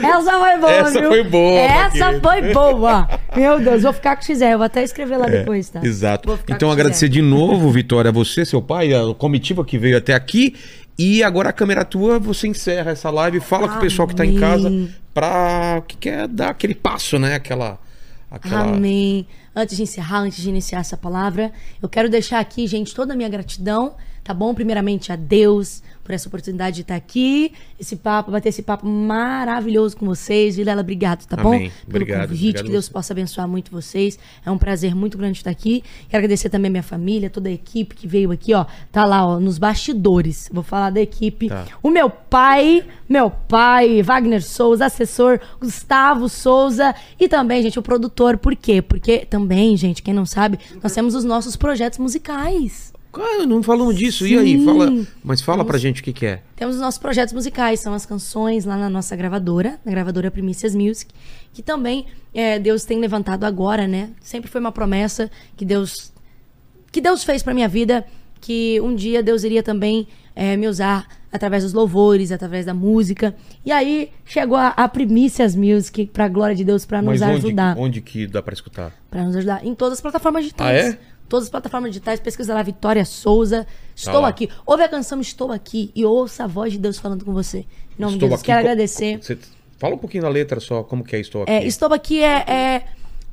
[SPEAKER 3] Essa foi boa,
[SPEAKER 1] Essa
[SPEAKER 3] viu?
[SPEAKER 1] foi boa,
[SPEAKER 3] Essa
[SPEAKER 1] Paquito.
[SPEAKER 3] foi boa. Meu Deus, vou ficar com XR. Eu vou até escrever lá depois, tá?
[SPEAKER 1] É, Exato. Então agradecer de novo, Vitória, a você, seu pai, a comitiva que veio até aqui. E agora a câmera tua, você encerra essa live, fala com o pessoal que tá em casa
[SPEAKER 3] Amém.
[SPEAKER 1] pra que quer dar aquele passo, né? Aquela. aquela...
[SPEAKER 3] Amém. Antes de encerrar, antes de iniciar essa palavra, eu quero deixar aqui, gente, toda a minha gratidão, tá bom? Primeiramente a Deus por essa oportunidade de estar aqui, esse papo, bater esse papo maravilhoso com vocês. Vilela, obrigado, tá bom?
[SPEAKER 1] Amém.
[SPEAKER 3] Pelo
[SPEAKER 1] Obrigado,
[SPEAKER 3] convite,
[SPEAKER 1] obrigado
[SPEAKER 3] que Deus
[SPEAKER 1] você.
[SPEAKER 3] possa abençoar muito vocês. É um prazer muito grande estar aqui. Quero agradecer também a minha família, toda a equipe que veio aqui, ó. Tá lá, ó, nos bastidores. Vou falar da equipe.
[SPEAKER 1] Tá.
[SPEAKER 3] O meu pai, meu pai, Wagner Souza, assessor Gustavo Souza e também, gente, o produtor. Por quê? Porque também, gente, quem não sabe, nós temos os nossos projetos musicais.
[SPEAKER 1] Cara, não falamos disso. E aí?
[SPEAKER 3] Sim.
[SPEAKER 1] Fala, mas fala pra gente o que, que é.
[SPEAKER 3] Temos os nossos projetos musicais, são as canções lá na nossa gravadora, na gravadora Primícias Music, que também é, Deus tem levantado agora, né? Sempre foi uma promessa que Deus que Deus fez pra minha vida, que um dia Deus iria também é, me usar através dos louvores, através da música. E aí chegou a, a Primícias Music, pra glória de Deus, pra nos
[SPEAKER 1] Mas onde,
[SPEAKER 3] ajudar.
[SPEAKER 1] onde que dá pra escutar?
[SPEAKER 3] Pra nos ajudar em todas as plataformas digitais.
[SPEAKER 1] Ah, é?
[SPEAKER 3] Todas as plataformas digitais, pesquisa lá Vitória Souza. Estou
[SPEAKER 1] Tá
[SPEAKER 3] aqui. Ouve a canção Estou Aqui e ouça a voz de Deus falando com você. Em nome de
[SPEAKER 1] Estou
[SPEAKER 3] Deus,
[SPEAKER 1] aqui.
[SPEAKER 3] quero agradecer.
[SPEAKER 1] Você- fala um pouquinho da letra só, como que é Estou Aqui.
[SPEAKER 3] É, estou aqui é, é-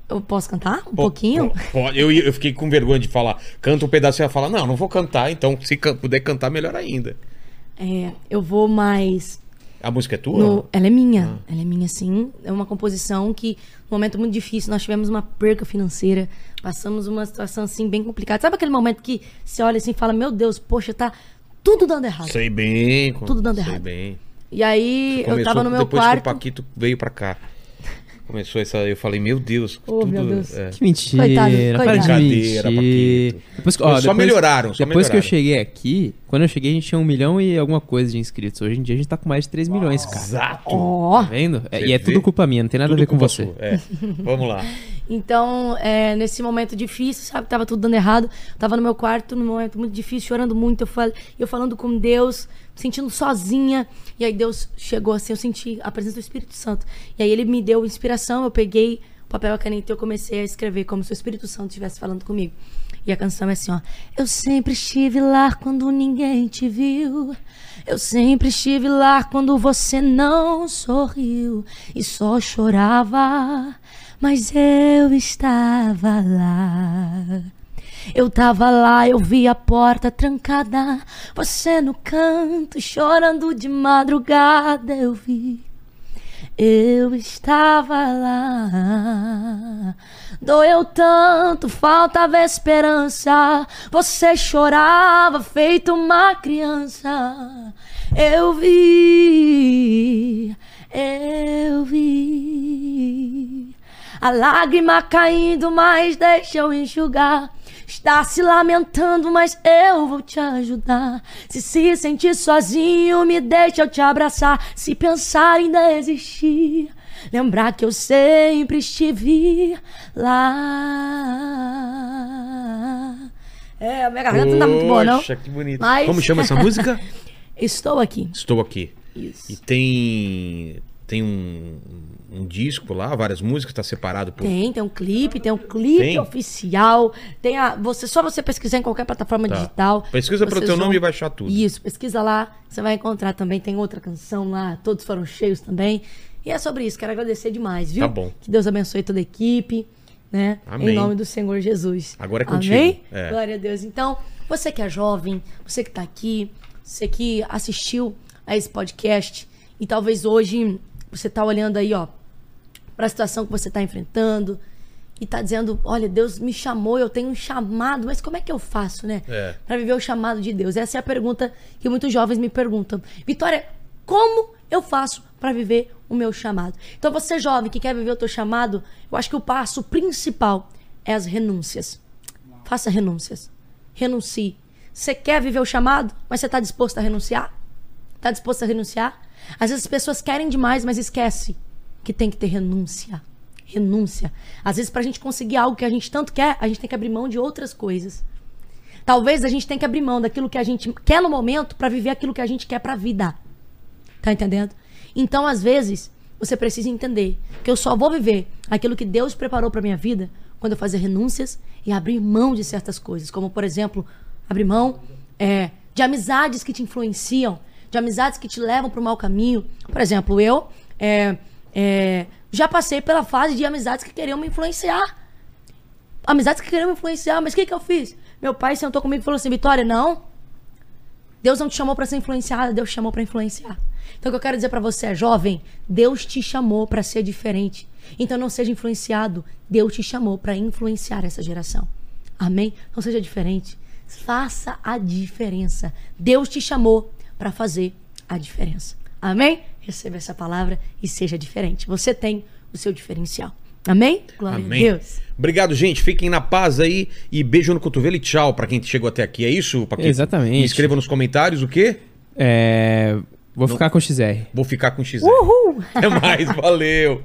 [SPEAKER 3] Eu posso cantar um
[SPEAKER 1] Po-
[SPEAKER 3] pouquinho?
[SPEAKER 1] po-. Eu, eu fiquei com vergonha de falar. Canta um pedaço e ia falar, não, não vou cantar, então se puder cantar, melhor ainda.
[SPEAKER 3] É, eu vou mais.
[SPEAKER 1] A música é tua?
[SPEAKER 3] no- Ela é minha.
[SPEAKER 1] Ah.
[SPEAKER 3] Ela é minha, sim. É uma composição que, num momento muito difícil, nós tivemos uma perca financeira. Passamos uma situação assim bem complicada. Sabe aquele momento que você olha assim e fala: Meu Deus, poxa, tá tudo dando errado.
[SPEAKER 1] Sei bem.
[SPEAKER 3] Tudo dando
[SPEAKER 1] sei
[SPEAKER 3] errado.
[SPEAKER 1] bem.
[SPEAKER 3] E aí eu tava no meu
[SPEAKER 1] depois
[SPEAKER 3] quarto.
[SPEAKER 1] que o Paquito veio pra cá. Começou essa. Eu falei, meu Deus.
[SPEAKER 3] Oh,
[SPEAKER 1] tudo,
[SPEAKER 3] meu Deus.
[SPEAKER 1] é.
[SPEAKER 2] Que mentira.
[SPEAKER 3] Coitado,
[SPEAKER 2] de
[SPEAKER 3] coitado.
[SPEAKER 1] Brincadeira.
[SPEAKER 2] Depois, que-
[SPEAKER 1] Só
[SPEAKER 2] ó, depois-
[SPEAKER 1] melhoraram, só
[SPEAKER 2] Depois que eu
[SPEAKER 1] melhoraram.
[SPEAKER 2] cheguei aqui, quando eu cheguei a gente tinha um milhão e alguma coisa de inscritos. Hoje em dia a gente tá com mais de 3 milhões, cara.
[SPEAKER 1] Exato.
[SPEAKER 3] Ó.
[SPEAKER 2] Tá vendo? É,
[SPEAKER 1] Você
[SPEAKER 2] e é
[SPEAKER 1] vê?
[SPEAKER 2] tudo culpa minha, não tem nada
[SPEAKER 1] Tudo
[SPEAKER 2] a ver com você.
[SPEAKER 1] É. Vamos lá.
[SPEAKER 3] Então, é, nesse momento difícil, sabe? Tava tudo dando errado. Tava no meu quarto, num momento muito difícil, chorando muito. Eu, fal... eu falando com Deus, sentindo sozinha. E aí Deus chegou assim, eu senti a presença do Espírito Santo. E aí ele me deu inspiração, eu peguei o papel e a caneta e eu comecei a escrever como se o Espírito Santo estivesse falando comigo. E a canção é assim, ó. Eu sempre estive lá quando ninguém te viu. Eu sempre estive lá quando você não sorriu e só chorava. Mas eu estava lá. Eu tava lá, eu vi a porta trancada. Você no canto, chorando de madrugada, eu vi. Eu estava lá. Doeu tanto, faltava esperança. Você chorava feito uma criança. Eu vi, eu vi. A lágrima caindo, mas deixa eu enxugar. Está se lamentando, mas eu vou te ajudar. Se se sentir sozinho, me deixa eu te abraçar. Se pensar em desistir, lembrar que eu sempre estive lá. É, a minha garganta não tá muito boa, não.
[SPEAKER 1] Poxa, que bonito.
[SPEAKER 3] Mas-
[SPEAKER 1] Como chama essa música?
[SPEAKER 3] Estou aqui.
[SPEAKER 1] Estou aqui.
[SPEAKER 3] Isso.
[SPEAKER 1] E tem. Tem um, um disco lá, várias músicas, tá separado por.
[SPEAKER 3] Tem, tem um clipe, tem um clipe
[SPEAKER 1] Tem?
[SPEAKER 3] oficial. Tem a. Você, só você pesquisar em qualquer plataforma
[SPEAKER 1] Tá.
[SPEAKER 3] digital.
[SPEAKER 1] Pesquisa pelo teu
[SPEAKER 3] vão-
[SPEAKER 1] nome e vai achar tudo.
[SPEAKER 3] Isso, pesquisa lá, você vai encontrar também. Tem outra canção lá, todos foram cheios também. E é sobre isso, quero agradecer demais, viu?
[SPEAKER 1] Tá bom.
[SPEAKER 3] Que Deus abençoe toda a equipe, né?
[SPEAKER 1] Amém.
[SPEAKER 3] Em nome do Senhor Jesus.
[SPEAKER 1] Agora é contigo.
[SPEAKER 3] Amém?
[SPEAKER 1] É.
[SPEAKER 3] Glória a Deus. Então, você que é jovem, você que tá aqui, você que assistiu a esse podcast e talvez hoje você tá olhando aí, ó, para a situação que você está enfrentando e tá dizendo, olha, Deus me chamou, eu tenho um chamado, mas como é que eu faço, né?
[SPEAKER 1] É.
[SPEAKER 3] Para viver o chamado de Deus. Essa é a pergunta que muitos jovens me perguntam. Vitória, como eu faço para viver o meu chamado? Então, você jovem que quer viver o teu chamado, eu acho que o passo principal é as renúncias. Faça renúncias. Renuncie. Você quer viver o chamado, mas você está disposto a renunciar? Está disposto a renunciar? Às vezes as pessoas querem demais, mas esquece que tem que ter renúncia. Renúncia. Às vezes, pra gente conseguir algo que a gente tanto quer, a gente tem que abrir mão de outras coisas. Talvez a gente tenha que abrir mão daquilo que a gente quer no momento pra viver aquilo que a gente quer pra vida. Tá entendendo? Então, às vezes, você precisa entender que eu só vou viver aquilo que Deus preparou pra minha vida quando eu fazer renúncias e abrir mão de certas coisas. Como, por exemplo, abrir mão é, de amizades que te influenciam, de amizades que te levam pro mau caminho. Por exemplo, eu é, é, já passei pela fase de amizades que queriam me influenciar amizades que queriam me influenciar, mas o que, que eu fiz? Meu pai sentou comigo e falou assim: Vitória, não. Deus não te chamou para ser influenciada, Deus te chamou para influenciar. Então o que eu quero dizer para você é, jovem, Deus te chamou para ser diferente. Então não seja influenciado, Deus te chamou para influenciar essa geração. Amém? Não seja diferente. Faça a diferença. Deus te chamou para fazer a diferença. Amém? Receba essa palavra e seja diferente. Você tem o seu diferencial. Amém? Glória
[SPEAKER 1] Amém.
[SPEAKER 3] a Deus.
[SPEAKER 1] Obrigado, gente. Fiquem na paz aí e beijo no cotovelo e tchau pra quem chegou até aqui. É isso, Paquito?
[SPEAKER 2] Exatamente.
[SPEAKER 1] E escreva nos comentários o quê?
[SPEAKER 2] É, Vou ficar com o XR.
[SPEAKER 1] Vou ficar com XR.
[SPEAKER 3] Uhul!
[SPEAKER 1] Até mais, valeu.